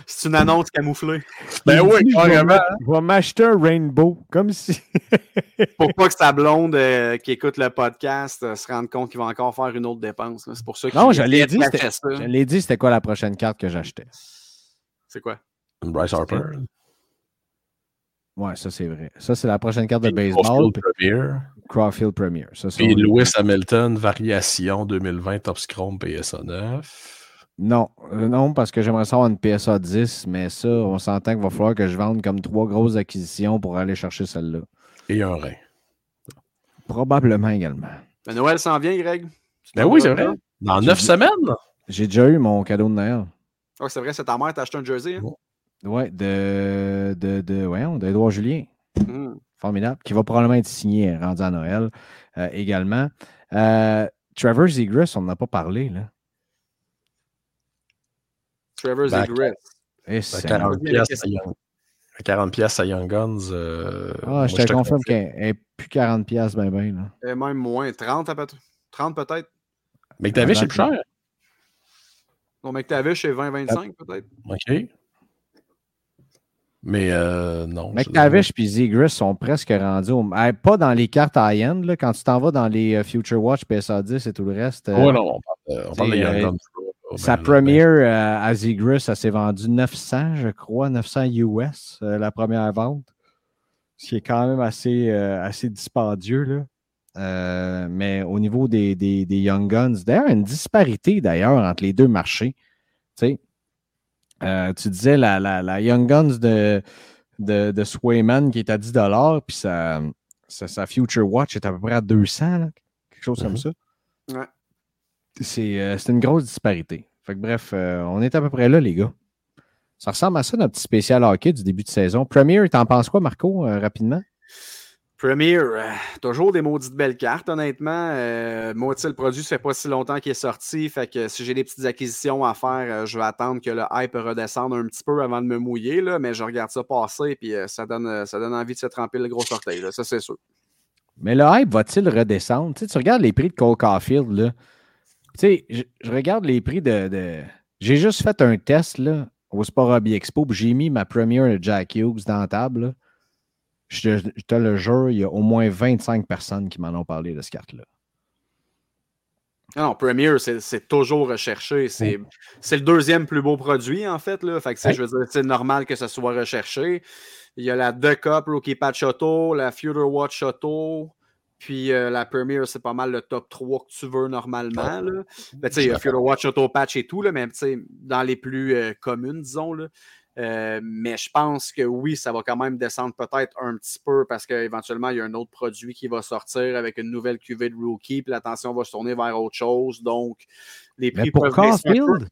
C'est une annonce camouflée. Ben oui, carrément. Je vais m'acheter un rainbow, comme si. pour pas que sa blonde euh, qui écoute le podcast euh, se rende compte qu'il va encore faire une autre dépense. C'est pour ça que. Non, je l'ai dit. Je l'ai dit, c'était quoi la prochaine carte que j'achetais? C'est quoi? Bryce Harper. Ouais, ça c'est vrai. Ça, c'est la prochaine carte de baseball. Puis Premier. Crawfield Premier. Ça, Puis Lewis Hamilton, variation 2020, Top Scrum, PSA 9. Non, euh, non, parce que j'aimerais savoir une PSA 10, mais ça, on s'entend qu'il va falloir que je vende comme trois grosses acquisitions pour aller chercher celle-là. Et un rein. Probablement également. Ben, Noël s'en vient, Greg. Ben oui, c'est vrai. Dans neuf semaines? J'ai déjà eu mon cadeau de Noël. Ah, c'est vrai, c'est ta mère, t'as acheté un jersey. hein? Ouais, de, de, de, d'Edouard Julien. Mhm. Formidable. Qui va probablement être signé, rendu à Noël euh, également. Euh, Trevor Zegras, on n'en a pas parlé, là. Trevor Ben, Zegras. À c'est- 40 revient à la piastres à Young- à 40 piastres à Young Guns. euh, Ah, moi, je te confirme confirme. qu'elle n'est plus 40$, piastres, ben, ben, là. Et même moins. 30 peut-être. 30 peut-être. Mais que t'avais, c'est plus cher. Non, mais que t'avais chez 20-25 peut-être. OK. Mais euh, non. je- McTavish et Zegras sont presque rendus au... pas dans les cartes high-end, quand tu t'en vas dans les euh, Future Watch, PSA 10 et tout le reste. euh, Ouais, non, on parle, de- on parle de c'est, Young euh, Guns. Sa ben, première euh, à Zegras, ça s'est vendu 900, je crois, 900 US, euh, la première vente. Ce qui est quand même assez, euh, assez dispendieux. Là. Euh, mais au niveau des, des, des Young Guns, d'ailleurs, une disparité d'ailleurs entre les deux marchés. Tu sais, euh, tu disais la, la, la Young Guns de, de, de Swayman qui est à 10 puis sa, sa, sa Future Watch est à peu près à 200, là, quelque chose comme Mhm. ça. Ouais. C'est euh, c'est une grosse disparité. Fait que bref, euh, on est à peu près là, les gars. Ça ressemble à ça, notre petit spécial hockey du début de saison. Premier, t'en penses quoi, Marco, euh, rapidement? Premier, euh, toujours des maudites belles cartes, honnêtement. Euh, moi, le produit, ça fait pas si longtemps qu'il est sorti. Fait que si j'ai des petites acquisitions à faire, je vais attendre que le hype redescende un petit peu avant de me mouiller. Là, mais je regarde ça passer puis ça, donne, ça donne envie de se tremper le gros orteil. Là, ça, c'est sûr. Mais le hype va-t-il redescendre? Tu, sais, tu regardes les prix de Cole Caulfield, là. Tu sais, je, je regarde les prix de. de- J'ai juste fait un test là, au Sport Hobby Expo, puis j'ai mis ma première de Jack Hughes dans la table. là. Je te, je te le jure, il y a au moins 25 personnes qui m'en ont parlé de cette carte-là. Non, Premier, c'est toujours recherché. C'est le deuxième plus beau produit, en fait. Là. Fait que, je veux dire, c'est normal que ce soit recherché. Il y a la The Cup Rookie Patch Auto, la Future Watch Auto, puis euh, la Premier, c'est pas mal le top 3 que tu veux normalement. Là. Ben, tu sais, il y a Future Watch Auto Patch et tout, là, mais tu sais, dans les plus euh, communes, disons. Là. Euh, mais je pense que oui, ça va quand même descendre peut-être un petit peu parce qu'éventuellement, il y a un autre produit qui va sortir avec une nouvelle cuvée de rookie, puis l'attention va se tourner vers autre chose. Donc, les prix Mais pour peuvent. Caulfield,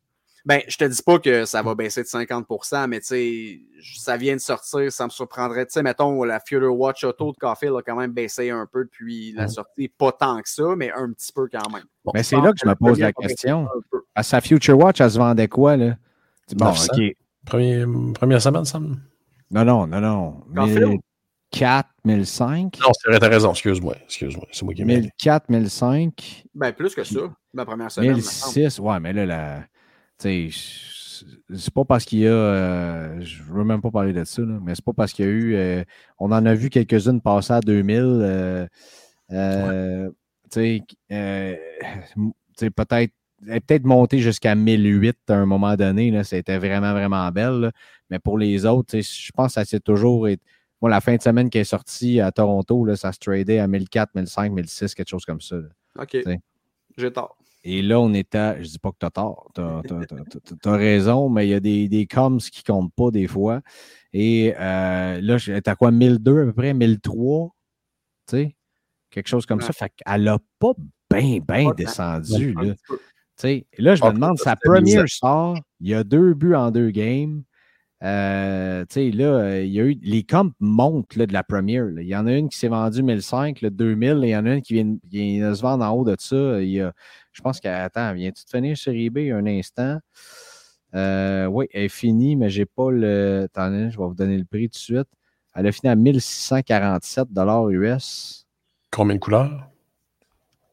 Ben, je te dis pas que ça va baisser de 50% mais tu sais, ça vient de sortir, ça me surprendrait. Tu sais, mettons, la Future Watch Auto de Caulfield a quand même baissé un peu depuis la sortie. Pas tant que ça, mais un petit peu quand même. Bon, mais c'est là que je me pose la question. À sa Future Watch, elle se vendait quoi, là? Tu dis, Bon, 900. OK. Premier- première semaine, Sam? Non, non, non, non. Caulfield? 1004, 1005. Non, c'est vrai, t'as raison. Excuse-moi. Excuse-moi. C'est moi qui ai mis. 1004, 1005. Ben, plus que ça, ma première semaine. me semble. 1006, ouais, mais là, la, c'est pas parce qu'il y a, euh, je veux même pas parler de ça, là, mais c'est pas parce qu'il y a eu, euh, on en a vu quelques-unes passer à 2000, euh, euh, tu sais, euh, tu sais, peut-être, elle est peut-être montée jusqu'à 1008 à un moment donné, là, c'était vraiment, vraiment belle, là. mais pour les autres, je pense que ça s'est toujours été, moi, la fin de semaine qui est sortie à Toronto, là, ça se tradait à 1004, 1005, 1006, quelque chose comme ça. là. OK. J'ai tort. Et là, on est à. Je dis pas que tu as tort. Tu as, raison, mais il y a des, des coms qui comptent pas des fois. Et euh, là, tu à quoi 1002 à peu près, 1003 Tu sais, quelque chose comme Ouais. ça. Fait qu'elle a pas bien, bien descendu. Là. là, je me demande, sa première sort, il y a deux buts en deux games. Euh, tu sais, là, il y a eu. Les comps montent là, de la première. là. Il y en a une qui s'est vendue 1005, le 2000, et il y en a une qui vient, qui vient de se vendre en haut de ça. Il y a, je pense qu'elle. Attends, viens-tu de finir sur eBay un instant? Euh, oui, elle est finie, mais j'ai pas le. Attendez, je vais vous donner le prix tout de suite. Elle a fini à 1647 US. Combien de couleurs?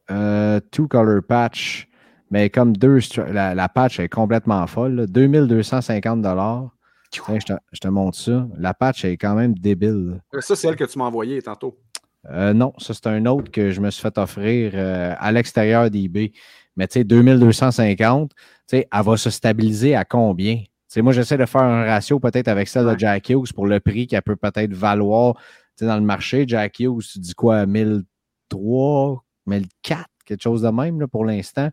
Euh, two color patch. Mais comme deux, la patch est complètement folle. là. 2250 Je te, je te montre ça. La patch est quand même débile. là. Ça, c'est elle que tu m'as envoyée tantôt. Euh, non, ça c'est un autre que je me suis fait offrir euh, à l'extérieur d'eBay. Mais tu sais, 2250, tu sais, elle va se stabiliser à combien? Tu moi, j'essaie de faire un ratio peut-être avec celle Ouais. de Jack Hughes pour le prix qu'elle peut peut-être valoir tu sais, dans le marché. Jack Hughes, tu dis quoi, 1003, 1004, quelque chose de même là, pour l'instant.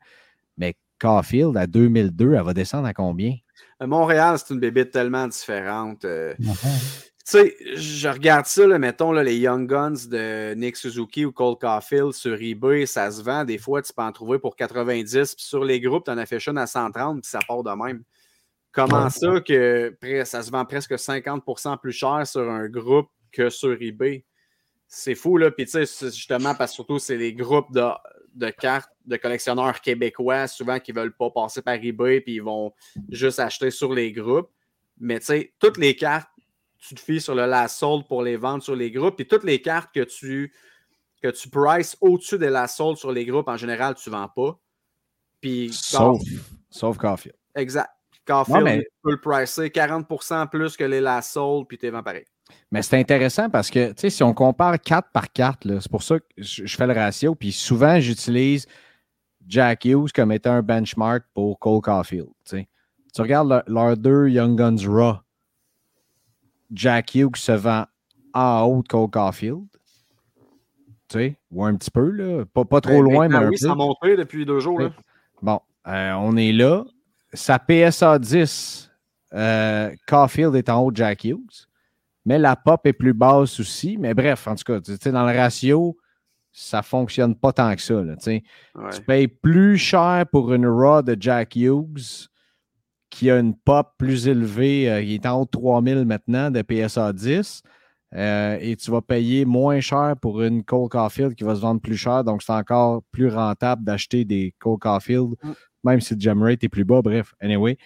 Mais Caulfield, à 2002, elle va descendre à combien? Montréal, c'est une bébite tellement différente. euh, Tu sais, je regarde ça, là, mettons là, les Young Guns de Nick Suzuki ou Cole Caulfield sur eBay, ça se vend. Des fois, tu peux en trouver pour 90. Puis sur les groupes, tu en affiches une à 130, puis ça part de même. Comment Ouais. ça que ça se vend presque 50% plus cher sur un groupe que sur eBay? C'est fou, là. Puis tu sais, justement, parce que surtout, c'est les groupes de, de cartes de collectionneurs québécois, souvent qui ne veulent pas passer par eBay, puis ils vont juste acheter sur les groupes. Mais tu sais, toutes les cartes, tu te fies sur le last sold pour les vendre sur les groupes. Puis toutes les cartes que tu, que tu prices au-dessus des last sold sur les groupes, en général, tu ne vends pas. Puis, Sauf, sauf Caulfield. exact. Caulfield, mais- tu peux le pricer 40% plus que les last sold, puis tu les vends pareil. Mais c'est intéressant parce que, tu sais, si on compare carte par carte, c'est pour ça que je, fais le ratio. Puis souvent, j'utilise Jack Hughes comme étant un benchmark pour Cole Caulfield. tu regardes le- leurs deux Young Guns Raw. Jack Hughes se vend en haut de Cole Caulfield. Tu sais, ou un petit peu, là. Pas, pas trop Ben, loin, mais maintenant, un oui, peu. ça a monté depuis deux jours. Là. Bon, euh, on est là. Sa PSA 10, euh, Caulfield est en haut de Jack Hughes. Mais la pop est plus basse aussi. Mais bref, en tout cas, tu sais, dans le ratio, ça ne fonctionne pas tant que ça. là, tu sais. Ouais. Tu payes plus cher pour une RAW de Jack Hughes qui a une pop plus élevée. euh, il est en haut de 3000 maintenant de PSA 10. euh, et tu vas payer moins cher pour une Cole Caulfield qui va se vendre plus cher. Donc, c'est encore plus rentable d'acheter des Cole Caulfield, Mm. même si le gem rate est plus bas. Bref, anyway.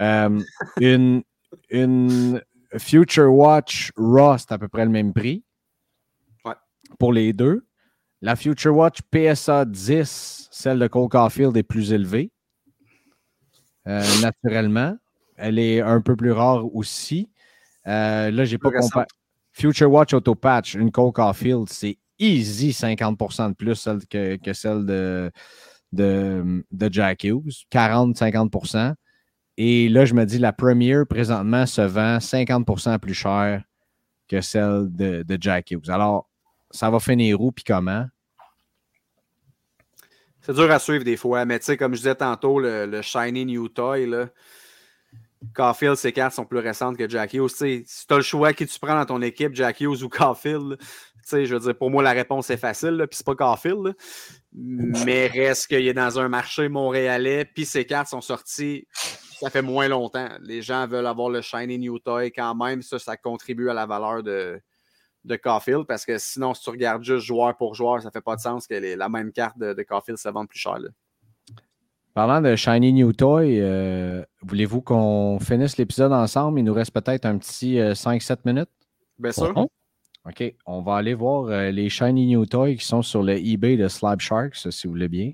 Euh, une, une Future Watch Raw, c'est à peu près le même prix. Ouais. Pour les deux. La Future Watch PSA 10, celle de Cole Caulfield, est plus élevée. euh, naturellement. Elle est un peu plus rare aussi. Euh, là, j'ai pas comparé. Future Watch Auto Patch, une Cole Caulfield, c'est easy 50% de plus celle que, que celle de, de, de Jack Hughes. 40-50%. Et là, je me dis, la Premier, présentement, se vend 50% plus cher que celle de, Jack Hughes. Alors, ça va finir où puis comment? C'est dur à suivre des fois, mais tu sais, comme je disais tantôt, le, le Shiny New Toy, là, Caulfield, ses cartes sont plus récentes que Jack Hughes. Tu sais, si tu as le choix qui tu prends dans ton équipe, Jack Hughes ou Caulfield, là, tu sais, je veux dire, pour moi, la réponse est facile, puis c'est pas Caulfield. là. Mais reste qu'il est dans un marché montréalais, puis ses cartes sont sorties, ça fait moins longtemps. Les gens veulent avoir le Shiny New Toy quand même, ça, ça contribue à la valeur de, de Caulfield, parce que sinon, si tu regardes juste joueur pour joueur, ça fait pas de sens que les- la même carte de, de Caulfield se vende plus cher. là. Parlant de Shiny New Toy, euh, voulez-vous qu'on finisse l'épisode ensemble? Il nous reste peut-être un petit euh, 5-7 minutes. Bien sûr. Bon. OK, on va aller voir euh, les Shiny New Toys qui sont sur le eBay de Slab Sharks, si vous voulez bien.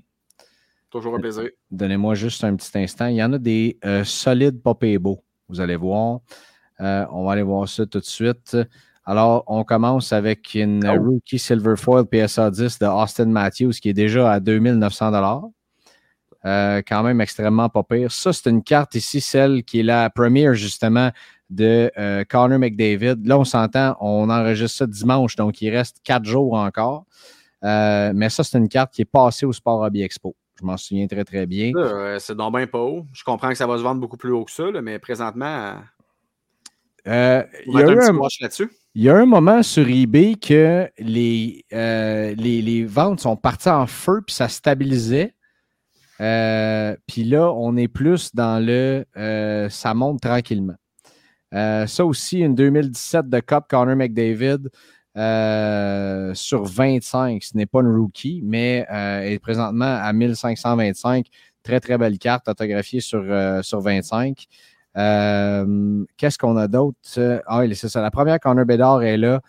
Toujours un plaisir. Donnez-moi juste un petit instant. Il y en a des euh, solides pas beaux. Vous allez voir. Euh, on va aller voir ça tout de suite. Alors, on commence avec une Oh. Rookie Silver Foil PSA 10 de Austin Matthews qui est déjà à 2900 euh, Quand même extrêmement pas pire. Ça, c'est une carte ici, celle qui est la première justement de euh, Connor McDavid. Là, on s'entend, on enregistre ça dimanche, donc il reste quatre jours encore. Euh, mais ça, c'est une carte qui est passée au Sport Hobby Expo. Je m'en souviens très, très bien. Euh, c'est donc bien pas haut. Je comprends que ça va se vendre beaucoup plus haut que ça, là, mais présentement, Euh, il, y a un un, il y a un moment sur eBay que les, euh, les, les ventes sont parties en feu puis ça stabilisait. Euh, puis là, on est plus dans le ça monte tranquillement. Ça aussi, une 2017 de Cup Connor McDavid euh, sur 25. Ce n'est pas une rookie, mais euh, est présentement à 1525. Très, très belle carte autographiée sur, euh, sur 25. Euh, Qu'est-ce qu'on a d'autre? Ah c'est ça. La première Connor Bedard est là,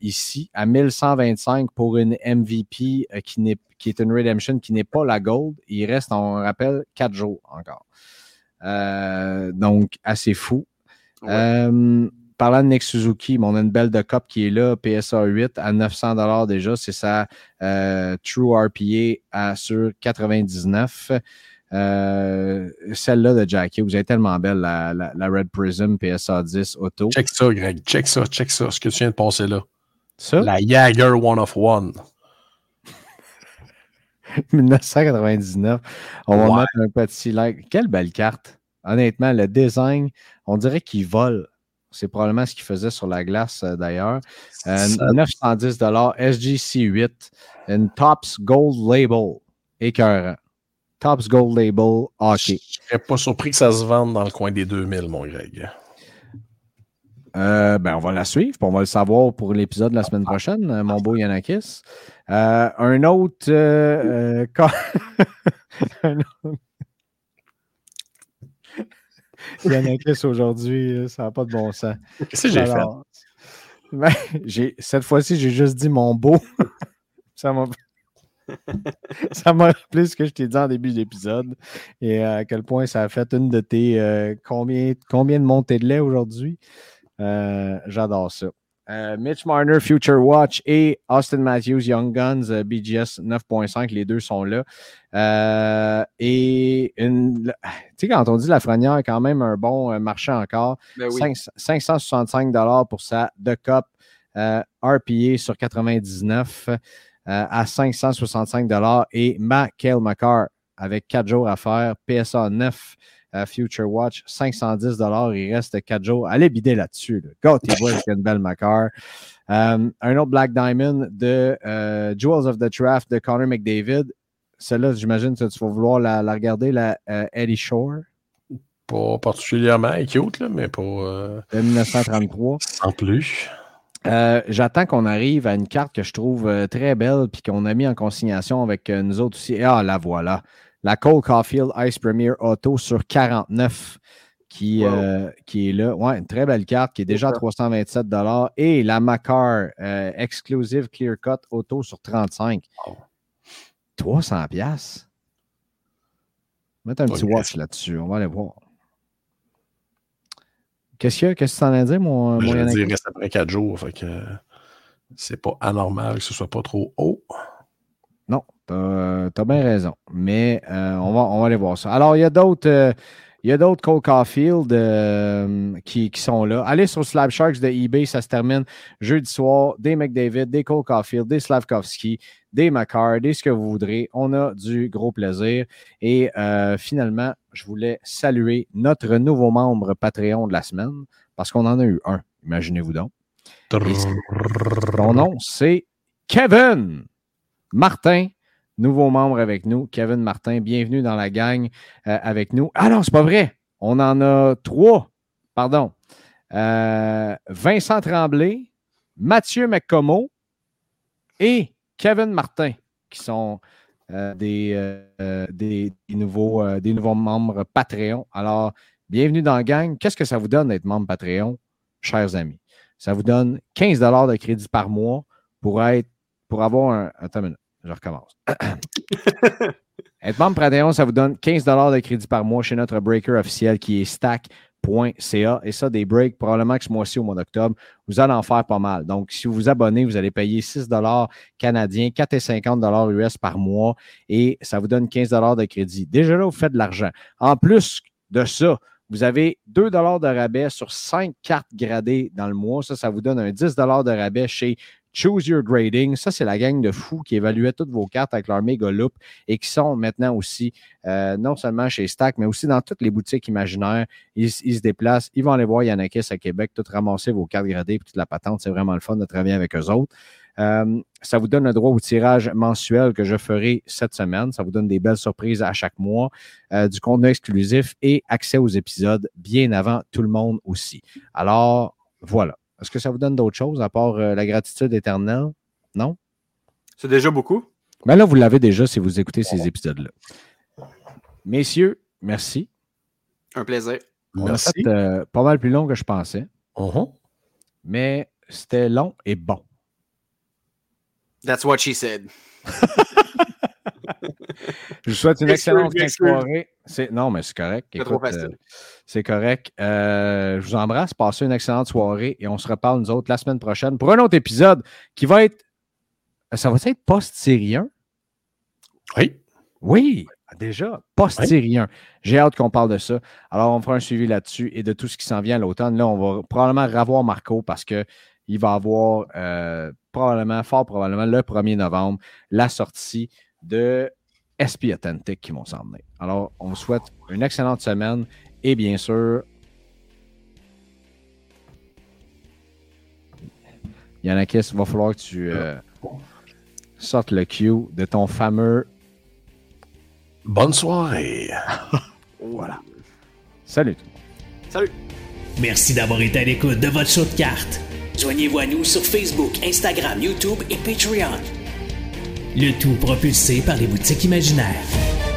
ici, à 1125 pour une MVP qui, est une Redemption qui n'est pas la Gold. Il reste, on rappelle, quatre jours encore. Donc, assez fou. Ouais. Parlant de Nick Suzuki, on a une belle de cop qui est là, PSA 8 à 900 déjà. C'est sa euh, True RPA à, sur 99. Euh, celle-là de Jackie, vous êtes tellement belle, la, la, la, Red Prism PSA 10 Auto. Check ça, Greg. Check ça, check ça. Ce que tu viens de passer là. Ça? La Jagger One of One. 1999. On va Ouais. mettre un petit like. Quelle belle carte. Honnêtement, le design, on dirait qu'il vole. C'est probablement ce qu'il faisait sur la glace euh, d'ailleurs. Euh, Ça- 910 SGC8, une Tops Gold Label. Écœurant. Tops Gold Label hockey. Je serais pas surpris que ça se vende dans le coin des 2000, mon Greg. Euh, ben, on va la suivre, puis on va le savoir pour l'épisode de la semaine prochaine, euh, mon beau Yanakis. Euh, un autre. un autre- Yanakis aujourd'hui, ça n'a pas de bon sens. Qu'est-ce que j'ai fait? Ben, j'ai- cette fois-ci, j'ai juste dit mon beau. ça m'a. ça m'a rappelé ce que je t'ai dit en début d'épisode et à quel point ça a fait une de tes euh, combien, combien de montées de lait aujourd'hui? Euh, J'adore ça. Euh, Mitch Marner, Future Watch et Austin Matthews, Young Guns, euh, BGS 9.5, les deux sont là. Euh, et une, tu sais, quand on dit la frenière, quand même un bon marché encore. Ben oui. 5- 565 dollars pour sa The Cup euh, RPA sur 99 euh, à 565 dollars et ma Kale McCarr avec 4 jours à faire, PSA 9 Future Watch 510 dollars, il reste 4 jours. Allez bider là-dessus. Là. Gâtez-vous avec une belle McCarr. Euh, un autre Black Diamond de euh, Jewels of the Draft de Connor McDavid. Celle-là, j'imagine que tu vas vouloir la, la regarder, la euh, Eddie Shore Pas particulièrement cute, là, mais pas euh, de 1933. sans plus. Euh, J'attends qu'on arrive à une carte que je trouve euh, très belle puis qu'on a mis en consignation avec nous autres aussi. Ah, la voilà. La Cole Caulfield Ice Premier Auto sur 49 qui, Wow. euh, qui est là. Ouais, une très belle carte qui est déjà à ça. 327 Et la Macar euh, Exclusive Clear Cut Auto sur 35. Wow. 300 pièces. Mettre un petit une watch là-dessus. On va aller voir. Qu'est-ce que qu'est-ce que tu en as dire, mon, Je mon dire, il reste après 4 jours. Fait que c'est pas anormal que ce soit pas trop haut. Non, tu as, bien raison. Mais euh, on, va, on va aller voir ça. Alors, il y a d'autres. euh, il y a d'autres Cole Caulfield euh, qui, qui sont là. Allez sur Slab Sharks de eBay, ça se termine jeudi soir. Des McDavid, des Cole Caulfield, des Slavkovski, des Macar, des ce que vous voudrez. On a du gros plaisir. Et euh, finalement, je voulais saluer notre nouveau membre Patreon de la semaine parce qu'on en a eu un. Imaginez-vous donc. Son nom, c'est Kevin Martin, nouveau membre avec nous. Kevin Martin, bienvenue dans la gang euh, avec nous. Ah non, c'est pas vrai. On en a trois. Pardon. Euh, Vincent Tremblay, Mathieu McComo et Kevin Martin, qui sont euh, des, nouveaux, des nouveaux membres Patreon. Alors, bienvenue dans la gang. Qu'est-ce que ça vous donne d'être membre Patreon, chers amis? Ça vous donne 15 de crédit par mois pour être pour avoir un. Attends je recommence. être membre Patreon, ça vous donne 15 de crédit par mois chez notre breaker officiel qui est stack.ca. Et ça, des breaks, probablement que ce mois-ci, au mois d'octobre, vous allez en faire pas mal. Donc, si vous vous abonnez, vous allez payer 6 canadiens, 4,50 US par mois et ça vous donne 15 de crédit. Déjà là, vous faites de l'argent. En plus de ça, vous avez 2 de rabais sur 5 cartes gradées dans le mois. Ça, ça vous donne un 10 de rabais chez Choose Your Grading. Ça, c'est la gang de fous qui évaluait toutes vos cartes avec leur méga loop et qui sont maintenant aussi, euh, non seulement chez Stack, mais aussi dans toutes les boutiques imaginaires. Ils, se déplacent, ils vont aller voir Yannakis à Québec, tout ramasser vos cartes gradées et toute la patente. C'est vraiment le fun de travailler avec eux autres. Euh, ça vous donne le droit au tirage mensuel que je ferai cette semaine. Ça vous donne des belles surprises à chaque mois, euh, du contenu exclusif et accès aux épisodes bien avant tout le monde aussi. Alors, voilà. Est-ce que ça vous donne d'autres choses à part euh, la gratitude éternelle? Non? C'est déjà beaucoup. Ben là, vous l'avez déjà si vous écoutez ces épisodes-là. Messieurs, merci. Un plaisir. On a Merci. fait euh, pas mal plus long que je pensais, Mhm. mais c'était long et bon. That's what she said. Je vous souhaite une excellente soirée. C'est- Non, mais c'est correct. C'est trop facile. euh, c'est correct. Euh, je vous embrasse. Passez une excellente soirée et on se reparle, nous autres, la semaine prochaine pour un autre épisode qui va être. Ça va être post-syrien? Oui. Oui. Déjà, post-série 1. J'ai hâte qu'on parle de ça. Alors, on fera un suivi là-dessus et de tout ce qui s'en vient à l'automne. Là, on va probablement revoir Marco parce qu'il va avoir euh, probablement, fort probablement, le 1er novembre, la sortie de SP Authentic qui vont s'en venir. Alors, on vous souhaite une excellente semaine et bien sûr, Yannakis, il va falloir que tu euh, sortes le cue de ton fameux. Bonne soirée. voilà. Salut. Salut. Merci d'avoir été à l'écoute de votre show de cartes. Joignez-vous à nous sur Facebook, Instagram, YouTube et Patreon. Le tout propulsé par les boutiques imaginaires.